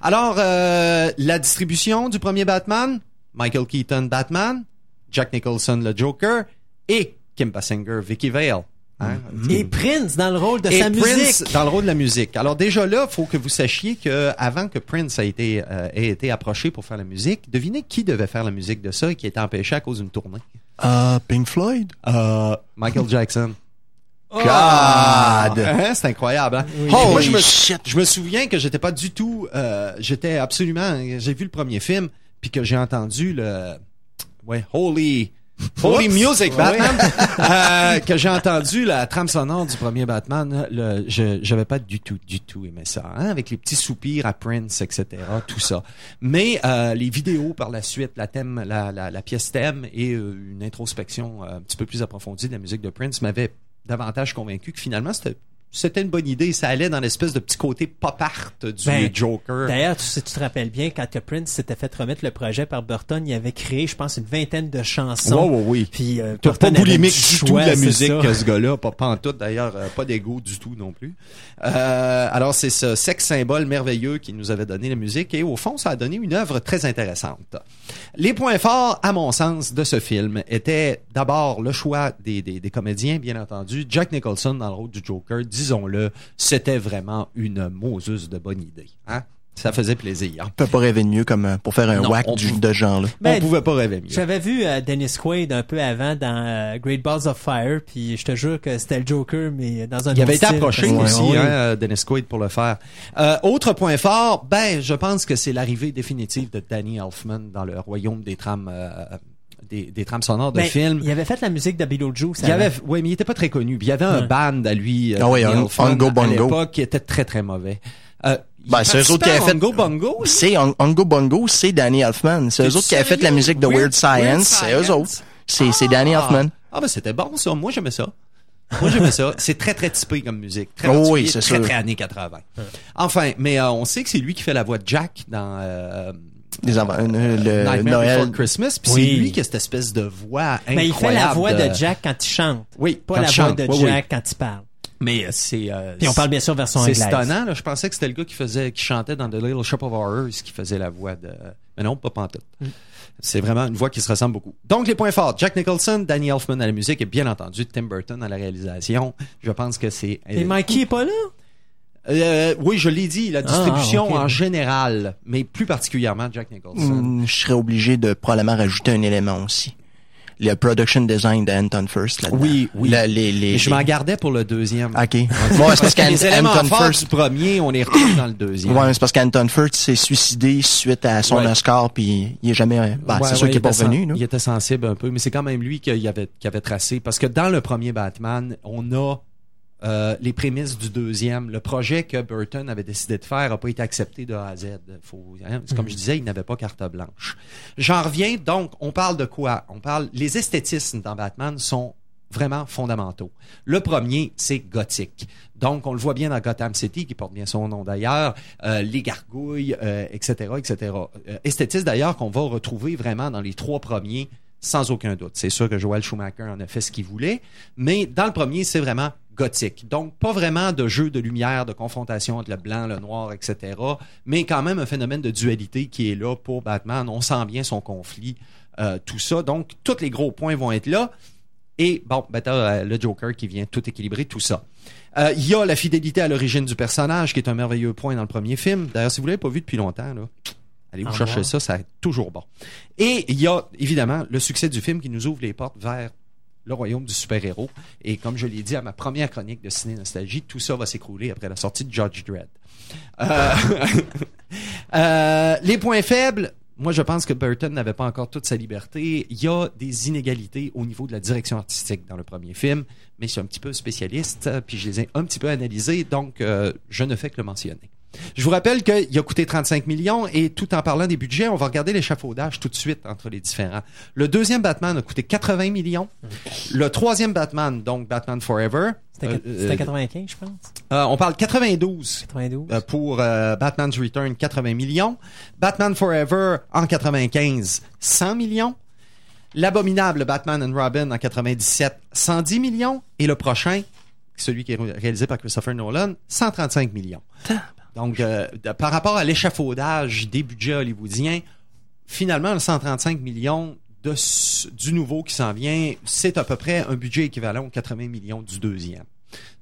Alors, euh, la distribution du premier Batman, Michael Keaton Batman, Jack Nicholson le Joker et Kim Basinger, Vicky Vale. Hein? Et Prince dans le rôle de Et sa Prince musique. dans le rôle de la musique. Alors déjà là, faut que vous sachiez que avant que Prince a été euh, ait été approché pour faire la musique, devinez qui devait faire la musique de ça et qui a été empêché à cause d'une tournée? Ah, Pink Floyd. Euh, Michael Jackson. God. Hein, C'est incroyable. Hein? Oui. Moi, je Holy me, shit. je me souviens que j'étais pas du tout. euh, j'étais absolument. J'ai vu le premier film puis que j'ai entendu le. Ouais, Holy. Holy. Music. Batman, (laughs) euh, que j'ai entendu la trame sonore du premier Batman, le, je j'avais pas du tout, du tout aimé ça, hein, avec les petits soupirs à Prince, etc., tout ça. Mais euh, les vidéos par la suite, la thème, la, la, la pièce thème et euh, une introspection un petit peu plus approfondie de la musique de Prince m'avaient davantage convaincu que finalement c'était c'était une bonne idée. Ça allait dans l'espèce de petit côté pop art du Ben, Joker. D'ailleurs, tu, tu te rappelles bien, quand que Prince s'était fait remettre le projet par Burton, il avait créé, je pense, une vingtaine de chansons. Ouais, ouais, oui. Puis, euh, pas Burton avait boulimique du tout choix, de la musique que ce (laughs) gars-là, pas, pas en tout d'ailleurs, euh, pas d'ego du tout non plus. Euh, alors c'est ce sexe symbole merveilleux qui nous avait donné la musique et au fond ça a donné une œuvre très intéressante. Les points forts, à mon sens, de ce film étaient d'abord le choix des, des, des comédiens, bien entendu. Jack Nicholson dans le rôle du Joker, disons-le, c'était vraiment une Moses de bonne idée. Hein? Ça faisait plaisir. On peut pas rêver de mieux comme euh, pour faire un Non, whack du, de ce genre-là. Ben, On pouvait pas rêver mieux. J'avais vu euh, Dennis Quaid un peu avant dans euh, Great Balls of Fire, puis je te jure que c'était le Joker, mais dans un Il avait autre été style. approché Ouais, aussi, ouais. hein, euh, Dennis Quaid, pour le faire. Euh, autre point fort, ben, je pense que c'est l'arrivée définitive de Danny Elfman dans le royaume des trames, euh, des, des trames sonores de Ben, films. Il avait fait la musique de Beetlejuice. Il avait, ouais, mais il était pas très connu. Puis il y avait un Ouais. band à lui, euh, Ah oui, Danny Un- Elfman, Ongo à Bongo. l'époque, qui était très très mauvais. Euh, Ben, c'est eux autres qui avaient à fait- Ongo Bongo. C'est On- Ongo Bongo, c'est Danny Elfman. C'est eux autres qui avaient fait la musique de Weird, Science? C'est eux autres. C'est c'est Danny Ah. Elfman. Ah ben c'était bon ça. Moi j'aimais ça. Moi j'aimais ça. C'est très très typé comme musique. Très Oh oui, c'est très, sûr. Très années 80. Enfin, mais euh, on sait que c'est lui qui fait la voix de Jack dans euh, Des avant- euh, le Nightmare Noël. Before Christmas. Puis Oui. c'est lui qui a cette espèce de voix incroyable. Mais il fait la voix de de- Jack quand il chante, Oui, pas la voix de Oui, oui. Jack quand il parle. Mais euh, c'est. euh, Puis on parle bien sûr version C'est anglaise. étonnant, là. Je pensais que c'était le gars qui faisait, qui chantait dans The Little Shop of Horrors, qui faisait la voix de. Mais non, pas pantoute. Mm. C'est vraiment une voix qui se ressemble beaucoup. Donc, les points forts. Jack Nicholson, Danny Elfman à la musique et bien entendu Tim Burton à la réalisation. Je pense que c'est. Et Mikey est pas là? Euh, oui, je l'ai dit, la distribution Ah, ok. en général, mais plus particulièrement Jack Nicholson. Hmm, je serais obligé de probablement rajouter un élément aussi. Le production design d'Anton First là-dedans. Oui, oui. Le- les, les, Mais je les- m'en gardais pour le deuxième. OK. Ouais, c'est parce qu'Anton First du premier, on les retrouve dans le deuxième. Ouais, mais c'est parce qu'Anton Firth s'est suicidé suite à son Ouais. Oscar, puis il est jamais. Ben, Ouais, c'est sûr qu'il est pas sen- revenu. là. Il était sensible un peu, mais c'est quand même lui qui avait, qui avait tracé. Parce que dans le premier Batman, on a euh, les prémices du deuxième. Le projet que Burton avait décidé de faire n'a pas été accepté de A à Z. Faut, hein, comme je disais, il n'avait pas carte blanche. J'en reviens, donc, on parle de quoi? On parle, les esthétismes dans Batman sont vraiment fondamentaux. Le premier, c'est gothique. Donc, on le voit bien dans Gotham City, qui porte bien son nom d'ailleurs, euh, les gargouilles, euh, etc., etc. Euh, esthétisme d'ailleurs qu'on va retrouver vraiment dans les trois premiers, sans aucun doute. C'est sûr que Joel Schumacher en a fait ce qu'il voulait, mais dans le premier, c'est vraiment gothique. Donc, pas vraiment de jeu de lumière, de confrontation entre le blanc, le noir, etc., mais quand même un phénomène de dualité qui est là pour Batman. On sent bien son conflit, euh, tout ça. Donc, tous les gros points vont être là. Et bon, ben t'as euh, le Joker qui vient tout équilibrer tout ça. Euh, Il y a la fidélité à l'origine du personnage, qui est un merveilleux point dans le premier film. D'ailleurs, si vous l'avez pas vu depuis longtemps, là, allez vous chercher ça, ça est toujours bon. Et il y a évidemment le succès du film qui nous ouvre les portes vers le royaume du super-héros. Et comme je l'ai dit à ma première chronique de Ciné Nostalgie, tout ça va s'écrouler après la sortie de Judge Dredd. Euh, (laughs) euh, les points faibles, moi je pense que Burton n'avait pas encore toute sa liberté. Il y a des inégalités au niveau de la direction artistique dans le premier film, mais je suis un petit peu spécialiste, puis je les ai un petit peu analysés, donc euh, je ne fais que le mentionner. Je vous rappelle qu'il a coûté 35 millions et tout en parlant des budgets, on va regarder l'échafaudage tout de suite entre les différents. Le deuxième Batman a coûté 80 millions. Le troisième Batman, donc Batman Forever, C'était euh, c'était euh, 95, je pense. euh, on parle 92 92. euh, pour euh, Batman's Return, 80 millions. Batman Forever en 95, 100 millions. L'abominable Batman and Robin en 97, 110 millions. Et le prochain, celui qui est ré- réalisé par Christopher Nolan, 135 millions. Donc, euh, par rapport à l'échafaudage des budgets hollywoodiens, finalement, le 135 millions de, du nouveau qui s'en vient, c'est à peu près un budget équivalent aux 80 millions du deuxième.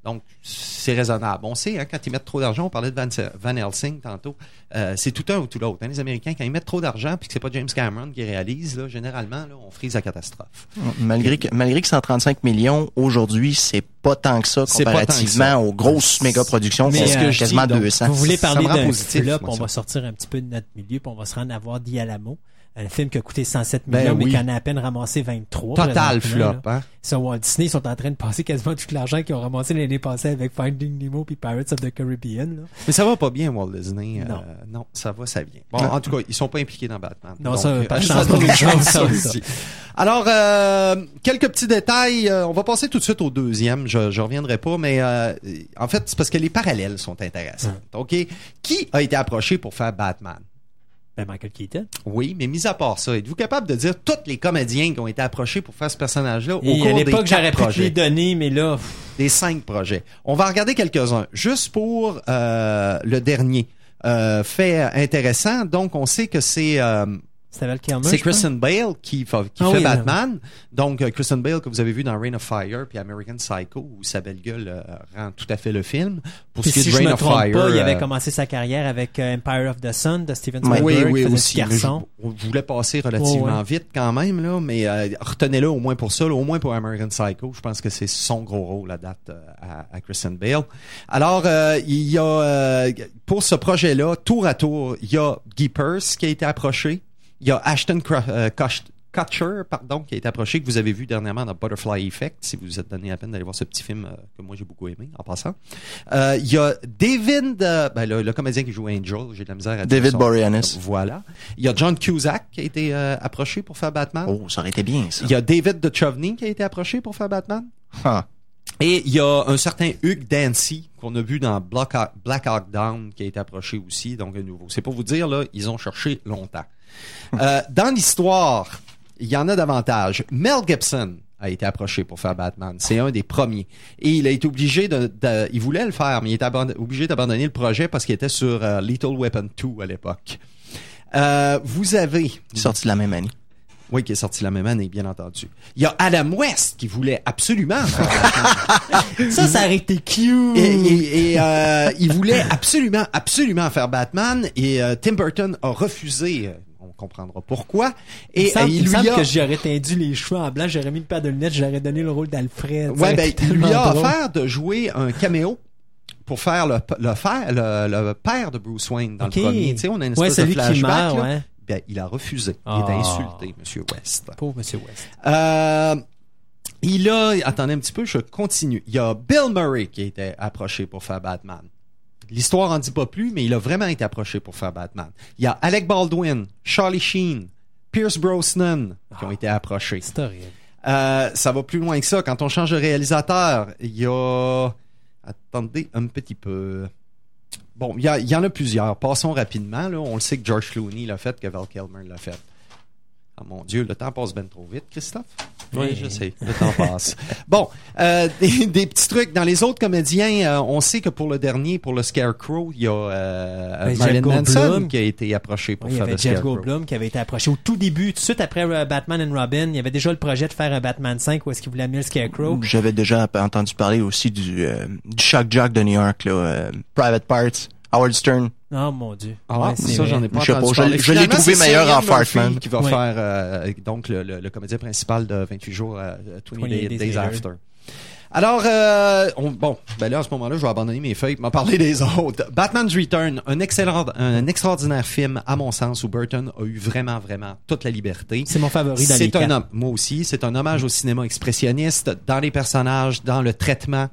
Donc, c'est raisonnable. On sait, hein, quand ils mettent trop d'argent, on parlait de Van, Van Helsing tantôt, euh, c'est tout un ou tout l'autre. hein. Les Américains, quand ils mettent trop d'argent, puis que c'est pas James Cameron qui réalise, là, généralement, là, on frise la catastrophe. Malgré que, malgré que 135 millions, aujourd'hui, c'est pas tant que ça que comparativement ça. aux grosses méga productions Mais, qui euh, sont je dis, quasiment donc, 200. Vous voulez parler d'un moi, on va sortir un petit peu de notre milieu, puis on va se rendre à voir Dialamo. Un film qui a coûté 107 Ben millions, oui. mais qui en a à peine ramassé 23. Total flop, hein? Sur Walt Disney, ils sont en train de passer quasiment tout l'argent qu'ils ont ramassé l'année passée avec Finding Nemo puis Pirates of the Caribbean. là. Mais ça va pas bien, Walt Disney. Euh, Non. non, ça va, ça vient. Bon, en tout cas, ils sont pas impliqués dans Batman. Non, ça, euh, pas de ça chance donne pour une les chance, gens, ça ça. aussi. Alors, euh, quelques petits détails. Euh, on va passer tout de suite au deuxième. Je, je reviendrai pas, mais euh, en fait, c'est parce que les parallèles sont intéressants. OK? Qui a été approché pour faire Batman? Ben, Michael Keaton. Oui, mais mis à part ça, êtes-vous capable de dire tous les comédiens qui ont été approchés pour faire ce personnage-là au Et à cours des l'époque, j'aurais pu les donner, mais là, pff, des cinq projets. On va regarder quelques-uns. Juste pour euh, le dernier. Euh, fait intéressant. Donc, on sait que c'est euh, c'est pense. Christian Bale qui, qui Ah fait oui, Batman. Donc, euh, Christian Bale que vous avez vu dans Reign of Fire puis American Psycho où sa belle gueule euh, rend tout à fait le film. Pour Puis ce qui si est de me of Fire, pas, il avait euh, commencé sa carrière avec euh, Empire of the Sun de Steven. Spielberg. oui, oui, aussi. garçon. je, je voulais passer relativement Oh, ouais. vite quand même, là, mais euh, retenez-le au moins pour ça, là, au moins pour American Psycho. Je pense que c'est son gros rôle à date euh, à, à Christian Bale. Alors, euh, il y a euh, pour ce projet-là, tour à tour, il y a Guy Pearce qui a été approché. Il y a Ashton euh, Kutch- Kutcher, pardon, qui a été approché, que vous avez vu dernièrement dans Butterfly Effect, si vous vous êtes donné la peine d'aller voir ce petit film euh, que moi j'ai beaucoup aimé, en passant. Euh, il y a David, euh, ben, le, le comédien qui joue Angel, j'ai de la misère à dire David son- Boreanaz. Voilà. Il y a John Cusack qui a été euh, approché pour faire Batman. Oh, ça aurait été bien, ça. Il y a David Duchovny qui a été approché pour faire Batman. Ah. Et il y a un certain Hugh Dancy qu'on a vu dans Black Hawk, Black Hawk Down qui a été approché aussi, donc un nouveau. C'est pour vous dire, là, ils ont cherché longtemps. Euh, dans l'histoire, il y en a davantage. Mel Gibson a été approché pour faire Batman. C'est un des premiers. Et il a été obligé de... de- il voulait le faire, mais il était obligé d'abandonner le projet parce qu'il était sur euh, Little Weapon 2 à l'époque. Euh, vous avez... Il est sorti de la même année. Oui, qui est sorti la même année, bien entendu. Il y a Adam West qui voulait absolument faire Batman. Ça, ça aurait été cute. Et, et- et, euh, il voulait absolument, absolument faire Batman et euh, Tim Burton a refusé. Comprendra pourquoi. il Et me semble, euh, il il lui semble a, que j'aurais tendu les cheveux en blanc, j'aurais mis une paire de lunettes, j'aurais donné le rôle d'Alfred. Ouais, ben, il lui a drôle. offert de jouer un caméo pour faire le, le, faire, le, le père de Bruce Wayne dans Ok. le premier. Tu sais, on a une Ouais, espèce de celui qui flashback. meurt, là. ouais. Ben, il a refusé. Ah. Il est insulté, Monsieur West. Pauvre Monsieur West. Euh, il a, attendez un petit peu, je continue. Il y a Bill Murray qui a été approché pour faire Batman. L'histoire en dit pas plus, mais il a vraiment été approché pour faire Batman. Il y a Alec Baldwin, Charlie Sheen, Pierce Brosnan qui ont été approchés. C'est horrible. Euh, ça va plus loin que ça. Quand on change de réalisateur, il y a... Attendez un petit peu. Bon, il y, en a plusieurs. Passons rapidement. Là. On le sait que George Clooney l'a fait, que Val Kilmer l'a fait. Ah mon Dieu, le temps passe bien trop vite, Christophe. Oui, Oui. je sais, le temps passe. (laughs) Bon, euh, des, des petits trucs. Dans les autres comédiens, euh, on sait que pour le dernier, pour le Scarecrow, il y a euh, Ben, Marilyn Manson qui a été approché pour Oui, il y faire avait le Jeff Scarecrow. Goldblum qui avait été approché au tout début, tout de suite après euh, Batman and Robin. Il y avait déjà le projet de faire un Batman 5 où est-ce qu'il voulait amener le Scarecrow. J'avais déjà entendu parler aussi du, euh, du Shock Jock de New York, là, euh, Private Parts, Howard Stern. Oh mon dieu. Ah, Ouais, c'est ça, j'en ai pas entendu pas, je parler. l'ai- je l'ai Finalement, trouvé meilleur en Cillian Fartman. qui va Ouais. faire euh, donc le, le, le comédien principal de 28 jours euh, 20, 28 Days, Later. Alors, euh, on- bon, ben là, à ce moment-là, je vais abandonner mes feuilles m'en parler des autres. Batman's Return, un excellent, un extraordinaire film, à mon sens, où Burton a eu vraiment, vraiment toute la liberté. C'est mon favori dans les C'est un homme, moi aussi, c'est un hommage au cinéma expressionniste dans les personnages, dans le traitement.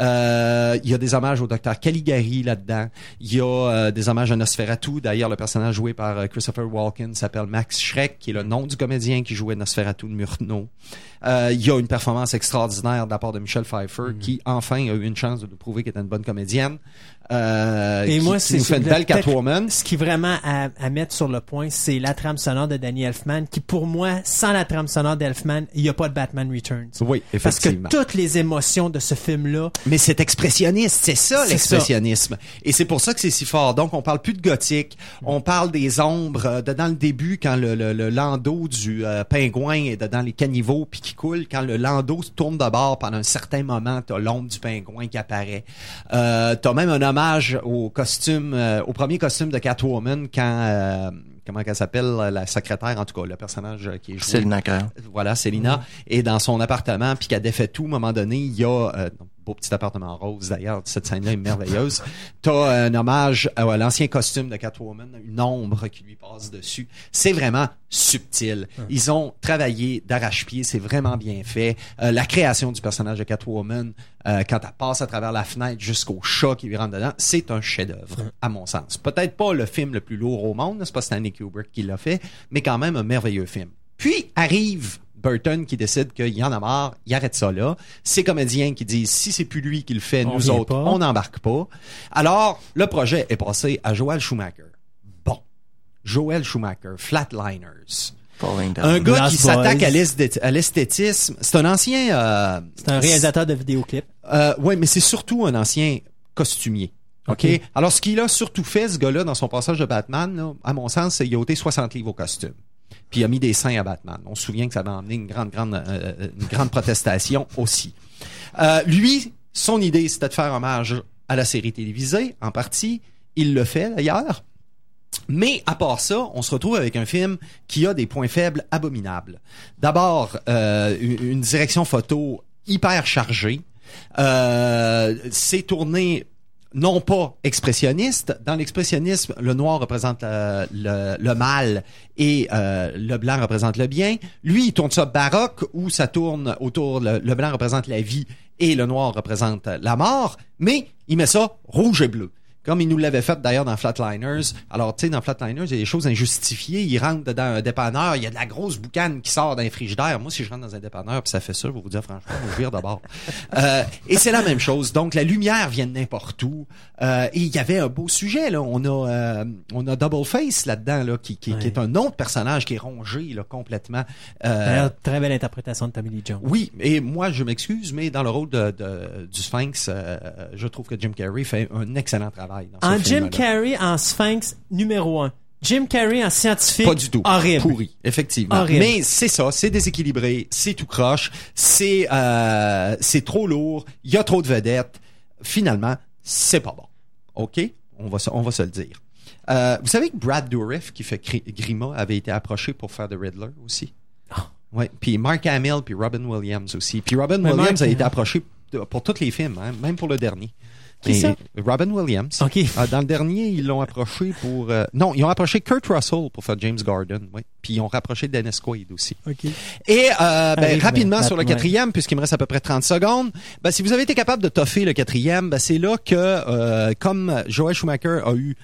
Euh, il y a des hommages au docteur Caligari là-dedans. Il y a euh, des hommages à Nosferatu. D'ailleurs, le personnage joué par euh, Christopher Walken s'appelle Max Schreck, qui est le nom du comédien qui jouait Nosferatu de Murnau. Euh, il y a une performance extraordinaire de la part de Michelle Pfeiffer, qui enfin a eu une chance de nous prouver qu'elle était une bonne comédienne. Euh, Et qui, moi, c'est fait belle Catwoman. Ce qui vraiment à, à mettre sur le point, c'est la trame sonore de Danny Elfman, qui pour moi, sans la trame sonore d'Elfman, il n'y a pas de Batman Returns. Oui, Parce que effectivement. toutes les émotions de ce film-là, Mais c'est expressionniste, c'est ça l'expressionnisme. Et c'est pour ça que c'est si fort. Donc on parle plus de gothique, on parle des ombres euh, de dans le début quand le, le, le landau du euh, pingouin est dans les caniveaux puis qui coule, quand le landau se tourne de bord pendant un certain moment, t'as l'ombre du pingouin qui apparaît. Euh, t'as même un hommage au costume, euh, au premier costume de Catwoman quand euh, comment qu'elle s'appelle la secrétaire en tout cas le personnage euh, qui est joué. Célina voilà, Célina est dans son appartement puis qu'elle défait tout. À un moment donné, il y a euh, beau petit appartement rose d'ailleurs. Cette scène-là est merveilleuse. T'as un hommage à l'ancien costume de Catwoman, une ombre qui lui passe dessus. C'est vraiment subtil. Ils ont travaillé d'arrache-pied. C'est vraiment bien fait. Euh, la création du personnage de Catwoman, euh, quand elle passe à travers la fenêtre jusqu'au chat qui lui rentre dedans, c'est un chef-d'œuvre à mon sens. Peut-être pas le film le plus lourd au monde, c'est pas Stanley Kubrick qui l'a fait, mais quand même un merveilleux film. Puis arrive Burton qui décide qu'il y en a marre, il arrête ça là. Ces comédiens qui disent si c'est plus lui qui le fait, On nous autres, pas. on n'embarque pas. Alors, le projet est passé à Joel Schumacher. Bon. Joel Schumacher, Flatliners. Un gars qui s'attaque à l'esthé- à l'esthétisme. C'est un ancien... euh, c'est un réalisateur de vidéoclips. euh, ouais, mais c'est surtout un ancien costumier. OK? OK? Alors, ce qu'il a surtout fait, ce gars-là, dans son passage de Batman, là, à mon sens, c'est qu'il a ôté 60 livres au costume. Puis il a mis des seins à Batman. On se souvient que ça avait emmené une grande, grande, euh, une grande protestation aussi. Euh, lui, son idée, c'était de faire hommage à la série télévisée, en partie. Il le fait, d'ailleurs. Mais à part ça, on se retrouve avec un film qui a des points faibles abominables. D'abord, euh, une direction photo hyper chargée. Euh, c'est tourné non pas expressionniste. Dans l'expressionnisme, le noir représente euh, le, mal et euh, le blanc représente le bien. Lui, il tourne ça baroque où ça tourne autour, le blanc représente la vie et le noir représente la mort, mais il met ça rouge et bleu. Comme il nous l'avait fait d'ailleurs dans Flatliners. Alors, tu sais, dans Flatliners, il y a des choses injustifiées. Il rentre dans un dépanneur, il y a de la grosse boucane qui sort d'un frigidaire. Moi, si je rentre dans un dépanneur puis ça fait ça, je vais vous dire franchement, je ouvrir d'abord. (laughs) Euh, et c'est la même chose. Donc, la lumière vient de n'importe où. Euh, et il y avait un beau sujet, là. On a, euh, on a Double Face là-dedans, là, qui, qui, qui est un autre personnage qui est rongé, là, complètement. Euh, D'ailleurs, très belle interprétation de Tommy Lee Jones. oui, et moi, je m'excuse, mais dans le rôle de, de- du Sphinx, euh, je trouve que Jim Carrey fait un excellent travail dans ce En Jim. Carrey en Sphinx numéro un. Jim Carrey en scientifique. Pas du tout. Horrible. Pourri, effectivement. Horrible. Mais c'est ça, c'est déséquilibré, c'est tout croche, c'est euh, c'est trop lourd, il y a trop de vedettes. Finalement, c'est pas bon. OK? On va, se- on va se le dire. Euh, vous savez que Brad Dourif, qui fait Gri- Grima, avait été approché pour faire The Riddler aussi? Ouais. Puis Mark Hamill, puis Robin Williams aussi. Puis Robin Mais Williams Mark- a été approché pour tous les films, hein, même pour le dernier. Qui Et- ça? Robin Williams. OK. Ah, dans le dernier, ils l'ont approché pour... euh, non, ils ont approché Kurt Russell pour faire James Garden. Oui. Puis ils ont rapproché Dennis Quaid aussi. OK. Et euh, ben, Arrive, rapidement ben, sur le quatrième, puisqu'il me reste à peu près 30 secondes, ben, si vous avez été capable de toffer le quatrième, ben, c'est là que, euh, comme Joel Schumacher a eu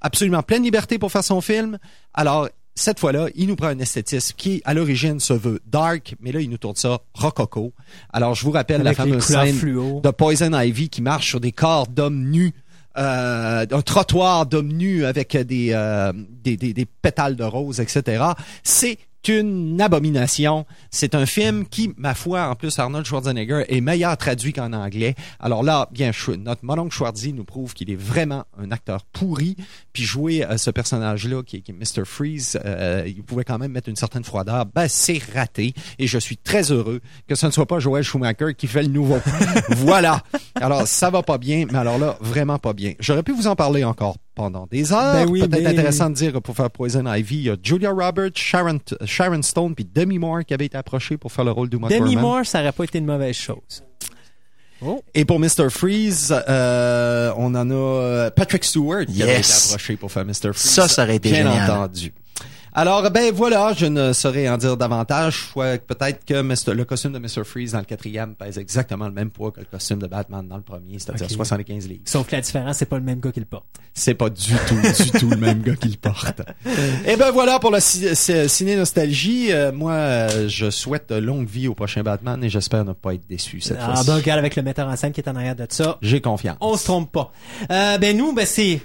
absolument pleine liberté pour faire son film, alors cette fois-là, il nous prend un esthétisme qui, à l'origine, se veut dark, mais là, il nous tourne ça rococo. Alors, je vous rappelle Avec la fameuse scène fluo. de Poison Ivy qui marche sur des corps d'hommes nus. Euh, un trottoir d'hommes nus avec des, euh, des, des, des pétales de rose, etc. C'est une abomination. C'est un film qui, ma foi, en plus, Arnold Schwarzenegger est meilleur traduit qu'en anglais. Alors là, bien, notre mononcle Schwarzy nous prouve qu'il est vraiment un acteur pourri. Puis jouer euh, ce personnage-là, qui, est- qui est Mr. Freeze, euh, il pouvait quand même mettre une certaine froideur. Ben, c'est raté. Et je suis très heureux que ce ne soit pas Joel Schumacher qui fait le nouveau. (laughs) voilà. Alors, ça va pas bien, mais alors là, vraiment pas bien. J'aurais pu vous en parler encore pendant des heures. Ben oui, Peut-être mais- intéressant de dire pour faire Poison Ivy, il y a Julia Roberts, Sharon, Sharon Stone puis Demi Moore qui avaient été approchés pour faire le rôle d'Uma Demi Thurman. Moore, ça aurait pas été une mauvaise chose. Et pour Mr. Freeze, euh, on en a euh, Patrick Stewart qui avait été Yes. approché pour faire Mr. Freeze. Ça, ça aurait été Bien génial. entendu. Alors, ben voilà, je ne saurais en dire davantage. Soit peut-être que Mr. le costume de Mr. Freeze dans le quatrième pèse exactement le même poids que le costume de Batman dans le premier, c'est-à-dire Ok. 75 livres. Sauf que la différence, c'est pas le même gars qui le porte. C'est pas du tout, du (laughs) tout le même gars qui le porte. Et ben voilà pour ci- ciné nostalgie. Euh, moi, euh, je souhaite longue vie au prochain Batman et j'espère ne pas être déçu cette Ah, fois-ci. ben, regarde avec le metteur en scène qui est en arrière de ça. J'ai confiance. On se trompe pas. Euh, ben nous, ben c'est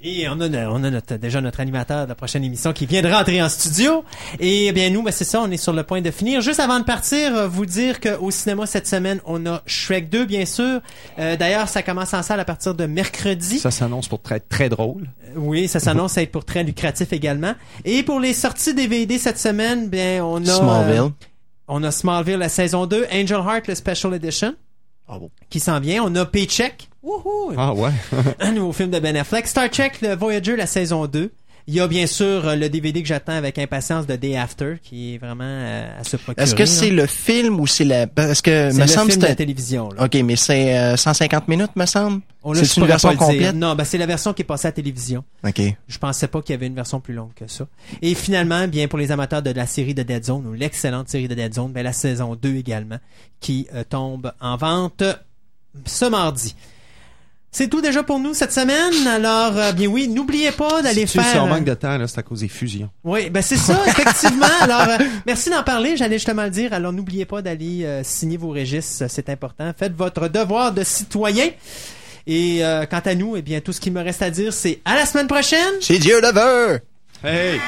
et on a, on a notre, déjà notre animateur de la prochaine émission qui vient de rentrer en studio. Et bien nous, ben c'est ça, on est sur le point de finir. Juste avant de partir, euh, vous dire qu'au cinéma cette semaine, on a Shrek 2, bien sûr. Euh, D'ailleurs, ça commence en salle à partir de mercredi. Ça s'annonce pour très très drôle. Oui, ça s'annonce à être pour très lucratif également. Et pour les sorties DVD cette semaine, bien on a... euh, Smallville. on a Smallville la saison 2, Angel Heart le Special Edition. Qui s'en vient. On a Paycheck. Wouhou! Ah ouais. (laughs) un nouveau film de Ben Affleck. Star Trek, le Voyager, la saison 2. Il y a bien sûr euh, le DVD que j'attends avec impatience de Day After, qui est vraiment euh, à se procurer. Est-ce que c'est le film ou c'est la... Parce que, C'est me le semble film que de la télévision. Là. OK, mais c'est euh, 150 minutes, me semble? C'est une version complète? Non, ben c'est la version qui est passée à la télévision. OK. Je pensais pas qu'il y avait une version plus longue que ça. Et finalement, bien pour les amateurs de la série de Dead Zone ou l'excellente série de Dead Zone, ben la saison 2 également qui euh, tombe en vente ce mardi. C'est tout déjà pour nous cette semaine. Alors, euh, bien oui, n'oubliez pas d'aller Si faire. sais, on euh, manque de temps, là, c'est à cause des fusions. Oui, ben c'est ça, effectivement. (laughs) Alors, euh, merci d'en parler. J'allais justement le dire. Alors, n'oubliez pas d'aller euh, signer vos registres, c'est important. Faites votre devoir de citoyen. Et euh, quant à nous, eh bien, tout ce qu'il me reste à dire, c'est à la semaine prochaine. C'est Dieu le veut! Hey!